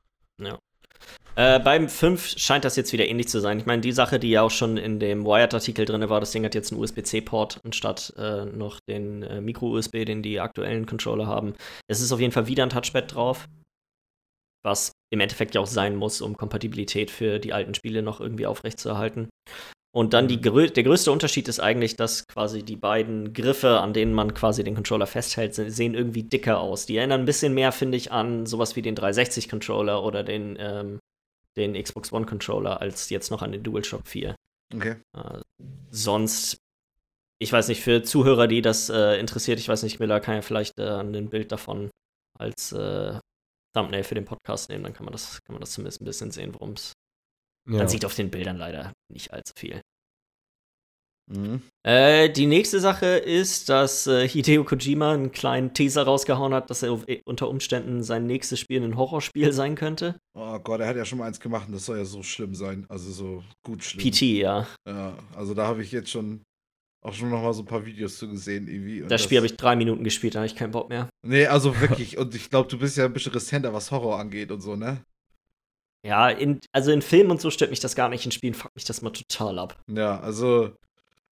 Äh, beim 5 scheint das jetzt wieder ähnlich zu sein. Ich meine, die Sache, die ja auch schon in dem Wired-Artikel drin war, das Ding hat jetzt einen USB-C-Port anstatt äh, noch den äh, Micro-USB, den die aktuellen Controller haben. Es ist auf jeden Fall wieder ein Touchpad drauf, was im Endeffekt ja auch sein muss, um Kompatibilität für die alten Spiele noch irgendwie aufrechtzuerhalten. Und dann die, der größte Unterschied ist eigentlich, dass quasi die beiden Griffe, an denen man quasi den Controller festhält, sehen irgendwie dicker aus. Die erinnern ein bisschen mehr, finde ich, an sowas wie den 360-Controller oder den, ähm, den Xbox One-Controller, als jetzt noch an den DualShock 4. Okay. Äh, sonst, ich weiß nicht, für Zuhörer, die das äh, interessiert, ich weiß nicht, Miller kann ja vielleicht äh, ein Bild davon als äh, Thumbnail für den Podcast nehmen, dann kann man das, kann man das zumindest ein bisschen sehen, worum es ja. Man sieht auf den Bildern leider nicht allzu viel. Mhm. Äh, die nächste Sache ist, dass äh, Hideo Kojima einen kleinen Teaser rausgehauen hat, dass er unter Umständen sein nächstes Spiel ein Horrorspiel sein könnte. Oh Gott, er hat ja schon mal eins gemacht und das soll ja so schlimm sein. Also so gut schlimm. PT, ja. Ja, also da habe ich jetzt schon auch schon noch mal so ein paar Videos zu gesehen irgendwie. das, das Spiel habe ich drei Minuten gespielt, da habe ich keinen Bock mehr. Nee, also wirklich. und ich glaube, du bist ja ein bisschen resistenter, was Horror angeht und so, ne? Ja, in, also in Filmen und so stört mich das gar nicht, in Spielen fuckt mich das mal total ab. Ja, also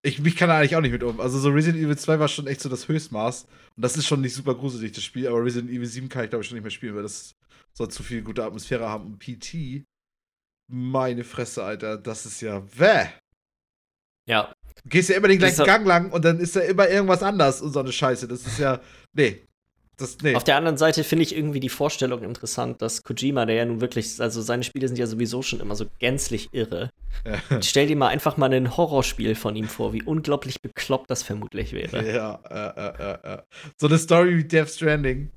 ich mich kann da eigentlich auch nicht mit um. Also so Resident Evil 2 war schon echt so das Höchstmaß. Und das ist schon nicht super gruselig, das Spiel, aber Resident Evil 7 kann ich glaube ich schon nicht mehr spielen, weil das soll zu viel gute Atmosphäre haben. Und PT, meine Fresse, Alter, das ist ja wäh. Ja. Du gehst ja immer den gleichen Gang lang und dann ist da immer irgendwas anders und so eine Scheiße. Das ist ja. Nee, das, nee. Auf der anderen Seite finde ich irgendwie die Vorstellung interessant, dass Kojima, der ja nun wirklich, also seine Spiele sind ja sowieso schon immer so gänzlich irre. Ja. Stell dir mal einfach mal ein Horrorspiel von ihm vor, wie unglaublich bekloppt das vermutlich wäre. Ja, äh, äh, äh. So eine Story wie Death Stranding.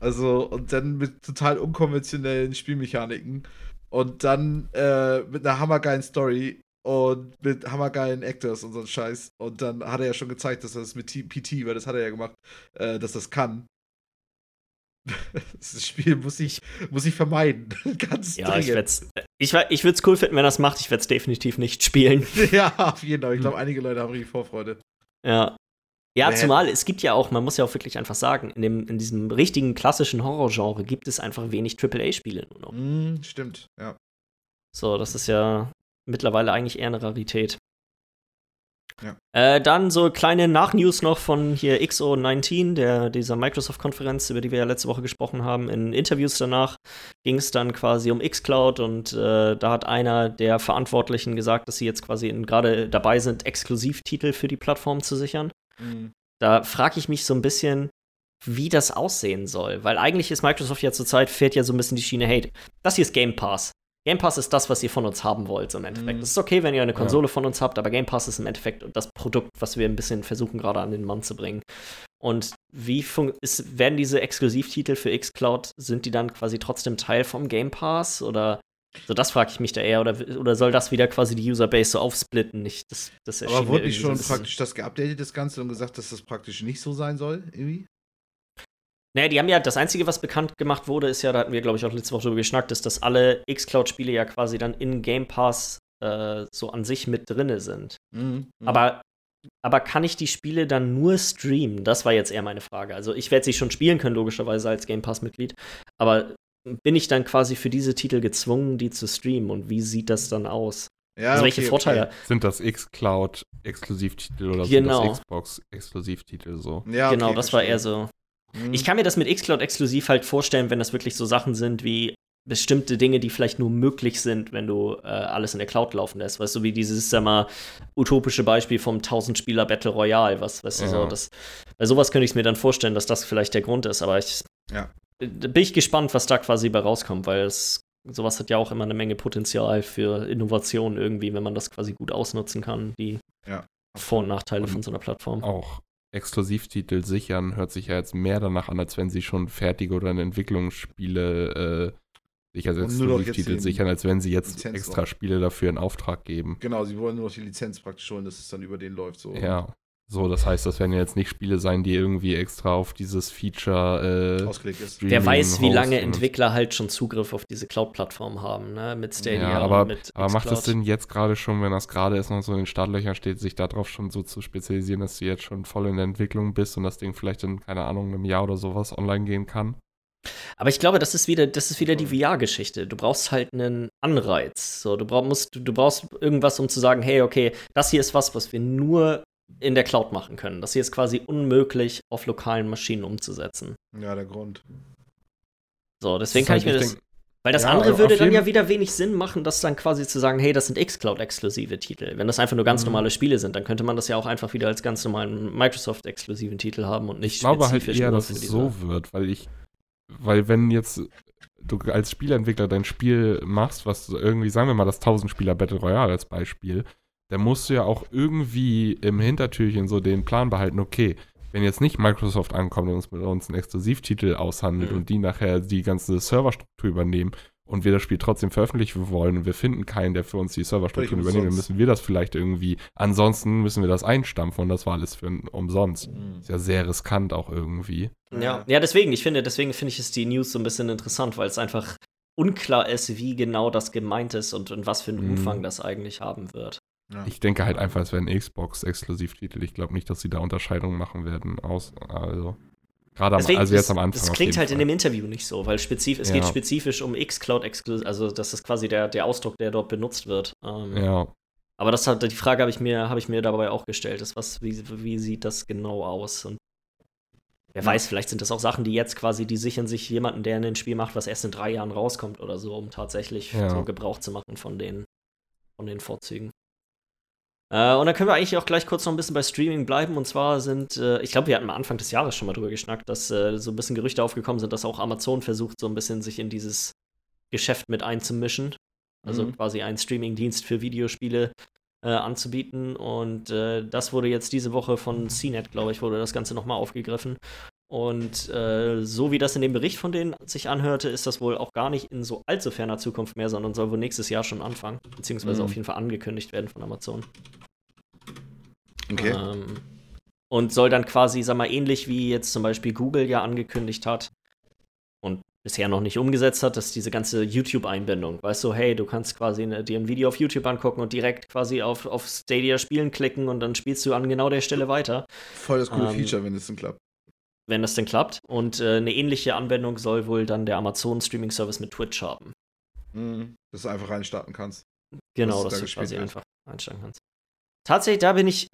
Also, und dann mit total unkonventionellen Spielmechaniken. Und dann äh, mit einer hammergeilen Story und mit hammergeilen Actors und so ein Scheiß. Und dann hat er ja schon gezeigt, dass er das mit PT, weil das hat er ja gemacht, äh, dass das kann. Das Spiel muss ich, muss ich vermeiden. Ganz ja, dringend. ich, ich, ich würde es cool finden, wenn er es macht. Ich werde es definitiv nicht spielen. ja, auf jeden Fall. Ich glaube, einige Leute haben richtig Vorfreude. Ja. Ja, zumal es gibt ja auch, man muss ja auch wirklich einfach sagen, in, dem, in diesem richtigen klassischen Horrorgenre gibt es einfach wenig AAA-Spiele nur noch. Mm, stimmt, ja. So, das ist ja mittlerweile eigentlich eher eine Rarität. Ja. Äh, dann so kleine Nachnews noch von hier XO19, der, dieser Microsoft-Konferenz, über die wir ja letzte Woche gesprochen haben. In Interviews danach ging es dann quasi um xCloud und äh, da hat einer der Verantwortlichen gesagt, dass sie jetzt quasi gerade dabei sind, Exklusivtitel für die Plattform zu sichern. Mhm. Da frage ich mich so ein bisschen, wie das aussehen soll. Weil eigentlich ist Microsoft ja zurzeit, fährt ja so ein bisschen die Schiene, hey, das hier ist Game Pass. Game Pass ist das, was ihr von uns haben wollt, so im Endeffekt. Mhm. Es ist okay, wenn ihr eine Konsole ja. von uns habt, aber Game Pass ist im Endeffekt das Produkt, was wir ein bisschen versuchen, gerade an den Mann zu bringen. Und wie ist, werden diese Exklusivtitel für xCloud, sind die dann quasi trotzdem Teil vom Game Pass? Oder so, das frage ich mich da eher. Oder, oder soll das wieder quasi die Userbase so aufsplitten? Nicht, das, das aber wurde nicht schon praktisch das geupdatet, das Ganze, und gesagt, dass das praktisch nicht so sein soll, irgendwie? Naja, die haben ja, das Einzige, was bekannt gemacht wurde, ist ja, da hatten wir, glaube ich, auch letzte Woche drüber geschnackt, ist, dass alle X-Cloud-Spiele ja quasi dann in Game Pass äh, so an sich mit drinne sind. Mhm, mh. Aber, aber kann ich die Spiele dann nur streamen? Das war jetzt eher meine Frage. Also ich werde sie schon spielen können, logischerweise als Game Pass-Mitglied. Aber bin ich dann quasi für diese Titel gezwungen, die zu streamen? Und wie sieht das dann aus? Ja, also welche okay, Vorteile? Okay. Sind das X-Cloud-Exklusivtitel oder genau. sind das Xbox-Exklusivtitel so? Ja, okay, genau, das war eher so. Mhm. Ich kann mir das mit Xcloud exklusiv halt vorstellen, wenn das wirklich so Sachen sind wie bestimmte Dinge, die vielleicht nur möglich sind, wenn du äh, alles in der Cloud laufen lässt. Weißt du, wie dieses, sag mal, utopische Beispiel vom 1000-Spieler Battle Royale, was, weißt du, ja. so, das, bei sowas könnte ich mir dann vorstellen, dass das vielleicht der Grund ist, aber ich ja. bin ich gespannt, was da quasi bei rauskommt, weil es sowas hat ja auch immer eine Menge Potenzial für Innovation irgendwie, wenn man das quasi gut ausnutzen kann, die ja. Vor- und Nachteile und von so einer Plattform. Auch Exklusivtitel sichern hört sich ja jetzt mehr danach an, als wenn sie schon fertige oder in Entwicklungsspiele äh, sich als Exklusivtitel sichern, als wenn sie jetzt Lizenz extra Spiele dafür in Auftrag geben. Genau, sie wollen nur noch die Lizenz praktisch holen, dass es dann über den läuft. So. Ja. So, das heißt, das werden jetzt nicht Spiele sein, die irgendwie extra auf dieses Feature äh, ausgelegt ist. Wer weiß, wie lange Entwickler halt schon Zugriff auf diese Cloud-Plattform haben, ne? Mit Stadia ja, aber, mit aber macht es Sinn, jetzt gerade schon, wenn das gerade ist noch so in den Startlöchern steht, sich darauf schon so zu spezialisieren, dass du jetzt schon voll in der Entwicklung bist und das Ding vielleicht in, keine Ahnung, einem Jahr oder sowas online gehen kann? Aber ich glaube, das ist wieder, das ist wieder die VR-Geschichte. Du brauchst halt einen Anreiz. So, du brauchst, du brauchst irgendwas, um zu sagen, hey, okay, das hier ist was, was wir nur in der Cloud machen können. Das hier ist quasi unmöglich auf lokalen Maschinen umzusetzen. Ja, der Grund. So, deswegen kann halt ich mir das. Weil das Ja, andere auf würde dann ja wieder wenig Sinn machen, das dann quasi zu sagen, hey, das sind Xcloud-exklusive Titel. Wenn das einfach nur ganz Mhm. normale Spiele sind, dann könnte man das ja auch einfach wieder als ganz normalen Microsoft-exklusiven Titel haben und nicht Ich glaube halt spezifisch eher, dass für es so wird, weil ich, weil wenn jetzt du als Spieleentwickler dein Spiel machst, was irgendwie, sagen wir mal, das 1000-Spieler Battle Royale als Beispiel, dann musst du ja auch irgendwie im Hintertürchen so den Plan behalten, okay, wenn jetzt nicht Microsoft ankommt und uns mit uns einen Exklusivtitel aushandelt Mhm. und die nachher die ganze Serverstruktur übernehmen und wir das Spiel trotzdem veröffentlichen wollen und wir finden keinen, der für uns die Serverstruktur übernimmt, dann müssen wir das vielleicht irgendwie, ansonsten müssen wir das einstampfen und das war alles für ein- umsonst. Mhm. Ist ja sehr riskant auch irgendwie. Ja, ja, deswegen, ich finde, deswegen finde ich es die News so ein bisschen interessant, weil es einfach unklar ist, wie genau das gemeint ist und in was für einen Mhm. Umfang das eigentlich haben wird. Ja. Ich denke halt einfach, es wäre ein Xbox-Exklusivtitel. Ich glaube nicht, dass sie da Unterscheidungen machen werden. Aus, also, gerade am, Deswegen, also jetzt das, am Anfang. Das klingt halt in Fall. dem Interview nicht so, weil spezif es Ja. geht spezifisch um Xcloud exklusiv, also das ist quasi der, der Ausdruck, der dort benutzt wird. Ähm, Ja, Aber das hat, die Frage habe ich mir, habe ich mir dabei auch gestellt, ist was, wie, wie sieht das genau aus? Und wer weiß, vielleicht sind das auch Sachen, die jetzt quasi, die sichern sich jemanden, der ein Spiel macht, was erst in drei Jahren rauskommt oder so, um tatsächlich Ja. so Gebrauch zu machen von den, von den Vorzügen. Äh, und dann können wir eigentlich auch gleich kurz noch ein bisschen bei Streaming bleiben. Und zwar sind, äh, ich glaube, wir hatten am Anfang des Jahres schon mal drüber geschnackt, dass äh, so ein bisschen Gerüchte aufgekommen sind, dass auch Amazon versucht, so ein bisschen sich in dieses Geschäft mit einzumischen. Also Mhm. quasi einen Streaming-Dienst für Videospiele äh, anzubieten. Und äh, das wurde jetzt diese Woche von CNET, glaube ich, wurde das Ganze nochmal aufgegriffen. Und äh, so wie das in dem Bericht von denen sich anhörte, ist das wohl auch gar nicht in so allzu ferner Zukunft mehr, sondern soll wohl nächstes Jahr schon anfangen, beziehungsweise Mhm. auf jeden Fall angekündigt werden von Amazon. Okay. Ähm, und soll dann quasi, sag mal, ähnlich wie jetzt zum Beispiel Google ja angekündigt hat und bisher noch nicht umgesetzt hat, dass diese ganze YouTube-Einbindung, weißt du, hey, du kannst quasi ne, dir ein Video auf YouTube angucken und direkt quasi auf, auf Stadia spielen klicken und dann spielst du an genau der Stelle weiter, Voll das coole ähm, Feature, wenn es denn klappt. Wenn das denn klappt. Und äh, eine ähnliche Anwendung soll wohl dann der Amazon-Streaming-Service mit Twitch haben. Mhm. Dass du einfach reinstarten kannst. Genau, Dass dass da du quasi wird. einfach einstellen kannst. Tatsächlich, da bin ich.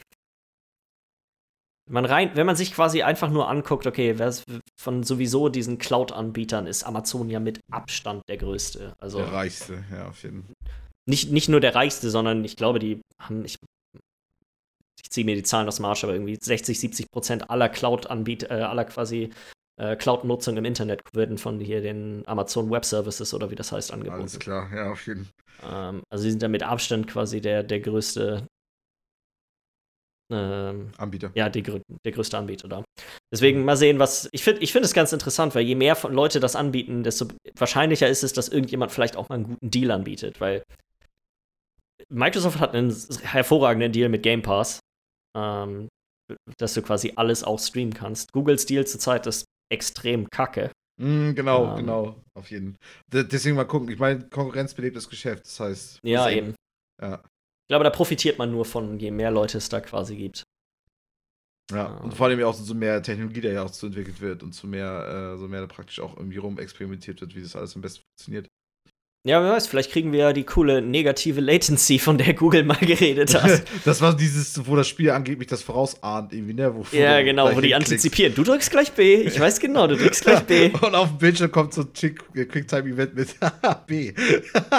Man rein, wenn man sich quasi einfach nur anguckt, okay, wer von sowieso diesen Cloud-Anbietern ist Amazon ja mit Abstand der größte. Also Der reichste, ja, auf jeden Fall. nicht, nicht nur der reichste, sondern ich glaube, die haben, ich, ich ziehe mir die Zahlen aus dem Arsch, aber irgendwie 60, 70 Prozent aller Cloud-Anbieter, äh, aller quasi äh, Cloud-Nutzung im Internet werden von hier den Amazon Web Services oder wie das heißt angeboten. Alles klar, ja, auf jeden Fall. Ähm, also sie sind da mit Abstand quasi der, der größte, ähm, Anbieter. ja, die, der größte Anbieter da. Deswegen mal sehen, was. Ich finde ich find es ganz interessant, weil je mehr von Leute das anbieten, desto wahrscheinlicher ist es, dass irgendjemand vielleicht auch mal einen guten Deal anbietet, weil Microsoft hat einen hervorragenden Deal mit Game Pass, ähm, dass du quasi alles auch streamen kannst. Googles Deal zurzeit ist extrem kacke. Mhm, genau, Ähm. genau, auf jeden Fall. Deswegen mal gucken. Ich meine, Konkurrenz belebt das Geschäft. Das heißt. Ja, sehen. eben. Ja, Ich glaube, da profitiert man nur von, je mehr Leute es da quasi gibt. ja. Und vor allem ja auch so mehr Technologie, der ja auch so entwickelt wird und so mehr, äh, so mehr da praktisch auch irgendwie rum experimentiert wird, wie das alles am besten funktioniert. Ja, wer weiß, vielleicht kriegen wir ja die coole negative Latency, von der Google mal geredet hat. das war dieses, wo das Spiel angeblich das vorausahnt, irgendwie, ne? Wo ja, genau, wo die antizipieren. Du drückst gleich B. Ich weiß genau, du drückst gleich B. Und auf dem Bildschirm kommt so ein äh, Quicktime-Event mit B.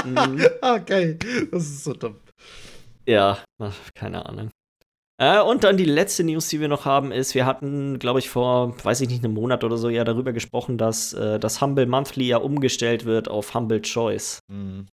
Mhm. ah, geil. Das ist so dumm. Ja, keine Ahnung. Äh, und dann die letzte News, die wir noch haben, ist, wir hatten, glaube ich, vor, weiß ich nicht, einem Monat oder so ja darüber gesprochen, dass äh, das Humble Monthly ja umgestellt wird auf Humble Choice.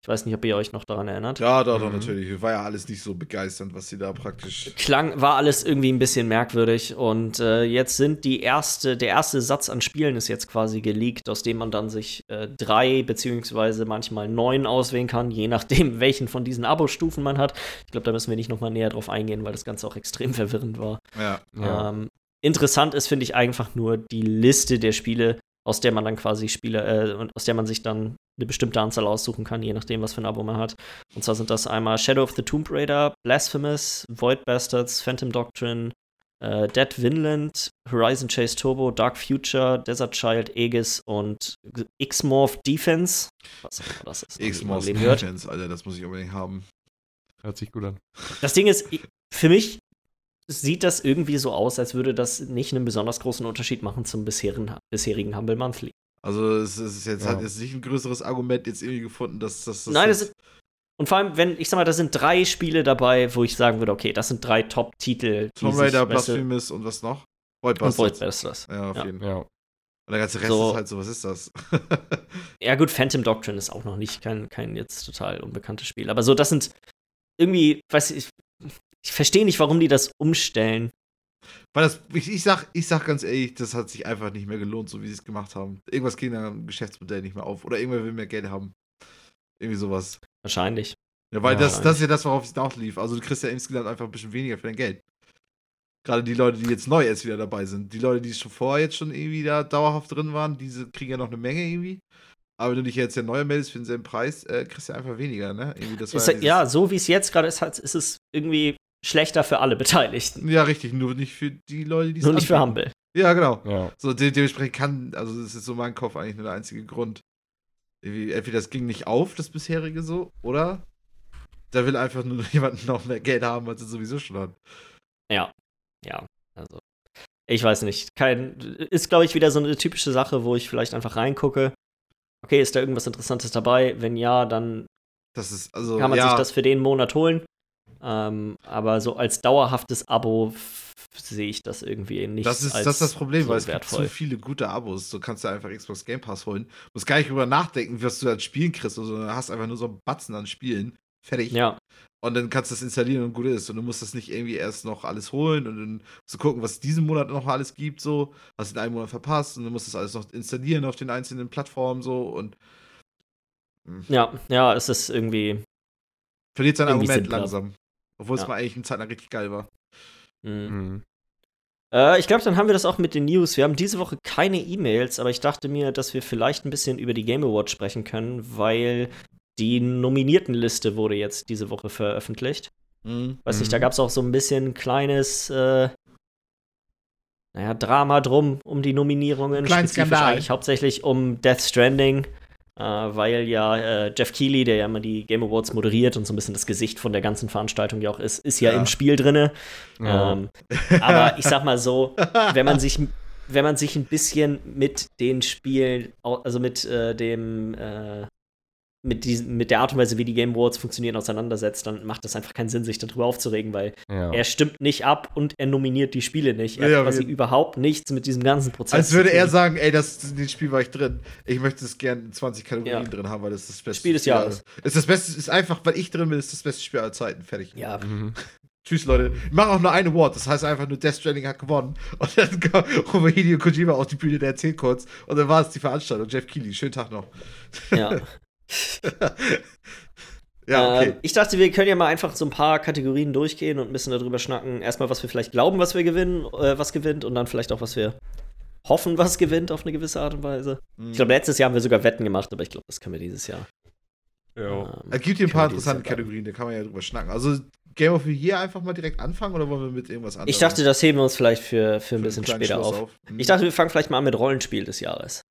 Ich weiß nicht, ob ihr euch noch daran erinnert. Ja, doch, doch, Mhm. natürlich. War ja alles nicht so begeisternd, was sie da praktisch. Klang, war alles irgendwie ein bisschen merkwürdig und äh, jetzt sind die erste, der erste Satz an Spielen ist jetzt quasi geleakt, aus dem man dann sich äh, drei beziehungsweise manchmal neun auswählen kann, je nachdem, welchen von diesen Abo-Stufen man hat. Ich glaube, da müssen wir nicht nochmal näher drauf eingehen, weil das Ganze auch extrem verwirrend war. Ja. Ja. Ähm, interessant ist, finde ich, einfach nur die Liste der Spiele, aus der man dann quasi Spiele, äh, aus der man sich dann eine bestimmte Anzahl aussuchen kann, je nachdem, was für ein Abo man hat. Und zwar sind das einmal Shadow of the Tomb Raider, Blasphemous, Void Bastards, Phantom Doctrine, äh, Dead Vinland, Horizon Chase Turbo, Dark Future, Desert Child, Aegis und X-Morph Defense. Was auch immer das ist. gehört. Defense, Alter, das muss ich unbedingt haben. Hört sich gut an. Das Ding ist, für mich sieht das irgendwie so aus, als würde das nicht einen besonders großen Unterschied machen zum bisherigen, bisherigen Humble Monthly. Also es, ist jetzt Ja. hat jetzt nicht ein größeres Argument jetzt irgendwie gefunden, dass dass- dass Nein, das das ist. Und vor allem, wenn, ich sag mal, da sind drei Spiele dabei, wo ich sagen würde, okay, das sind drei Top-Titel. Tomb Raider, Blasphemous und was noch? Void Und Void Bastards. Bastards. Ja, auf Ja. jeden Fall. Ja. Und der ganze Rest So. ist halt so, was ist das? Ja, gut, Phantom Doctrine ist auch noch nicht kein, kein jetzt total unbekanntes Spiel. Aber so, das sind irgendwie, weiß ich, ich verstehe nicht, warum die das umstellen. Weil das, ich, ich, sag, ich sag ganz ehrlich, das hat sich einfach nicht mehr gelohnt, so wie sie es gemacht haben. Irgendwas ging am Geschäftsmodell nicht mehr auf. Oder irgendwer will mehr Geld haben. Irgendwie sowas. Wahrscheinlich. Ja, weil Ja, das, das ist ja das, worauf es nachlief. Also du kriegst ja insgesamt einfach ein bisschen weniger für dein Geld. Gerade die Leute, die jetzt neu jetzt wieder dabei sind. Die Leute, die schon vorher jetzt schon irgendwie da dauerhaft drin waren, diese kriegen ja noch eine Menge irgendwie. Aber wenn du dich jetzt ja neu meldest für denselben Preis, äh, kriegst du ja einfach weniger, ne? Irgendwie, das war Ist, ja, ja, so wie es jetzt gerade ist, ist es irgendwie schlechter für alle Beteiligten. ja, richtig, nur nicht für die Leute, die es Nur nicht für. Humble. Ja, genau. Ja. So, de dementsprechend kann, also das ist so mein Kopf eigentlich nur der einzige Grund. Entweder das ging nicht auf, das bisherige so, oder da will einfach nur jemand noch mehr Geld haben, als er sowieso schon hat. Ja, also. Ich weiß nicht. Kein, ist, glaube ich, wieder so eine typische Sache, wo ich vielleicht einfach reingucke. Okay, ist da irgendwas Interessantes dabei? Wenn ja, dann Das ist, also, kann man ja, sich das für den Monat holen. Ähm, aber so als dauerhaftes Abo sehe ich das irgendwie nicht. das ist als das, ist das Problem, so weil es gibt wertvoll. zu viele gute Abos. So kannst du einfach Xbox Game Pass holen. Musst gar nicht drüber nachdenken, was du als Spielen kriegst, sondern hast einfach nur so einen Batzen an Spielen. Fertig. Ja, Und dann kannst du das installieren und gut ist. Und du musst das nicht irgendwie erst noch alles holen und dann musst du gucken, was es diesen Monat noch alles gibt, so. Hast in einem Monat verpasst und dann musst du das alles noch installieren auf den einzelnen Plattformen, so. Und ja, ja, es ist irgendwie. verliert sein Irgendwie Argument simpler. langsam. Obwohl es Ja. mal eigentlich eine Zeit lang richtig geil war. Mh. Mhm. Äh, ich glaube, dann haben wir das auch mit den News. Wir haben diese Woche keine E-Mails, aber ich dachte mir, dass wir vielleicht ein bisschen über die Game Awards sprechen können, weil die Nominiertenliste wurde jetzt diese Woche veröffentlicht. Weiß nicht, da Mhm. gab es auch so ein bisschen kleines, äh, naja, Drama drum um die Nominierungen. Spezifisch Skandal. eigentlich hauptsächlich um Death Stranding, weil ja äh, Jeff Keighley, der ja immer die Game Awards moderiert und so ein bisschen das Gesicht von der ganzen Veranstaltung ja auch ist, ist ja, Ja. im Spiel drinne. Ja. Ähm, aber ich sag mal so, wenn man sich, wenn man sich ein bisschen mit den Spielen, also mit äh, dem, äh, mit, diesem, mit der Art und Weise, wie die Game Awards funktionieren, auseinandersetzt, dann macht es einfach keinen Sinn, sich darüber aufzuregen, weil ja. er stimmt nicht ab und er nominiert die Spiele nicht. Er Ja, hat quasi überhaupt nichts mit diesem ganzen Prozess. Als würde er sagen, ey, das in dem Spiel war ich drin. Ich möchte es gerne in 20 Kategorien Ja. drin haben, weil das ist das beste Spiel des Jahres. Ist das beste, ist einfach, weil ich drin bin, ist das beste Spiel aller Zeiten. Fertig. Ja, Mhm. Tschüss, Leute. Wir machen auch nur einen Award. Das heißt einfach nur Death Stranding hat gewonnen. Und dann kam Hideo Kojima auf die Bühne, der erzählt kurz. Und dann war es die Veranstaltung. Jeff Keighley, schönen Tag noch. ja. Ja, okay. Ähm, ich dachte, wir können ja mal einfach so ein paar Kategorien durchgehen und ein bisschen darüber schnacken. Erstmal, was wir vielleicht glauben, was wir gewinnen, äh, was gewinnt, und dann vielleicht auch, was wir hoffen, was gewinnt auf eine gewisse Art und Weise. Mhm. Ich glaube, letztes Jahr haben wir sogar Wetten gemacht, aber ich glaube, das können wir dieses Jahr. Ja. Ähm, es gibt hier ein paar interessante. Kategorien, da kann man ja drüber schnacken. Also Game of the Year einfach mal direkt anfangen oder wollen wir mit irgendwas anderem? Ich dachte, das heben wir uns vielleicht für, für ein Für bisschen später Schluss auf. Mhm. Ich dachte, wir fangen vielleicht mal an mit Rollenspiel des Jahres.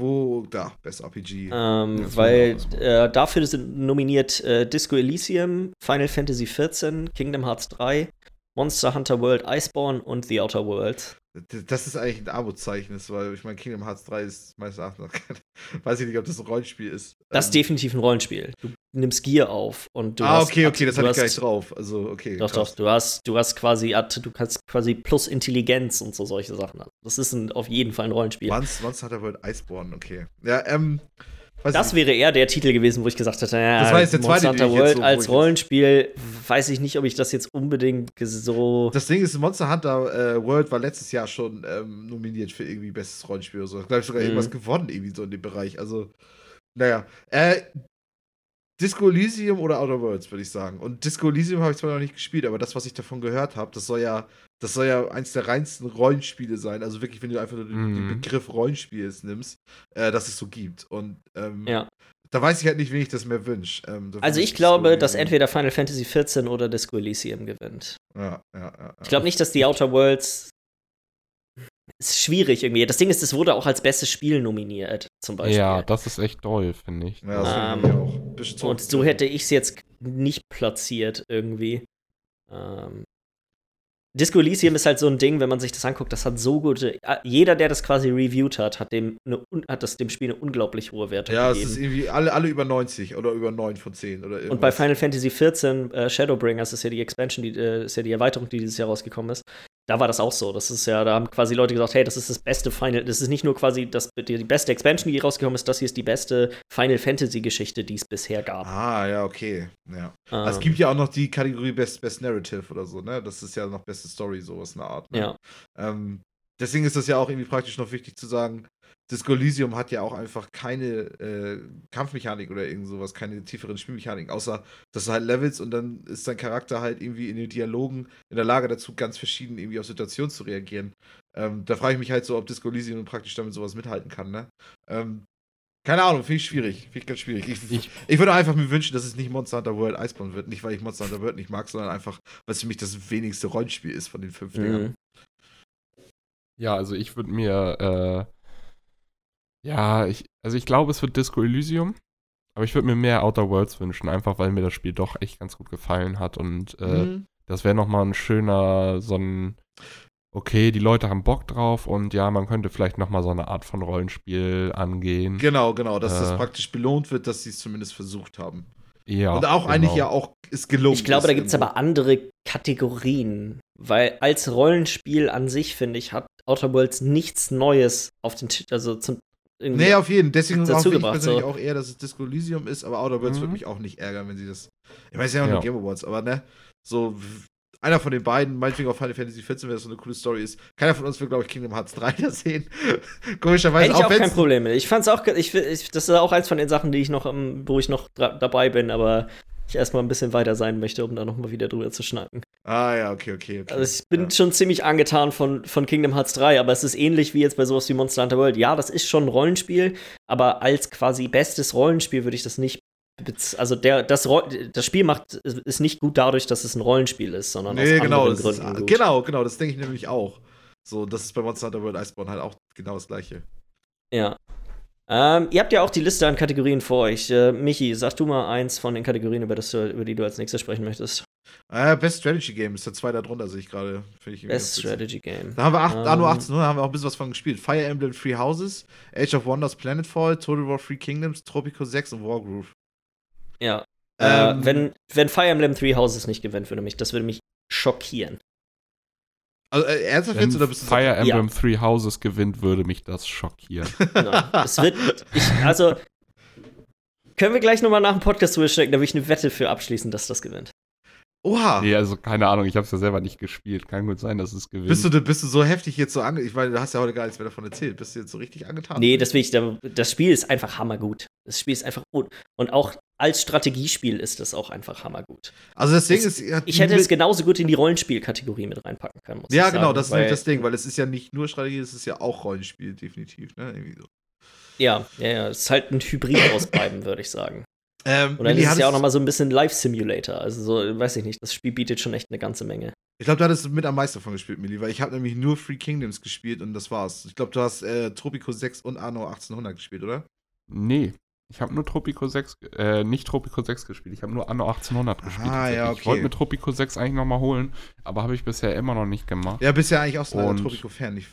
Wo, da, Best RPG. Ähm, weil äh, dafür sind nominiert äh, Disco Elysium, Final Fantasy XIV, Kingdom Hearts 3, Monster Hunter World Iceborne und The Outer Worlds. D- Das ist eigentlich ein Armutszeichen, ist, weil ich meine, Kingdom Hearts 3 ist meines Erachtens noch kein, weiß ich nicht, ob das ein Rollenspiel ist. Das ist Ähm, definitiv ein Rollenspiel. Du nimmst Gear auf und du ah, hast. okay, okay, das hatte ich gar nicht drauf. Also, okay. Doch, krass. doch, du hast, du hast quasi, du kannst quasi plus Intelligenz und so solche Sachen. Das ist ein, auf jeden Fall ein Rollenspiel. Monster, Monster Hunter World Iceborne, okay. Ja, ähm. Weiß Das wäre eher der Titel gewesen, wo ich gesagt hätte, ja, Das war jetzt der zweite, Monster World so- als Rollenspiel, weiß ich nicht, ob ich das jetzt unbedingt so. Das Ding ist, Monster Hunter äh, World war letztes Jahr schon ähm, nominiert für irgendwie bestes Rollenspiel oder so. Glaube ich sogar Mhm. irgendwas gewonnen, irgendwie so in dem Bereich. Also, naja. Äh, Disco Elysium oder Outer Worlds, würde ich sagen. Und Disco Elysium habe ich zwar noch nicht gespielt, aber das, was ich davon gehört habe, das soll ja, das soll ja eins der reinsten Rollenspiele sein. Also wirklich, wenn du einfach nur den, den Mhm. Begriff Rollenspiel nimmst, äh, dass es so gibt. Und ähm, Ja. da weiß ich halt nicht, wen ich das mehr wünsche. Ähm, da Also ich glaube, dass entweder Final Fantasy XIV oder Disco Elysium gewinnt. Ja, ja, ja, ja. Ich glaube nicht, dass die Outer Worlds. Ist schwierig irgendwie. Das Ding ist, es wurde auch als bestes Spiel nominiert, zum Beispiel. ja, das ist echt doll, finde ich. Ja, das Ähm, ich auch. Und so hätte ich es jetzt nicht platziert irgendwie. Ähm, Disco Elysium ist halt so ein Ding, wenn man sich das anguckt, das hat so gute. Jeder, der das quasi reviewed hat, hat dem, eine, hat das dem Spiel eine unglaublich hohe Wertung Ja, gegeben. es ist irgendwie alle, alle über 90 oder über 9 von 10 oder irgendwas. Und bei Final Fantasy XIV äh, Shadowbringers ist ja die Expansion, die, äh, ist ja die Erweiterung, die dieses Jahr rausgekommen ist. Da war das auch so. Das ist ja, da haben quasi Leute gesagt, hey, das ist das beste Final, das ist nicht nur quasi das, die, die beste Expansion, die rausgekommen ist, das hier ist die beste Final Fantasy Geschichte, die es bisher gab. Ah, ja, okay. Ja. Ähm, Es gibt ja auch noch die Kategorie Best, Best Narrative oder so, ne? Das ist ja noch beste Story, sowas in der Art. Ne? ja. Ähm, deswegen ist das ja auch irgendwie praktisch noch wichtig zu sagen, Disco Elysium hat ja auch einfach keine äh, Kampfmechanik oder irgend sowas, keine tieferen Spielmechaniken, außer dass du halt levelst und dann ist dein Charakter halt irgendwie in den Dialogen in der Lage dazu, ganz verschieden irgendwie auf Situationen zu reagieren. Ähm, da frage ich mich halt so, ob Disco Elysium praktisch damit sowas mithalten kann, ne? Ähm, keine Ahnung, finde ich schwierig. Finde ich ganz schwierig. Ich, Ich- ich würde einfach mir wünschen, dass es nicht Monster Hunter World Iceborne wird. Nicht, weil ich Monster Hunter World nicht mag, sondern einfach, weil es für mich das wenigste Rollenspiel ist von den fünf Dingern. Mhm. Ja, also ich würde mir, äh, ja, ich, also ich glaube, es wird Disco Elysium. Aber ich würde mir mehr Outer Worlds wünschen, einfach weil mir das Spiel doch echt ganz gut gefallen hat. Und äh, Mhm. das wäre nochmal ein schöner, so ein, okay, die Leute haben Bock drauf und ja, man könnte vielleicht nochmal so eine Art von Rollenspiel angehen. Genau, genau, dass das Äh. praktisch belohnt wird, dass sie es zumindest versucht haben. ja, und auch eigentlich ja genau. auch ist gelungen. Ich glaube, da gibt es aber andere Kategorien, weil als Rollenspiel an sich, finde ich, hat Outer Worlds nichts Neues auf den Tisch, also zum irgendwie. Nee, auf jeden. Deswegen dazu hoffe ich gebracht, persönlich so. auch eher, dass es Disco Elysium ist, aber Outer Worlds Mhm. würde mich auch nicht ärgern, wenn sie das. Ich weiß ja auch nur Ja. Game Awards, aber ne, so einer von den beiden, meinetwegen auf Final Fantasy 14, wenn das so eine coole Story ist. Keiner von uns will, glaube ich, Kingdom Hearts 3 da sehen. Komischerweise Hätte ich auch wenn's- kein Problem mit. Ich fand's auch, ich, ich, das ist auch eins von den Sachen, die ich noch, wo ich noch dabei bin, aber ich erstmal ein bisschen weiter sein möchte, um da noch mal wieder drüber zu schnacken. Ah ja, okay, okay, okay. Also ich bin ja. schon ziemlich angetan von, von Kingdom Hearts 3, aber es ist ähnlich wie jetzt bei sowas wie Monster Hunter World. Ja, das ist schon ein Rollenspiel, aber als quasi bestes Rollenspiel würde ich das nicht. Also der, das, das Spiel macht ist nicht gut dadurch, dass es ein Rollenspiel ist, sondern Nee, aus genau, anderen das ist, Gründen gut. genau, genau, das denke ich nämlich auch. So, das ist bei Monster Hunter World Iceborne halt auch genau das gleiche. Ja. Ähm, ihr habt ja auch die Liste an Kategorien vor euch. Äh, Michi, sag du mal eins von den Kategorien, über, das, du, über die du als nächstes sprechen möchtest. Äh, Best Strategy Game ist der zwei da drunter, sehe ich gerade. Best. Strategy Game. Da haben wir acht, Ähm. Anno 18, da haben wir auch ein bisschen was von gespielt. Fire Emblem Three Houses, Age of Wonders Planetfall, Total War Three Kingdoms, Tropico 6 und Wargroove. Ja. Ähm, äh, wenn, wenn Fire Emblem Three Houses nicht gewinnt, würde mich, das würde mich schockieren. Also, äh, ernsthaft Wenn jetzt oder bist du Fire Ja. Emblem Three Houses gewinnt, würde mich das schockieren. Nein. es wird. Ich, also. Können wir gleich nochmal nach dem Podcast drüber stecken, da würde ich eine Wette für abschließen, dass das gewinnt. Oha! nee, also keine Ahnung, ich habe es ja selber nicht gespielt. Kann gut sein, dass es gewinnt. Bist du, bist du so heftig jetzt so ange... Ich meine, du hast ja heute gar nichts mehr davon erzählt. Bist du jetzt so richtig angetan? Nee, das will ich. da- Das Spiel ist einfach hammergut. Das Spiel ist einfach gut. Und auch als Strategiespiel ist es auch einfach hammergut. Also das Ding Es- ist... hat Ich hätte es genauso gut in die Rollenspielkategorie mit reinpacken können. Muss Ja, ich genau, sagen, das ist nämlich das Ding, weil es ist ja nicht nur Strategie, es ist ja auch Rollenspiel, definitiv. Ne? Irgendwie so. Ja, ja, ja. Es ist halt ein Hybrid aus beiden, würde ich sagen. Ähm, Und dann ist es ja auch hattest- noch mal so ein bisschen Life Simulator. Also so, weiß ich nicht, das Spiel bietet schon echt eine ganze Menge. Ich glaube, du hattest mit am meisten davon gespielt, Milli, weil ich habe nämlich nur Free Kingdoms gespielt und das war's. Ich glaube, du hast äh, Tropico 6 und Anno 1800 gespielt, oder? Nee, ich habe nur Tropico 6, äh, nicht Tropico 6 gespielt. Ich habe nur Anno 1800 gespielt. Ah, ja, okay. Ich wollte mir Tropico 6 eigentlich nochmal holen, aber habe ich bisher immer noch nicht gemacht. Ja, bist ja eigentlich auch so ein Tropico-Fan. Ich-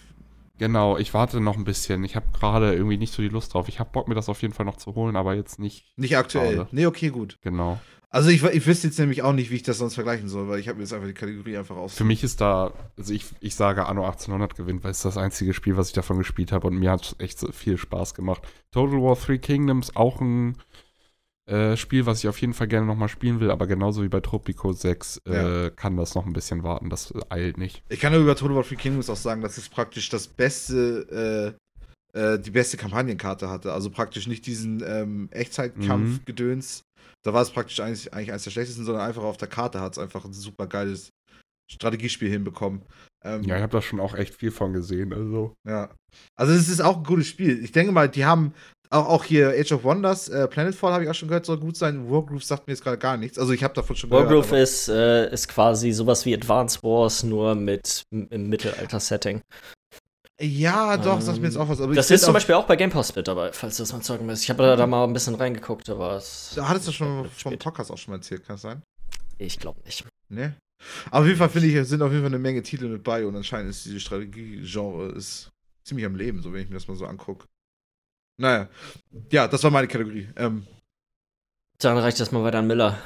Genau, ich warte noch ein bisschen. Ich habe gerade irgendwie nicht so die Lust drauf. Ich habe Bock, mir das auf jeden Fall noch zu holen, aber jetzt nicht. Nicht aktuell. Schade. Nee, okay, gut. Genau. Also ich, ich wüsste jetzt nämlich auch nicht, wie ich das sonst vergleichen soll, weil ich habe mir jetzt einfach die Kategorie einfach aus. Für mich ist da, also ich, ich sage Anno 1800 gewinnt, weil es das einzige Spiel, was ich davon gespielt habe und mir hat es echt so viel Spaß gemacht. Total War Three Kingdoms, auch ein äh, Spiel, was ich auf jeden Fall gerne nochmal spielen will, aber genauso wie bei Tropico 6 äh, kann das noch ein bisschen warten, das eilt nicht. Ich kann nur über Total War Free Kingdoms auch sagen, dass es praktisch das beste, äh, äh, die beste Kampagnenkarte hatte. Also praktisch nicht diesen ähm, Echtzeitkampf-Gedöns. Da war es praktisch eigentlich, eigentlich eines der schlechtesten, sondern einfach auf der Karte hat es einfach ein super geiles Strategiespiel hinbekommen. Ähm, Ja, ich habe da schon auch echt viel von gesehen, also. Ja. Also es ist auch ein gutes Spiel. Ich denke mal, die haben auch, auch hier Age of Wonders, äh, Planetfall habe ich auch schon gehört, soll gut sein. Wargroove sagt mir jetzt gerade gar nichts. Also ich habe davon schon Wargroove gehört. ist, äh, ist quasi sowas wie Advance Wars, nur mit im Mittelalter-Setting. Ja, doch, Ähm, sagt mir jetzt auch was. Aber Das ist zum Beispiel auch bei Game Pass mit dabei, falls du das mal sagen willst. Ich habe da, da mal ein bisschen reingeguckt, aber es, Da hattest du schon vom Spät. Podcast auch schon mal erzählt, kann das sein? ich glaube nicht. Ne? Aber auf jeden Fall finde ich, sind auf jeden Fall eine Menge Titel mit bei und anscheinend ist diese Strategie-Genre ist ziemlich am Leben, so wenn ich mir das mal so angucke. Naja. Ja, das war meine Kategorie. Ähm, Dann reicht das mal weiter an Miller.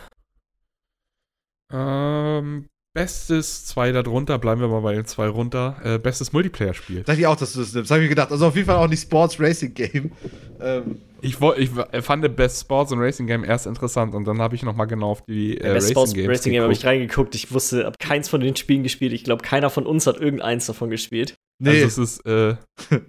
Ähm, bestes zwei darunter, bleiben wir mal bei den zwei runter. Äh, bestes Multiplayer-Spiel. dachte ich auch, dass du das nimmst. Habe ich mir gedacht. Also auf jeden Fall auch nicht Sports Racing Game. Ähm, Ich, ich fand Best Sports und Racing Game erst interessant und dann habe ich noch mal genau auf die äh, Bei Racing Sports Games Racing Game habe ich geguckt. reingeguckt. Ich wusste, hab keins von den Spielen gespielt. Ich glaube, keiner von uns hat irgendeins davon gespielt. nee. Also es ist äh,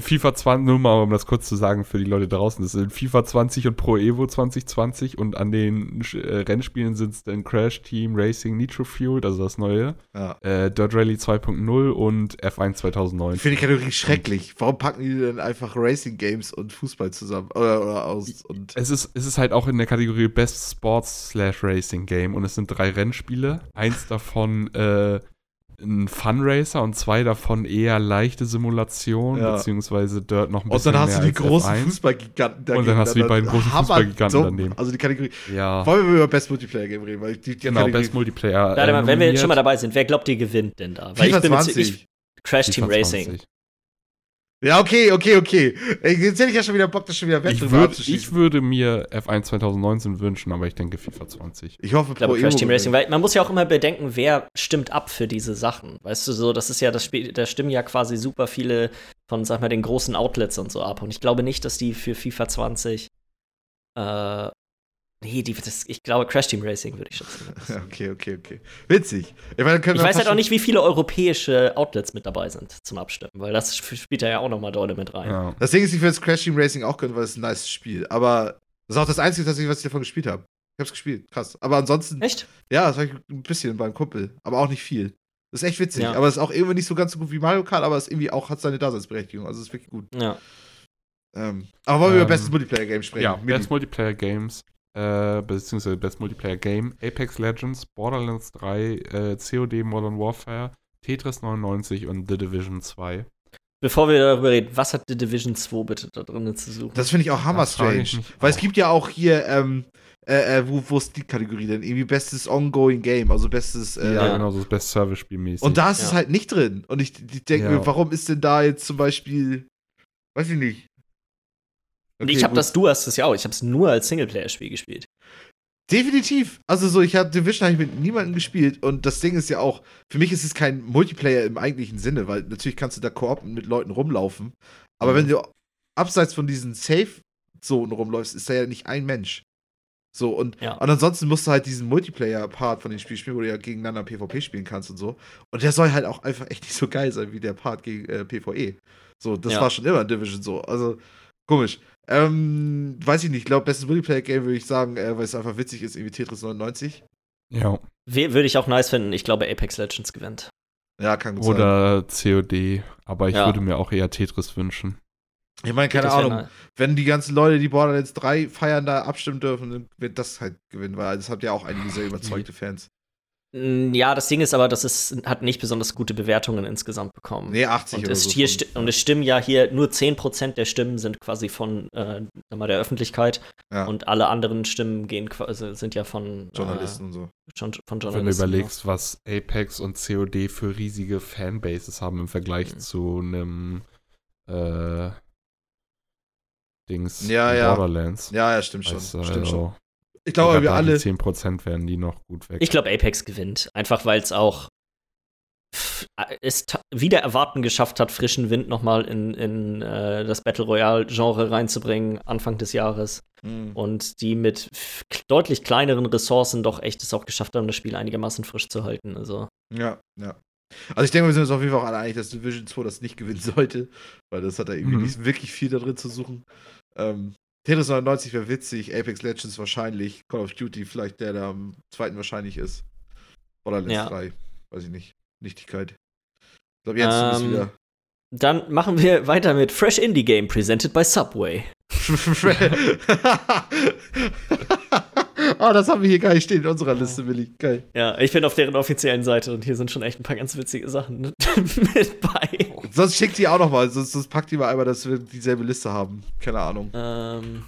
FIFA 20, nur mal um das kurz zu sagen für die Leute draußen, das sind FIFA 20 und Pro Evo 2020 und an den äh, Rennspielen sind es dann Crash Team Racing Nitro Fueled, also das neue, ja. äh, Dirt Rally 2.0 und F1 2009. Ich finde die Kategorie schrecklich. Warum packen die denn einfach Racing Games und Fußball zusammen? Oder, oder aus? Und Es ist, es ist halt auch in der Kategorie Best Sports slash Racing Game und es sind drei Rennspiele. Eins davon äh, ein Fun Racer und zwei davon eher leichte Simulation, Ja. beziehungsweise Dirt noch ein und bisschen dann hast mehr du die großen F1. Fußballgiganten Und dann hast du die beiden großen Fußballgiganten daneben. Also die Kategorie. Ja, Wollen wir über Best Multiplayer Game reden? Weil die, die genau, Kategorie Best Multiplayer. Warte äh, mal, wenn wir jetzt schon mal dabei sind, wer glaubt, ihr gewinnt denn da? FIFA ich bin jetzt, 20. ich, Crash Team Racing. 20. Ja, okay, okay, okay. Jetzt hätte ich ja schon wieder Bock, das schon wieder Ich, würd, ich würde mir F1 2019 wünschen, aber ich denke FIFA 20. ich hoffe, Ich glaube, Pro Crash Team. Racing, weil man muss ja auch immer bedenken, wer stimmt ab für diese Sachen. Weißt du, so, das ist ja das Spiel, da stimmen ja quasi super viele von, sag mal, den großen Outlets und so ab. Und ich glaube nicht, dass die für FIFA 20, äh, nee, die, das, ich glaube, Crash Team Racing würde ich schätzen. Ja, okay, okay, okay. Witzig. Ich, meine, Ich weiß halt auch nicht, wie viele europäische Outlets mit dabei sind zum Abstimmen, weil das sp- spielt ja auch noch mal dort mit rein. Ja. Das Ding ist, ich jetzt Crash Team Racing auch können, weil es ist ein nice Spiel. Aber das ist auch das Einzige, was ich davon gespielt habe. Ich hab's gespielt, krass. Aber ansonsten, Echt? ja, das habe ich ein bisschen beim Kumpel, aber auch nicht viel. Das ist echt witzig. Ja. Aber es ist auch irgendwie nicht so ganz so gut wie Mario Kart, aber es irgendwie auch hat seine Daseinsberechtigung. Also es ist wirklich gut. Ja. Ähm, aber wollen wir Ähm, über bestes Multiplayer-Game sprechen? Ja, Mili. Best Multiplayer Games, äh, beziehungsweise Best Multiplayer Game, Apex Legends, Borderlands 3, äh, COD Modern Warfare, Tetris 99 und The Division 2. Bevor wir darüber reden, was hat The Division 2 bitte da drinnen zu suchen? Das finde ich auch hammer strange. Weil es gibt ja auch hier, ähm, äh, äh, wo, wo ist die Kategorie denn? Irgendwie bestes Ongoing Game, also bestes. Äh, ja, Ja. genau, so das Best Service Spiel mäßig. Und da ist Ja. es halt nicht drin. Und ich, ich denke Ja. mir, warum ist denn da jetzt zum Beispiel, weiß ich nicht. Und Okay, ich habe das, du hast es ja auch, ich habe es nur als Singleplayer-Spiel gespielt. Definitiv. Also so, ich habe Division hab ich mit niemandem gespielt und das Ding ist ja auch, für mich ist es kein Multiplayer im eigentlichen Sinne, weil natürlich kannst du da Koop mit Leuten rumlaufen. Aber Mhm. wenn du abseits von diesen Safe-Zonen rumläufst, ist da ja nicht ein Mensch. So, und, Ja. und ansonsten musst du halt diesen Multiplayer-Part von dem Spiel spielen, wo du ja gegeneinander PvP spielen kannst und so. Und der soll halt auch einfach echt nicht so geil sein wie der Part gegen äh, PvE. So, das Ja. war schon immer in Division so. Also, komisch. Ähm, weiß ich nicht, ich glaube, bestes Multiplayer-Game würde ich sagen, äh, weil es einfach witzig ist, irgendwie Tetris 99. ja. Würde ich auch nice finden. Ich glaube, Apex Legends gewinnt. Ja, kann gut sein. Oder COD, aber ich Ja. würde mir auch eher Tetris wünschen. Ich meine, keine wär Ahnung, wenn die ganzen Leute, die Borderlands 3 feiern, da abstimmen dürfen, dann wird das halt gewinnen, weil das hat ja auch einige sehr überzeugte Fans. Ja, das Ding ist aber, das ist, hat nicht besonders gute Bewertungen insgesamt bekommen. Nee, 80 und, oder es so. hier von- sti- und es stimmen ja hier nur 10% der Stimmen sind quasi von äh, mal, der Öffentlichkeit Ja. und alle anderen Stimmen gehen quasi, sind ja von Journalisten und so. Äh, schon, von Wenn du Journalisten. überlegst, was Apex und COD für riesige Fanbases haben im Vergleich Mhm. zu einem äh, Dings Ja, ja. Borderlands. Ja, ja, stimmt schon. Du, stimmt schon. Ich glaube, wir alle. Die 10% werden die noch gut weg. Ich glaube, Apex gewinnt. Einfach weil es auch es wieder erwarten geschafft hat, frischen Wind nochmal in, in äh, das Battle Royale-Genre reinzubringen, Anfang des Jahres. Mhm. Und die mit deutlich kleineren Ressourcen doch echt es auch geschafft haben, das Spiel einigermaßen frisch zu halten. Also, Ja, ja. Also ich denke, wir sind uns auf jeden Fall auch alle einig, dass Division 2 das nicht gewinnen sollte, weil das hat da irgendwie Mhm. nicht wirklich viel da drin zu suchen. Ähm, Tetris 99 wäre witzig, Apex Legends wahrscheinlich, Call of Duty vielleicht der, der am zweiten wahrscheinlich ist. Borderlands Ja. 3, weiß ich nicht. Nichtigkeit. Ich glaube, jetzt ist Ähm, wieder. dann machen wir weiter mit Fresh Indie Game presented by Subway. oh, das haben wir hier gar nicht stehen in unserer Liste, Willi. Geil. Ja, ich bin auf deren offiziellen Seite und hier sind schon echt ein paar ganz witzige Sachen mit bei. Sonst schickt die auch noch mal, sonst, sonst packt die mal einmal, dass wir dieselbe Liste haben. Keine Ahnung. Ähm,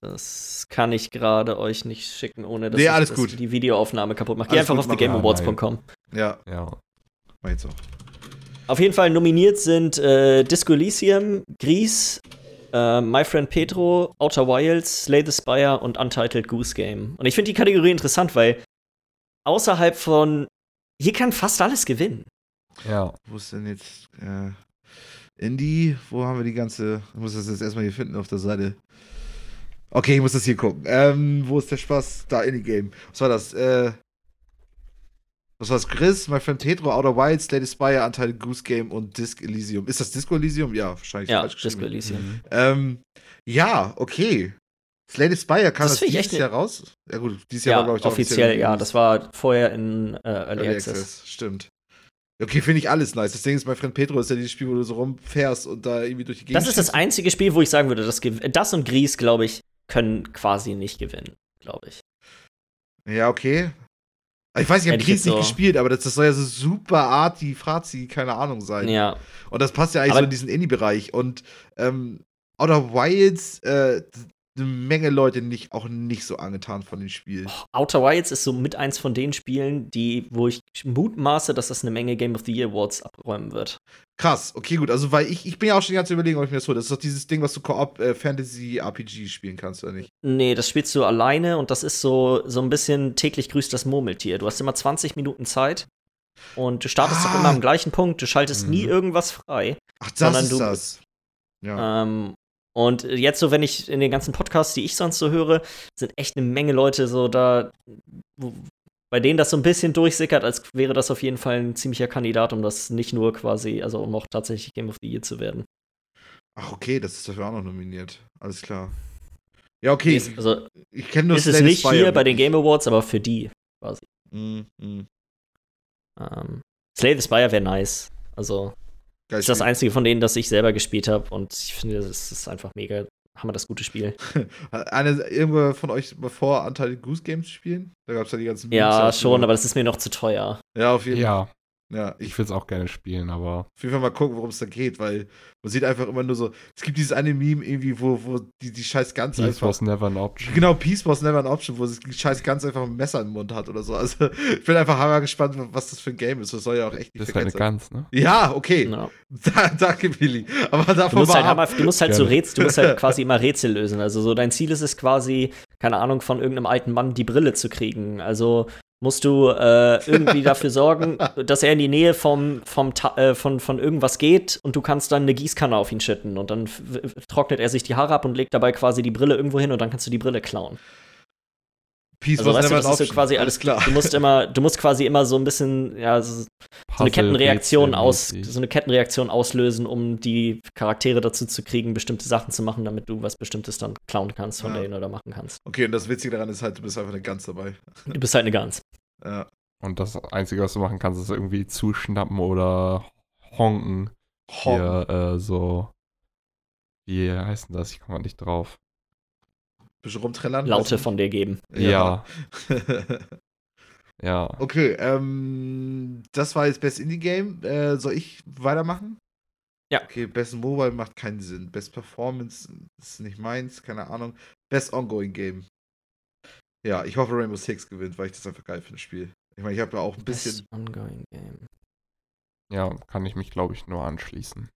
Das kann ich gerade euch nicht schicken, ohne dass Nee, ich alles das gut. die Videoaufnahme kaputt mache. Geh einfach gut, auf thegameawards.com. Ja, Ja. mach jetzt auch. Auf jeden Fall nominiert sind äh, Disco Elysium, Grease, äh, My Friend Pedro, Outer Wilds, Slay the Spire und Untitled Goose Game. Und ich finde die Kategorie interessant, weil außerhalb von hier kann fast alles gewinnen. Ja. Wo ist denn jetzt äh, Indie? Wo haben wir die ganze. Ich muss das jetzt erstmal hier finden auf der Seite. Okay, ich muss das hier gucken. Ähm, wo ist der Spaß? Da, Indie-Game. Was war das? Äh, das? Chris, My Friend Tetro, Outer Wilds, Lady Spire, Untitled Goose Game und Disc Elysium. Ist das Disco Elysium? Ja, wahrscheinlich. Ja. Disco Elysium. Ähm, ja, okay. Slade Spire kam Das das, dieses echt Jahr raus? Ja gut, dieses Jahr Ja, war, glaube ich, offiziell, ja. Das war vorher in äh, Early, Early Access. Access, stimmt. Okay, finde ich alles nice. Das Ding ist, mein Freund Petro ist ja dieses Spiel, wo du so rumfährst und da irgendwie durch die Gegend Das ist das einzige Spiel, wo ich sagen würde, das, das und Grease, glaube ich, können quasi nicht gewinnen, glaube ich. Ja, okay. Ich weiß, ich habe jetzt nicht so- gespielt, aber das, das soll ja so super arty, frazi, keine Ahnung sein. Ja, Und das passt ja eigentlich Aber- so in diesen Indie-Bereich. Und ähm, Outer Wilds, äh, eine Menge Leute nicht, auch nicht so angetan von dem Spiel. Outer Wilds ist so mit eins von den Spielen, die, wo ich mutmaße, dass das eine Menge Game of the Year Awards abräumen wird. Krass, okay, gut. Also, weil ich, ich bin ja auch schon die ganze überlegen, ob ich mir das hole. Das ist doch dieses Ding, was du Koop äh, Fantasy RPG spielen kannst, oder nicht? Nee, das spielst du alleine und das ist so, so ein bisschen täglich grüßt das Murmeltier. Du hast immer 20 Minuten Zeit und du startest doch Ah. immer am gleichen Punkt. Du schaltest nie Mhm. irgendwas frei. Ach, das Sondern ist du- das. Ja. Ähm, und jetzt so, wenn ich in den ganzen Podcasts, die ich sonst so höre, sind echt eine Menge Leute so da, bei denen das so ein bisschen durchsickert, als wäre das auf jeden Fall ein ziemlicher Kandidat, um das nicht nur quasi, also um auch tatsächlich Game of the Year zu werden. Ach, okay, das ist dafür auch noch nominiert. Alles klar. Ja, okay. Ist, also ich kenne nur ist es nicht Spire hier bei den. Game Awards, aber für die. Mm, mm. Ähm, Slay the Spire wäre nice. Also Geil ist das Spiel. einzige von denen, das ich selber gespielt habe und ich finde, das ist einfach mega. Haben wir das gute Spiel? Hat Eine, irgendwo von euch mal vor, Anteil Goose Games spielen? Da gab es ja die ganzen Memes Ja, dazu. schon, aber das ist mir noch zu teuer. Ja, auf jeden Fall. Ja, Ja, ich ich will es auch gerne spielen, aber auf jeden Fall mal gucken, worum es da geht, weil man sieht einfach immer nur so, es gibt dieses eine Meme irgendwie, wo, wo die, die scheiß ganz Peace einfach. was never an option. Genau, Peace was never an option, wo sie die scheiß ganz einfach ein Messer im Mund hat oder so. Also ich bin einfach hammer gespannt, was das für ein Game ist. Das soll ja auch echt nicht Das ist halt eine. Gans, ne? Ja, okay. Ja. Da, danke, Billy. Aber Du davon musst, halt, mal hammer, du musst halt so. Rätsel, du musst halt quasi immer Rätsel lösen. Also so dein Ziel ist es quasi, keine Ahnung, von irgendeinem alten Mann die Brille zu kriegen. Also musst du äh, irgendwie dafür sorgen, dass er in die Nähe vom, vom äh, von, von irgendwas geht und du kannst dann eine Gießkanne auf ihn schütten und dann trocknet er sich die Haare ab und legt dabei quasi die Brille irgendwo hin und dann kannst du die Brille klauen. Peace Also was weißt du, das ist so quasi Alles klar. Du musst immer, du musst quasi immer so ein bisschen, ja, so, so eine Kettenreaktion aus, so eine Kettenreaktion auslösen, um die Charaktere dazu zu kriegen, bestimmte Sachen zu machen, damit du was Bestimmtes dann klauen kannst von Ja. denen oder machen kannst. Okay, und das Witzige daran ist halt, du bist einfach eine Gans dabei. Du bist halt eine Gans. Ja. Und das Einzige, was du machen kannst, ist irgendwie zuschnappen oder honken. Hom. Hier, äh, so. Wie heißt denn das? Ich komme nicht drauf. Bisschen rumträllern. Laute von dir geben. Ja, ja. okay, ähm, das war jetzt Best Indie Game. Äh, soll ich weitermachen? Ja. Okay, Best Mobile macht keinen Sinn. Best Performance ist nicht meins, keine Ahnung. Best Ongoing Game. Ja, ich hoffe Rainbow Six gewinnt, weil ich das einfach geil finde, das Spiel. Ich meine, ich habe ja auch ein bisschen. Best ongoing game. Ja, kann ich mich, glaube ich, nur anschließen.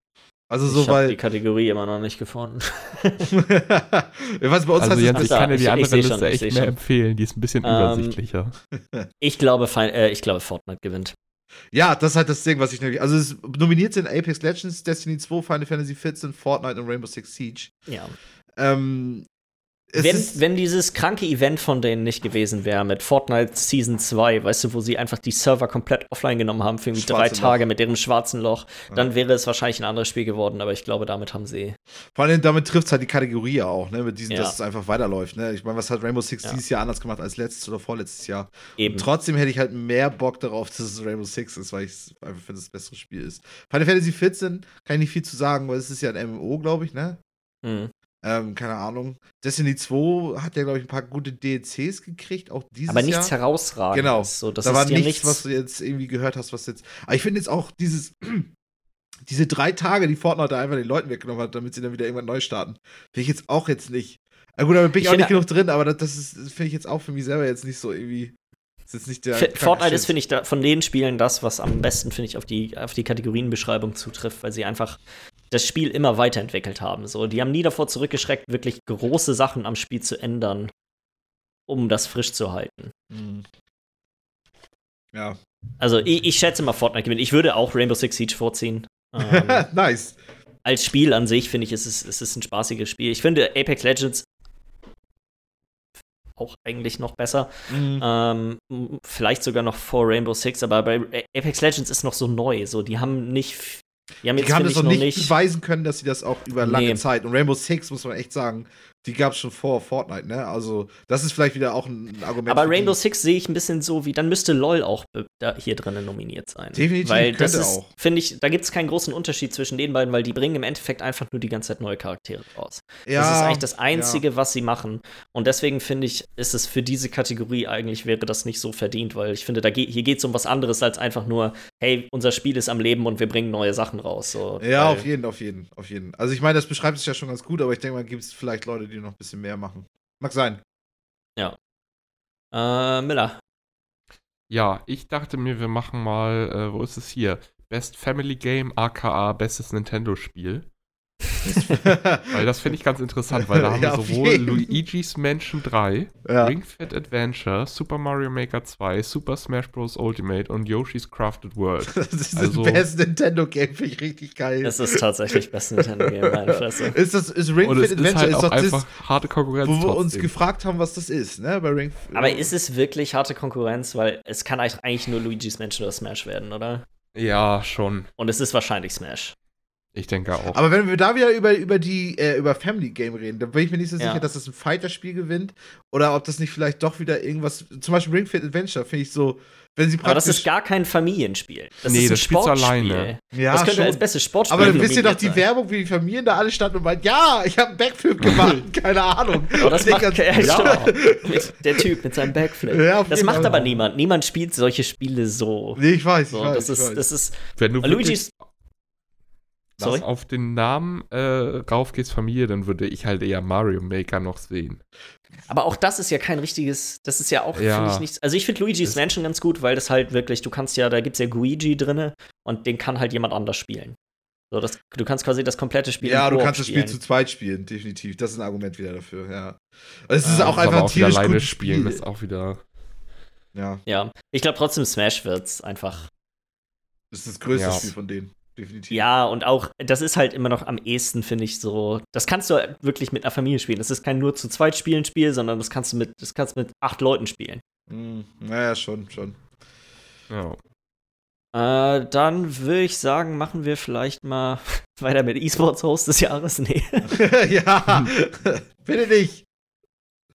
Also ich so, habe weil. die Kategorie immer noch nicht gefunden. ich weiß, bei uns Also heißt Jens, ich kann dir ich- die ich andere schon, Liste ich echt mehr schon. empfehlen. Die ist ein bisschen Ähm, übersichtlicher. ich glaube, äh, ich glaube, Fortnite gewinnt. Ja, das ist halt das Ding, was ich nämlich. Also, es nominiert sind Apex Legends, Destiny 2, Final Fantasy 14, Fortnite und Rainbow Six Siege. Ja. Ähm, Wenn, wenn dieses kranke Event von denen nicht gewesen wäre mit Fortnite Season 2, weißt du, wo sie einfach die Server komplett offline genommen haben für irgendwie drei Tage Loch. mit ihrem schwarzen Loch, dann Ja. wäre es wahrscheinlich ein anderes Spiel geworden, aber ich glaube, damit haben sie. vor allem damit trifft es halt die Kategorie ja auch, ne? Mit diesen, Ja. dass es einfach weiterläuft, ne? Ich meine, was hat Rainbow Six Ja. dieses Jahr anders gemacht als letztes oder vorletztes Jahr? Eben. Trotzdem hätte ich halt mehr Bock darauf, dass es Rainbow Six ist, weil ich es einfach finde, dass es das bessere Spiel ist. Final Fantasy 14 kann ich nicht viel zu sagen, weil es ist ja ein MMO, glaube ich, ne? Mhm. Ähm, keine Ahnung. Destiny 2 hat ja, glaube ich, ein paar gute DLCs gekriegt, auch dieses Aber nichts Jahr. herausragendes. Genau. So, das da ist war ja nichts, was du jetzt irgendwie gehört hast, was jetzt. Aber ich finde jetzt auch dieses, diese drei Tage, die Fortnite da einfach den Leuten weggenommen hat, damit sie dann wieder irgendwann neu starten, finde ich jetzt auch jetzt nicht. Na gut, aber bin ich, Ich auch nicht genug drin, aber das, das ist, finde ich jetzt auch für mich selber jetzt nicht so irgendwie. Ist jetzt nicht der. Fortnite ist, finde ich, da, von den Spielen das, was am besten, finde ich, auf die, auf die Kategorienbeschreibung zutrifft, weil sie einfach das Spiel immer weiterentwickelt haben. So, die haben nie davor zurückgeschreckt, wirklich große Sachen am Spiel zu ändern, um das frisch zu halten. Mhm. Ja. Also, ich, ich schätze mal, Fortnite gewinnt. Ich würde auch Rainbow Six Siege vorziehen. Ähm, nice. als Spiel an sich, finde ich, ist es, ist es ein spaßiges Spiel. Ich finde Apex Legends auch eigentlich noch besser. Mhm. Ähm, vielleicht sogar noch vor Rainbow Six, aber bei Apex Legends ist noch so neu. So, die haben nicht. Die haben Die jetzt haben finde das noch nicht. beweisen können, dass sie das auch über lange Nee. Zeit. Und Rainbow Six, muss man echt sagen, die gab es schon vor Fortnite, ne? Also, das ist vielleicht wieder auch ein Argument. Aber Rainbow. Six sehe ich ein bisschen so, wie dann müsste LOL auch da hier drinnen nominiert sein. Definitiv, Weil das ist, auch. finde ich, da gibt es keinen großen Unterschied zwischen den beiden, weil die bringen im Endeffekt einfach nur die ganze Zeit neue Charaktere raus. Ja, das ist eigentlich das Einzige, was sie machen. Und deswegen finde ich, ist es für diese Kategorie eigentlich wäre das nicht so verdient, weil ich finde, da ge hier geht es um was anderes als einfach nur, hey, unser Spiel ist am Leben und wir bringen neue Sachen raus. So, Ja, auf jeden, auf jeden, auf jeden. Also ich meine, das beschreibt es ja schon ganz gut, aber ich denke mal, gibt es vielleicht Leute, die noch ein bisschen mehr machen. Mag sein. Äh, Miller. Ja, ich dachte mir, wir machen mal, äh, wo ist es hier? Best Family Game, aka Bestes Nintendo-Spiel. Weil das finde ich ganz interessant, weil da haben Ja, wir sowohl. Luigi's Mansion 3, ja. Ring Fit Adventure, Super Mario Maker 2, Super Smash Bros. Ultimate und Yoshi's Crafted World. Das ist Also- das beste Nintendo-Game, finde ich richtig geil. Das ist tatsächlich beste Nintendo-Game, meine Fresse. ist das ist Ring Und Fit es ist Adventure halt ist auch doch das, einfach harte Konkurrenz wo wir uns trotzdem. gefragt haben, was das ist, ne? Bei Ring Aber ist es wirklich harte Konkurrenz? Weil es kann eigentlich nur Luigi's Mansion oder Smash werden, oder? Ja, schon. Und es ist wahrscheinlich Smash. Ich denke auch. Aber wenn wir da wieder über, über die äh, über Family Game reden, dann bin ich mir nicht so Ja. sicher, dass das ein Fighter-Spiel gewinnt oder ob das nicht vielleicht doch wieder irgendwas. Zum Beispiel Ring Fit Adventure finde ich so, wenn sie Aber das praktisch. ist gar kein Familienspiel. Das Nee, ist ein das Sportspiel. alleine. ja, das könnte schon. als bestes Sportspiel Aber dann wisst ihr doch die sein. Werbung, wie die Familien da alle standen und meinten, ja, ich habe einen Backflip gemacht, keine Ahnung. Aber das macht ganz- ja, Ja. der Typ mit seinem Backflip. Ja, das macht Fall. aber niemand. Niemand spielt solche Spiele so. Nee, ich weiß, so ich weiß. das, ich ist, weiß. das ist. Wenn du Luigi's. Sorry. auf den Namen äh, raufgehst, Familie, dann würde ich halt eher Mario Maker noch sehen. Aber auch das ist ja kein richtiges. Das ist ja auch, Ja. finde ich, nichts. Also, ich finde Luigi's Das- Mansion ganz gut, weil das halt wirklich, du kannst ja, da gibt es ja Guigi drinne und den kann halt jemand anders spielen. So, das, du kannst quasi das komplette Spiel ja, du kannst das Spiel spielen. zu zweit spielen, definitiv. Das ist ein Argument wieder dafür, ja. Es ist Ja, auch einfach auch tierisch alleine spielen, Spiel. ist auch wieder. Ja, Ja, ich glaube trotzdem Smash wird's einfach. das ist das größte Ja. Spiel von denen, definitiv. Ja, und auch, das ist halt immer noch am ehesten, finde ich, so. Das kannst du wirklich mit einer Familie spielen. Das ist kein nur zu zweit spielen Spiel, sondern das kannst du mit, das kannst du mit acht Leuten spielen. Hm, naja, schon, schon. Ja. Äh, dann würde ich sagen, machen wir vielleicht mal weiter mit E-Sports Host des Jahres. Nee. ja, bitte nicht.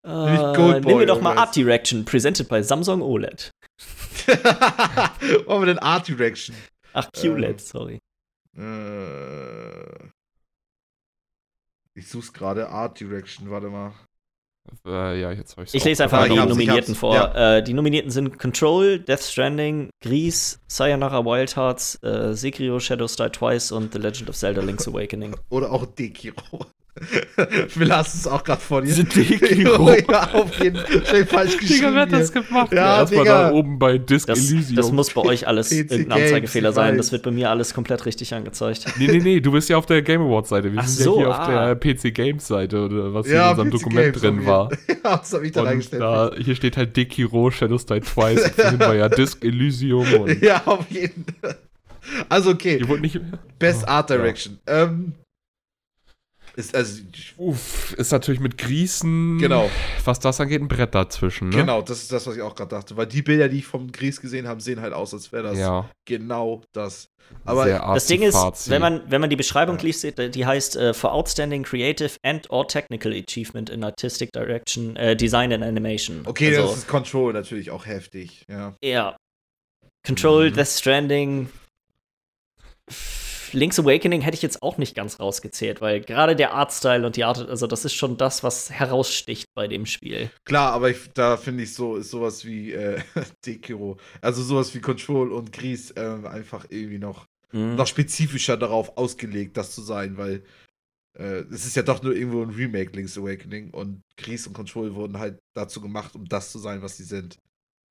Äh, Goldboy nehmen wir doch mal. Art Direction, presented by Samsung OLED. Wollen wir den Art Direction? Ach, QLED, sorry. Äh, ich such's gerade. Art Direction, warte mal. Äh, ja, jetzt habe ich Ich lese einfach mal die Nominierten vor. ja. Äh, die Nominierten sind Control, Death Stranding, Grease, Sayonara Wild Hearts, äh, Sekiro, Shadows Die Twice und The Legend of Zelda Link's Awakening. Oder auch Dekiro. Wir lassen es auch gerade vor dir. Sind Dekiro? ja, auf jeden Fall. falsch geschrieben. Digga, wer hat das hier. gemacht? Ja, Erstmal Digga. da oben bei Disc Das, Elysium. das muss bei euch alles irgendein Anzeigefehler sein. Das wird bei mir alles komplett richtig angezeigt. Nee, nee, nee, du bist ja auf der Game Awards Seite. Wir Ach sind so, ja hier auf ah. der PC Games Seite oder was Ja, in unserem PC Dokument Games drin auf war. ja, das hab ich da Und reingestellt. da, hier steht halt Dick Hero, Shadows Die Twice. Und vorhin war ja Disc Elysium und Ja, auf jeden Fall. Also, okay. die wurde nicht. Best Art Ja. Direction. Ähm, ist also, Uff, ist natürlich mit Grießen. genau, Was das angeht, ein Brett dazwischen, ne? genau, das ist das, was ich auch gerade dachte. Weil die Bilder, die ich vom Gries gesehen habe, sehen halt aus, als wäre das Ja, genau das. Aber sehr Das Ding ist, wenn man, wenn man die Beschreibung Ja. liest, die heißt äh, For Outstanding Creative and or Technical Achievement in Artistic Direction, äh, Design and Animation. okay, also, das ist Control natürlich auch heftig. Ja. Ja. Control, Mhm. Death Stranding. Link's Awakening hätte ich jetzt auch nicht ganz rausgezählt, weil gerade der Artstyle und die Art, also das ist schon das, was heraussticht bei dem Spiel. Klar, aber ich, da finde ich so, ist sowas wie äh, Dekiro, also sowas wie Control und Gries ähm, einfach irgendwie noch, Mhm. noch spezifischer darauf ausgelegt, das zu sein, weil äh, es ist ja doch nur irgendwo ein Remake, Link's Awakening. Und Gries und Control wurden halt dazu gemacht, um das zu sein, was sie sind.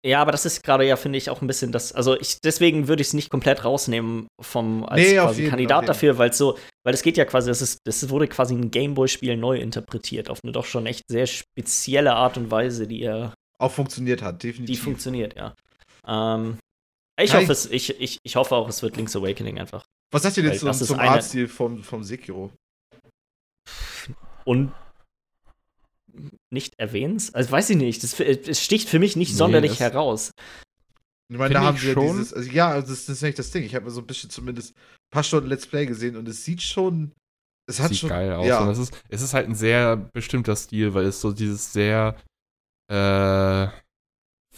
Ja, aber das ist gerade ja, finde ich, auch ein bisschen das. Also ich, deswegen würde ich es nicht komplett rausnehmen vom als Nee, quasi jeden- Kandidat dafür, weil es so, weil es geht ja quasi, das ist, das wurde quasi ein Gameboy-Spiel neu interpretiert auf eine doch schon echt sehr spezielle Art und Weise, die er, Auch funktioniert hat, die definitiv. funktioniert, ja. Ähm, ich hoffe es, ich, ich, ich hoffe auch, es wird Link's Awakening einfach. was sagt ihr denn zum, zum Artstil vom, vom Sekiro? Und nicht erwähnt? Also weiß ich nicht. Das, es sticht für mich nicht Nee, sonderlich das- heraus. Ich meine, da haben sie ja schon. dieses, also ja, also das, das ist nicht das Ding. Ich habe so ein bisschen zumindest ein paar Stunden Let's Play gesehen und es sieht schon, es hat Sieht schon, geil aus. ja. Und es ist, es ist halt ein sehr bestimmter Stil, weil es so dieses sehr äh,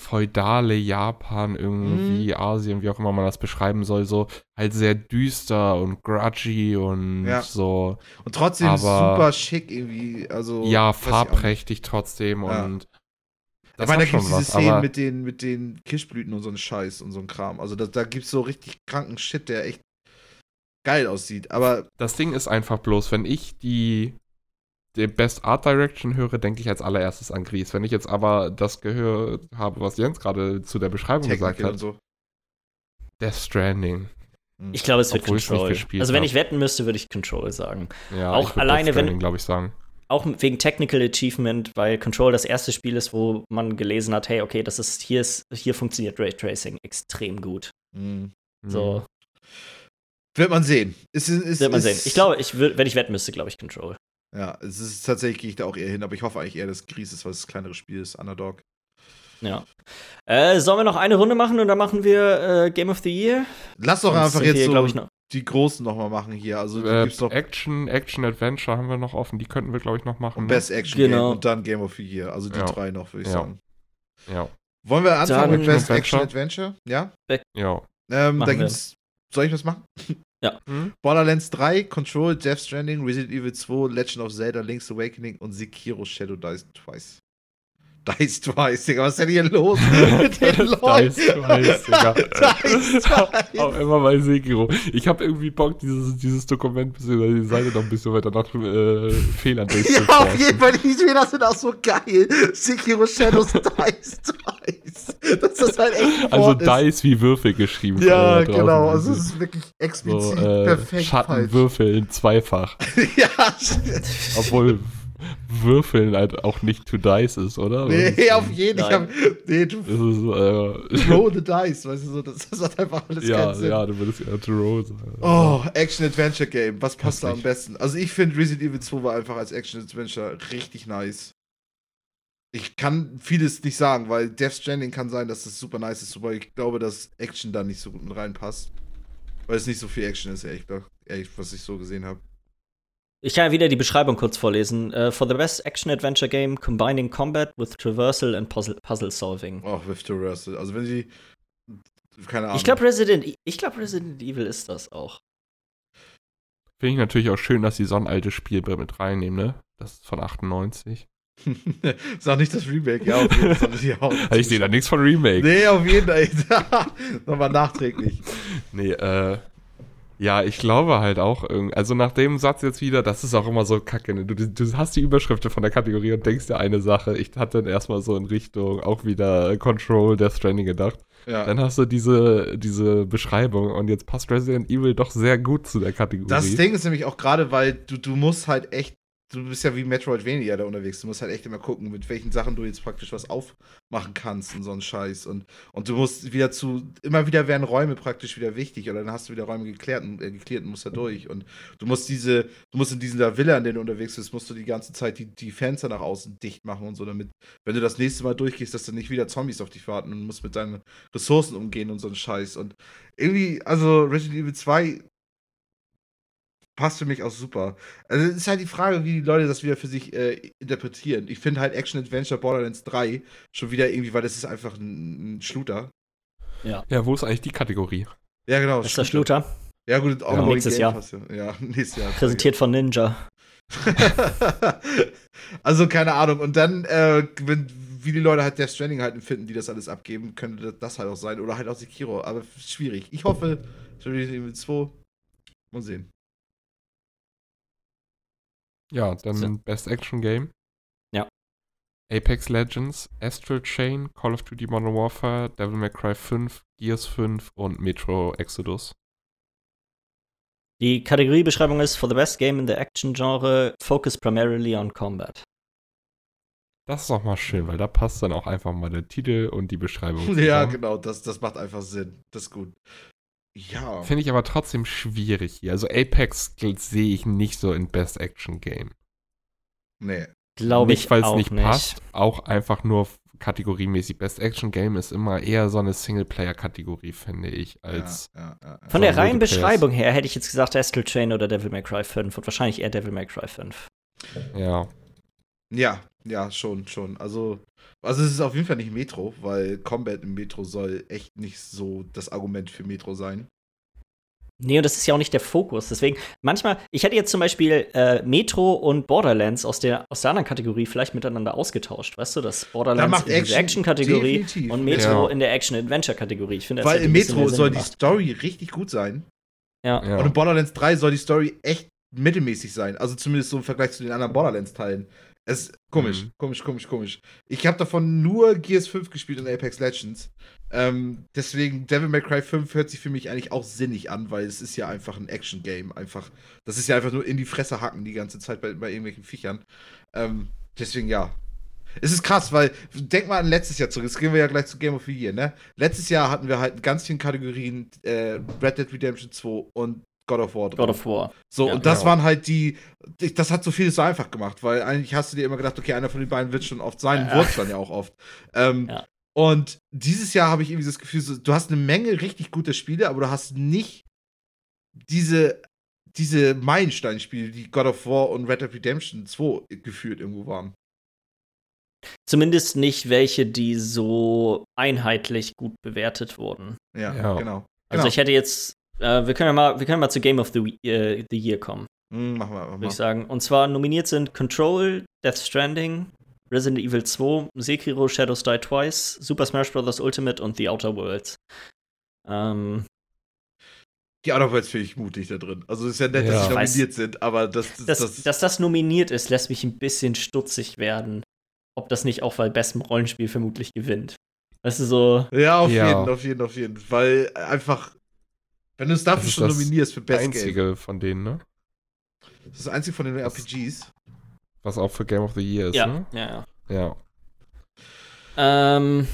feudale Japan irgendwie, Mhm. Asien, wie auch immer man das beschreiben soll, so halt sehr düster und grudgy und Ja. so, und trotzdem aber- super schick irgendwie, also ja, farbprächtig trotzdem Ja. und Ich meine, da gibt es diese was, Szenen mit den, mit den Kirschblüten und so einen Scheiß und so ein Kram. Also da, da gibt es so richtig kranken Shit, der echt geil aussieht. Aber das Ding ist einfach bloß, wenn ich die, die Best Art Direction höre, denke ich als allererstes an Gries. Wenn ich jetzt aber das gehört habe, was Jens gerade zu der Beschreibung gesagt Technical hat, so. Death Stranding. Mhm. Ich glaube, es wird Obwohl Control. gespielt Also wenn ich wetten müsste, würde ich Control sagen. Ja, Auch alleine, wenn- glaube ich, sagen. Auch wegen Technical Achievement, weil Control das erste Spiel ist, wo man gelesen hat, hey, okay, das ist hier ist hier funktioniert Raytracing extrem gut. Mhm. So Wird man sehen. Ist, es wird man ist, sehen. Ich glaube, ich würd, wenn ich wetten müsste, glaube ich Control. Ja, es ist tatsächlich, gehe ich da auch eher hin, aber ich hoffe eigentlich eher, dass Gries ist, weil es ein kleineres Spiel ist, Underdog. Ja. Äh, sollen wir noch eine Runde machen und dann machen wir äh, Game of the Year? Lass doch einfach jetzt wir, so glaub ich, noch. die Großen nochmal machen hier. Also Äh, gibt's noch Action, Action Adventure haben wir noch offen. Die könnten wir, glaube ich, noch machen. und ne? Best Action Genau. Game und dann Game of the Year. Also die Ja. drei noch, würde ich Ja. sagen. Ja. Wollen wir anfangen Dann mit Best Adventure. Action Adventure? Ja. Ja. Ähm, da gibt's. Soll ich was machen? Hm? Borderlands 3, Control, Death Stranding, Resident Evil 2, Legend of Zelda, Link's Awakening und Sekiro Shadow Dice Twice. Dice Twice, Digga, was ist denn hier los mit den Leuten? Dice Twice, Digga. Dice Auch Twice. immer bei Sekiro. Ich habe irgendwie Bock, dieses, dieses Dokument, bzw. die Seite noch ein bisschen weiter nach äh, Fehlern Ja, durchzuforschen. auf jeden Fall, die Trailer sind auch so geil. Sekiro Shadows Dice Twice. Das ist halt echt Also ist. Dice wie Würfel geschrieben. Ja, genau. Also es ist wirklich explizit so, äh, perfekt Schattenwürfeln zweifach. falsch. ja, Obwohl Würfeln halt auch nicht to dice ist, oder? nee, auf jeden. Fall. Nee, du Das ist, äh, roll the dice, weißt du so, das, das hat einfach alles ja, keinen Sinn. ja, du würdest ja to roll sagen. Oh, Action-Adventure-Game. Was passt da am besten? Also, ich finde Resident Evil 2 war einfach als Action-Adventure richtig nice. Ich kann vieles nicht sagen, weil Death Stranding kann sein, dass das super nice ist, aber ich glaube, dass Action da nicht so gut mit reinpasst. Weil es nicht so viel Action ist, ehrlich, ehrlich was ich so gesehen habe. Ich kann ja wieder die Beschreibung kurz vorlesen. Äh, for the best action adventure game combining combat with traversal and puzzle, puzzle solving. Oh, with Traversal. Also, wenn sie. Keine Ahnung. Ich glaube Resident, E- ich glaube Resident Evil ist das auch. Finde ich natürlich auch schön, dass sie so ein altes Spiel mit reinnehmen, ne? Das ist von 98. ist auch nicht das Remake, ja, auf jeden Fall. Ja, Also ich sehe da nichts von Remake. Nee, auf jeden Fall. Nochmal nachträglich. Nee, äh. Ja, ich glaube halt auch, irgend- also nach dem Satz jetzt wieder, das ist auch immer so kacke. Ne? Du, du hast die Überschriften von der Kategorie und denkst dir eine Sache. Ich hatte dann erstmal so in Richtung auch wieder Control, Death Stranding gedacht. Ja. Dann hast du diese, diese Beschreibung und jetzt passt Resident Evil doch sehr gut zu der Kategorie. Das Ding ist nämlich auch gerade, weil du, du musst halt echt, du bist ja wie Metroidvania da unterwegs, du musst halt echt immer gucken, mit welchen Sachen du jetzt praktisch was aufmachen kannst und so einen Scheiß. Und, und du musst wieder zu, immer wieder werden Räume praktisch wieder wichtig oder dann hast du wieder Räume geklärt und, äh, geklärt und musst da durch. Und du musst diese, du musst in dieser Villa, in der du unterwegs bist, musst du die ganze Zeit die, die Fenster nach außen dicht machen und so, damit, wenn du das nächste Mal durchgehst, dass dann nicht wieder Zombies auf dich warten und musst mit deinen Ressourcen umgehen und so einen Scheiß. Und irgendwie, also Resident Evil 2 passt für mich auch super. Also es ist halt die Frage, wie die Leute das wieder für sich äh, interpretieren. Ich finde halt Action Adventure Borderlands 3 schon wieder irgendwie, weil das ist einfach ein, ein Shooter. ja, wo ist eigentlich die Kategorie? Ja, genau. Das ist der Shooter, Ja, gut, auch Ja. Nächstes Jahr. Pass, ja. ja, nächstes Jahr. präsentiert von Ninja. also, keine Ahnung. Und dann, äh, wenn, wie die Leute halt Death Stranding halt finden, die das alles abgeben, könnte das halt auch sein. Oder halt auch Sekiro. Aber schwierig. Ich hoffe, Resident Evil 2. Mal sehen. Ja, dann So. Best Action Game. Ja. Apex Legends, Astral Chain, Call of Duty Modern Warfare, Devil May Cry 5, Gears 5 und Metro Exodus. Die Kategoriebeschreibung ist For the best game in the action genre, focus primarily on combat. Das ist auch mal schön, weil da passt dann auch einfach mal der Titel und die Beschreibung. Ja, zusammen. genau, das, das macht einfach Sinn. Das ist gut. Ja. Finde ich aber trotzdem schwierig hier. Also Apex sehe ich nicht so in Best Action Game. Nee. Glaube ich nicht, weil es auch nicht passt, auch einfach nur kategoriemäßig. Best Action Game ist immer eher so eine Singleplayer-Kategorie, finde ich, als ja, ja, ja, Von der reinen. Beschreibung her hätte ich jetzt gesagt Astral Chain oder Devil May Cry 5 und wahrscheinlich eher Devil May Cry 5. ja. Ja, ja, schon, schon. Also, also es ist auf jeden Fall nicht Metro, weil Combat im Metro soll echt nicht so das Argument für Metro sein. Nee, und das ist ja auch nicht der Fokus. Deswegen, manchmal, ich hätte jetzt zum Beispiel äh, Metro und Borderlands aus der, aus der anderen Kategorie vielleicht miteinander ausgetauscht. Weißt du, dass Borderlands macht in der Action Action-Kategorie und Metro Ja. in der Action-Adventure-Kategorie. Ich finde, das weil im bisschen Metro soll die. Story richtig gut sein. Ja. ja. Und in Borderlands 3 soll die Story echt mittelmäßig sein. Also zumindest so im Vergleich zu den anderen Borderlands-Teilen. Es ist komisch, Mhm. komisch, komisch, komisch. Ich habe davon nur Gears 5 gespielt und Apex Legends. Ähm, deswegen, Devil May Cry 5 hört sich für mich eigentlich auch sinnig an, weil es ist ja einfach ein Action-Game. Einfach, das ist ja einfach nur in die Fresse hacken die ganze Zeit bei, bei irgendwelchen Viechern. Ähm, deswegen ja. Es ist krass, weil, denk mal an letztes Jahr zurück, jetzt gehen wir ja gleich zu Game of the Year, ne? Letztes Jahr hatten wir halt in ganz vielen Kategorien äh, Red Dead Redemption 2 und God of War drin. God of War. So, Ja. und das Ja. waren halt die, das hat so vieles so einfach gemacht, weil eigentlich hast du dir immer gedacht, okay, einer von den beiden wird schon oft sein, Ja. wurde es dann ja auch oft. Ähm, Ja. Und dieses Jahr habe ich irgendwie das Gefühl, so, du hast eine Menge richtig gute Spiele, aber du hast nicht diese, diese Meilensteinspiele, die God of War und Red Dead Redemption 2 gefühlt irgendwo waren. Zumindest nicht welche, die so einheitlich gut bewertet wurden. Ja, Ja. genau. Also genau. ich hätte jetzt, äh, wir können ja mal, wir können mal zu Game of the, äh, the Year kommen, Hm, machen wir, machen würde wir. ich sagen. Und zwar nominiert sind Control, Death Stranding, Resident Evil 2, Sekiro, Shadows Die Twice, Super Smash Bros. Ultimate und The Outer Worlds. Ähm, Die Outer Worlds finde ich mutig da drin. Also es ist ja nett, Ja. dass sie Ich weiß- nominiert sind, aber das, das, dass, das, dass das nominiert ist, lässt mich ein bisschen stutzig werden. Ob das nicht auch bei bestem Rollenspiel vermutlich gewinnt. Weißt du, so, Ja, auf Ja. jeden, auf jeden, auf jeden. Weil einfach, wenn du es dafür Das schon das nominierst für Best einzige Game. von denen, ne? Das ist das einzige von den RPGs. Was auch für Game of the Year ist, ja, ne? ja, ja. Ja. Ähm,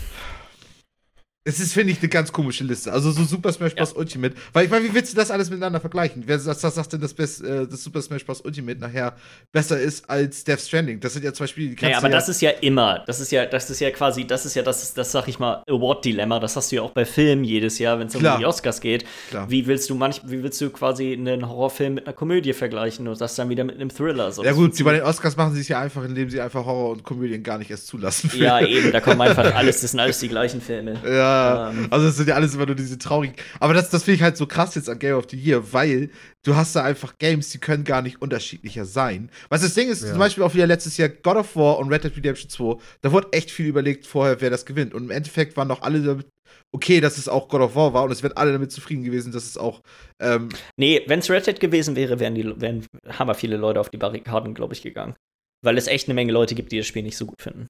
Es ist, finde ich, eine ganz komische Liste. Also so Super Smash Bros. Ultimate. Weil ich meine, wie willst du das alles miteinander vergleichen? Wer sagt, das sagt denn, dass Best, äh, das Super Smash Bros. Ultimate nachher besser ist als Death Stranding? Das sind ja zwei Spiele, die kannst naja, aber ja das ist ja immer, das ist ja, das ist ja quasi, das ist ja das, das sag ich mal, Award-Dilemma. Das hast du ja auch bei Filmen jedes Jahr, wenn es um die Oscars geht. klar. Wie willst du manch, wie willst du quasi einen Horrorfilm mit einer Komödie vergleichen und das dann wieder mit einem Thriller? So, Ja das gut, sie bei den Oscars machen sie es ja einfach, indem sie einfach Horror und Komödien gar nicht erst zulassen. Ja, eben, da kommen einfach alles, das sind alles die gleichen Filme. Ja, Ähm. also es sind ja alles immer nur diese traurigen. Aber das, das finde ich halt so krass jetzt an Game of the Year, weil du hast da einfach Games, die können gar nicht unterschiedlicher sein. Was das Ding ist, Ja. zum Beispiel auch wieder letztes Jahr God of War und Red Dead Redemption 2, da wurde echt viel überlegt vorher, wer das gewinnt. Und im Endeffekt waren doch alle damit okay, dass es auch God of War war und es wären alle damit zufrieden gewesen, dass es auch ähm, Nee, wenn es Red Dead gewesen wäre, wären, die, wären hammer viele Leute auf die Barrikaden, glaube ich, gegangen. Weil es echt eine Menge Leute gibt, die das Spiel nicht so gut finden.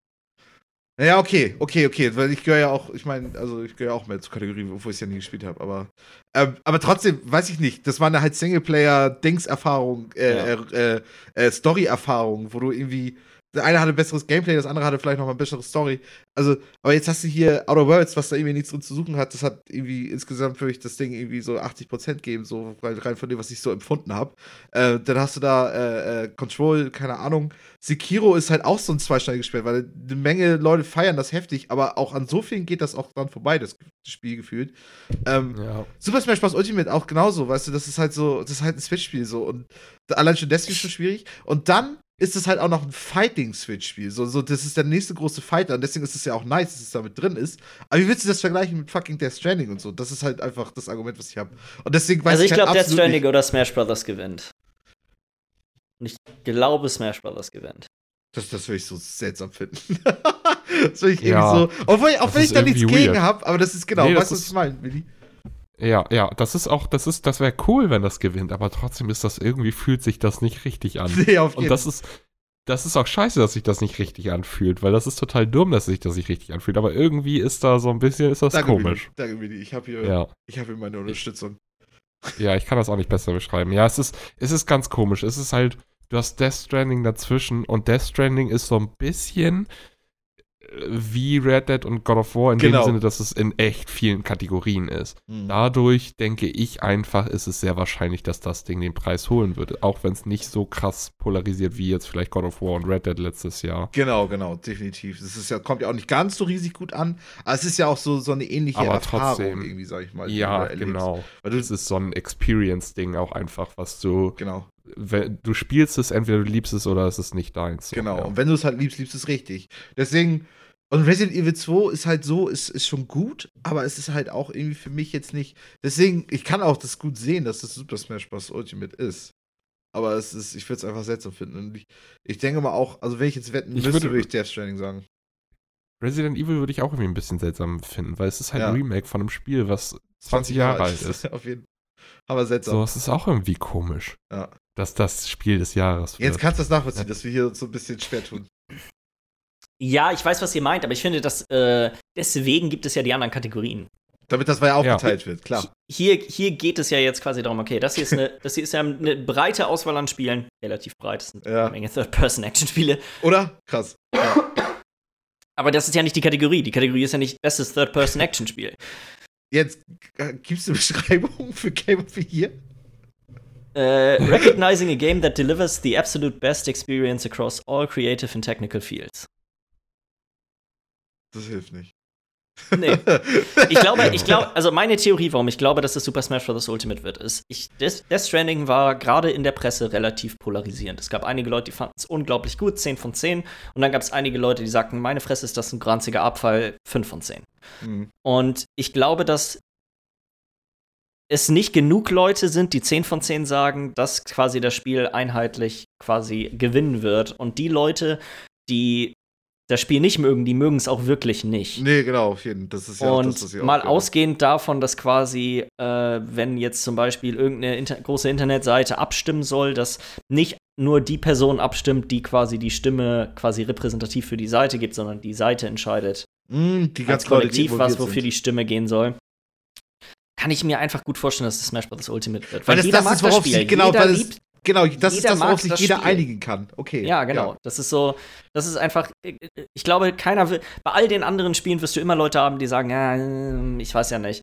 Naja, okay, okay, okay, weil ich gehöre ja auch, ich meine, also ich gehöre auch mehr zur Kategorie, obwohl ich es ja nie gespielt habe, aber ähm, aber trotzdem, weiß ich nicht, das war eine halt Singleplayer-Dings-Erfahrung, äh, Ja. äh, äh, äh, Story-Erfahrung, wo du irgendwie, der eine hatte besseres Gameplay, das andere hatte vielleicht noch mal eine bessere Story. Also, aber jetzt hast du hier Outer Worlds, was da irgendwie nichts drin zu suchen hat, das hat irgendwie insgesamt für mich das Ding irgendwie so 80% gegeben, so rein rein von dem, was ich so empfunden habe. Äh, dann hast du da äh, äh, Control, keine Ahnung. Sekiro ist halt auch so ein zweischneidiges Schwert, weil eine Menge Leute feiern das heftig, aber auch an so vielen geht das auch dran vorbei, das Spiel gefühlt. Ähm, Ja. Super Smash Bros. Ultimate auch genauso, weißt du, das ist halt so, das ist halt ein Switch-Spiel so und allein schon deswegen schon schwierig. Und dann ist es halt auch noch ein Fighting-Switch-Spiel. So, so, das ist der nächste große Fighter und deswegen ist es ja auch nice, dass es damit drin ist. Aber wie willst du das vergleichen mit fucking Death Stranding und so? Das ist halt einfach das Argument, was ich habe. Und deswegen weiß also ich halt glaube, Death Stranding nicht, oder Smash Brothers gewinnt. Und ich glaube, Smash Brothers gewinnt. das, das würde ich so seltsam finden. das würde ich Ja. irgendwie so. Obwohl, auch wenn ich ist da nichts irgendwie gegen weird. habe, aber das ist genau, Nee, das weißt du, was ich meine, Willi? Ja, ja, das ist auch, das ist, das wäre cool, wenn das gewinnt, aber trotzdem ist das irgendwie, fühlt sich das nicht richtig an. Nee, auf jeden Und das ist, das ist auch scheiße, dass sich das nicht richtig anfühlt, weil das ist total dumm, dass sich das nicht richtig anfühlt. Aber irgendwie ist da so ein bisschen, ist das Danke, komisch. Willi. Danke, Willi. Ich habe hier, Ja. ich habe hier meine Unterstützung. Ja, ich kann das auch nicht besser beschreiben. Ja, es ist, es ist ganz komisch. Es ist halt, du hast Death Stranding dazwischen und Death Stranding ist so ein bisschen wie Red Dead und God of War in Genau. dem Sinne, dass es in echt vielen Kategorien ist. Mhm. Dadurch denke ich einfach, ist es sehr wahrscheinlich, dass das Ding den Preis holen würde. Auch wenn es nicht so krass polarisiert wie jetzt vielleicht God of War und Red Dead letztes Jahr. Genau, genau, definitiv. Das ist ja, kommt ja auch nicht ganz so riesig gut an, aber es ist ja auch so, so eine ähnliche Aber Erfahrung trotzdem. irgendwie, sag ich mal. Ja, genau. Weil du, Das ist so ein Experience-Ding auch einfach, was du, genau, du spielst es, entweder du liebst es oder es ist nicht deins. Genau. Ja. Und wenn du es halt liebst, liebst du es richtig. Deswegen, und Resident Evil 2 ist halt so, ist, ist schon gut, aber es ist halt auch irgendwie für mich jetzt nicht. Deswegen, ich kann auch das gut sehen, dass das Super Smash Bros. Ultimate ist. Aber es ist, ich würde es einfach seltsam finden. Und ich, ich denke mal auch, also wenn ich jetzt wetten Ich müsste, würde- würde ich Death Stranding sagen. Resident Evil würde ich auch irgendwie ein bisschen seltsam finden, weil es ist halt Ja. ein Remake von einem Spiel, was 20 Jahre alt ist. Auf jeden Aber seltsam. So, es ist auch irgendwie komisch, Ja. dass das Spiel des Jahres wird. Jetzt kannst du das nachvollziehen, dass wir hier so ein bisschen schwer tun. Ja, ich weiß, was ihr meint, aber ich finde, dass äh, deswegen gibt es ja die anderen Kategorien. Damit das mal aufgeteilt wird, klar. Hier, hier geht es ja jetzt quasi darum, okay, das hier ist eine, das hier ist ja eine breite Auswahl an Spielen, relativ breit, es sind Ja. eine Menge Third-Person-Action-Spiele, Oder? Krass. Ja. aber das ist ja nicht die Kategorie. Die Kategorie ist ja nicht bestes Third-Person-Action-Spiel. Jetzt äh, gibst du Beschreibung für Game of the Year? Äh, recognizing a game that delivers the absolute best experience across all creative and technical fields. Das hilft nicht. Nee. Ich glaube, ich glaube, also meine Theorie, warum ich glaube, dass es Super Smash Bros. Ultimate wird, ist, ich, Death, Death Stranding war gerade in der Presse relativ polarisierend. Es gab einige Leute, die fanden es unglaublich gut, 10 von 10. Und dann gab es einige Leute, die sagten, meine Fresse ist das ein granziger Abfall, 5 von 10. Hm. Und ich glaube, dass es nicht genug Leute sind, die 10 von 10 sagen, dass quasi das Spiel einheitlich quasi gewinnen wird. Und die Leute, die das Spiel nicht mögen, die mögen es auch wirklich nicht. Nee, genau, auf jeden Fall. Das ist ja Und das, was ich mal ausgehend davon, dass quasi, äh, wenn jetzt zum Beispiel irgendeine inter große Internetseite abstimmen soll, dass nicht nur die Person abstimmt, die quasi die Stimme quasi repräsentativ für die Seite gibt, sondern die Seite entscheidet Hm, die als Leute, die Kollektiv was, wofür sind. die Stimme gehen soll. Kann ich mir einfach gut vorstellen, dass das Smash Bros. Ultimate wird. Weil das, jeder das mag ist, worauf das Spiel. sich, genau, jeder weil es, liebt genau, das ist jeder das, worauf sich das jeder Spiel. einigen kann. Okay. Ja, genau. Das ist so, das ist einfach, ich glaube, keiner will, bei all den anderen Spielen wirst du immer Leute haben, die sagen, ja, ähm, ich weiß ja nicht.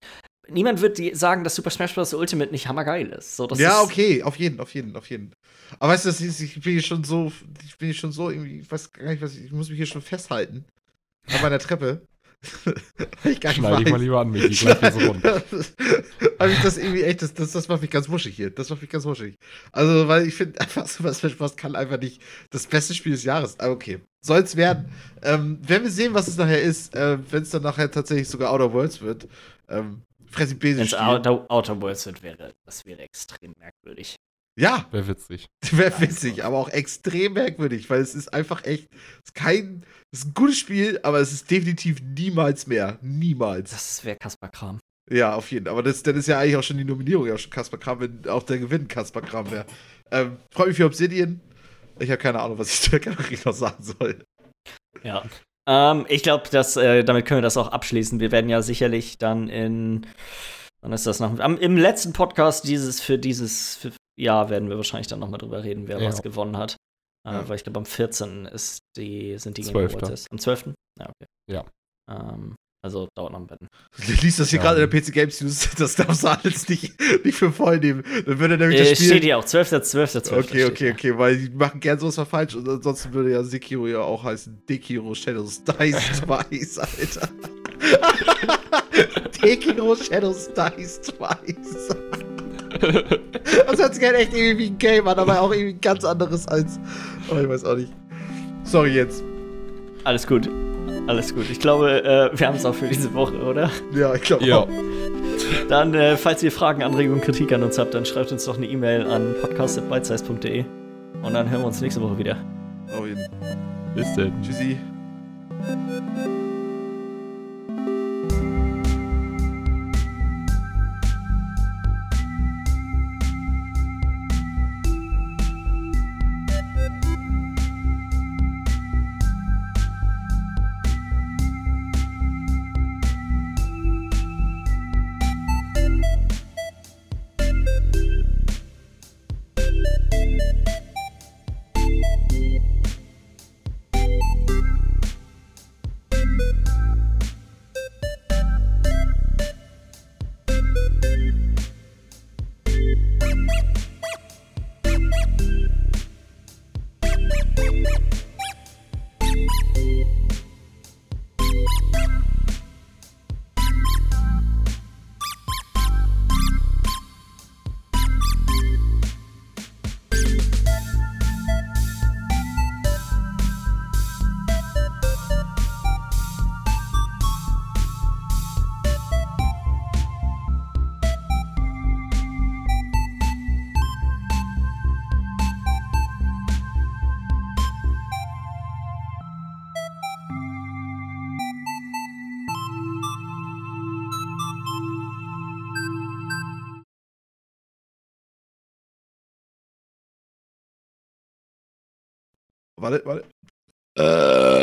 Niemand wird sagen, dass Super Smash Bros. Ultimate nicht hammergeil ist. So, das ja, ist, okay, auf jeden, auf jeden, auf jeden. Aber weißt du, das ist, ich bin hier schon so, ich bin hier schon so irgendwie, ich weiß gar nicht, was, ich muss mich hier schon festhalten. An meiner Treppe. Ich gar nicht Schneide ich mal lieber an mich, hier so rund. ich das irgendwie echt, das, das, das macht mich ganz wuschig hier. Das macht mich ganz wuschig. Also, weil ich finde, einfach so was Smash Bros. kann einfach nicht das beste Spiel des Jahres. Aber okay. Soll es werden. Ähm, werden wir sehen, was es nachher ist, äh, wenn es dann nachher tatsächlich sogar Outer Worlds wird. Ähm, Fressi Wenn es Outer, Outer Worlds wird, wäre, das wäre extrem merkwürdig. Ja, Wäre witzig. wäre witzig, aber auch extrem merkwürdig, weil es ist einfach echt, es ist kein, es ist ein gutes Spiel, aber es ist definitiv niemals mehr. Niemals. Das wäre Kaspar Kram. Ja, auf jeden Fall. Aber das, dann ist ja eigentlich auch schon die Nominierung ja schon Kaspar Kram, wenn auch der Gewinn Kaspar Kram wäre. Ähm, Freue mich für Obsidian. Ich habe keine Ahnung, was ich da Kategorie noch sagen soll. Ja. Ähm, ich glaube, dass äh, damit können wir das auch abschließen. Wir werden ja sicherlich dann in wann ist das noch? Am, Im letzten Podcast dieses für dieses für, Jahr werden wir wahrscheinlich dann noch mal drüber reden, wer Ja. was gewonnen hat. Äh, Ja. Weil ich glaube, am 14. ist die, sind die Game 12.. Awards. erst. Am 12. Ja, okay. Ja. Ähm, also dauert noch ein bisschen. Lies das hier Ja. gerade in der PC Games News, das darfst du alles nicht, nicht für voll nehmen. Dann würde nämlich das Äh, Spiel. steht hier auch 12. 12. 12. Okay, okay, okay, weil die machen gern sowas mal falsch und ansonsten würde ja Sekiro ja auch heißen Dekiro Shadows Dice Twice, Alter. Dekiro Shadows Dice Twice. Das hört sich halt echt irgendwie wie ein Game an, aber auch irgendwie ganz anderes als. Oh, ich weiß auch nicht. Sorry jetzt. Alles gut. Alles gut. Ich glaube, äh, wir haben es auch für diese Woche, oder? Ja, ich glaube Ja. auch. Dann, äh, falls ihr Fragen, Anregungen, Kritik an uns habt, dann schreibt uns doch eine E-Mail an podcast.bitesize.de und dann hören wir uns nächste Woche wieder. Auf jeden. Bis denn. Tschüssi. Warte, warte. Äh, äh.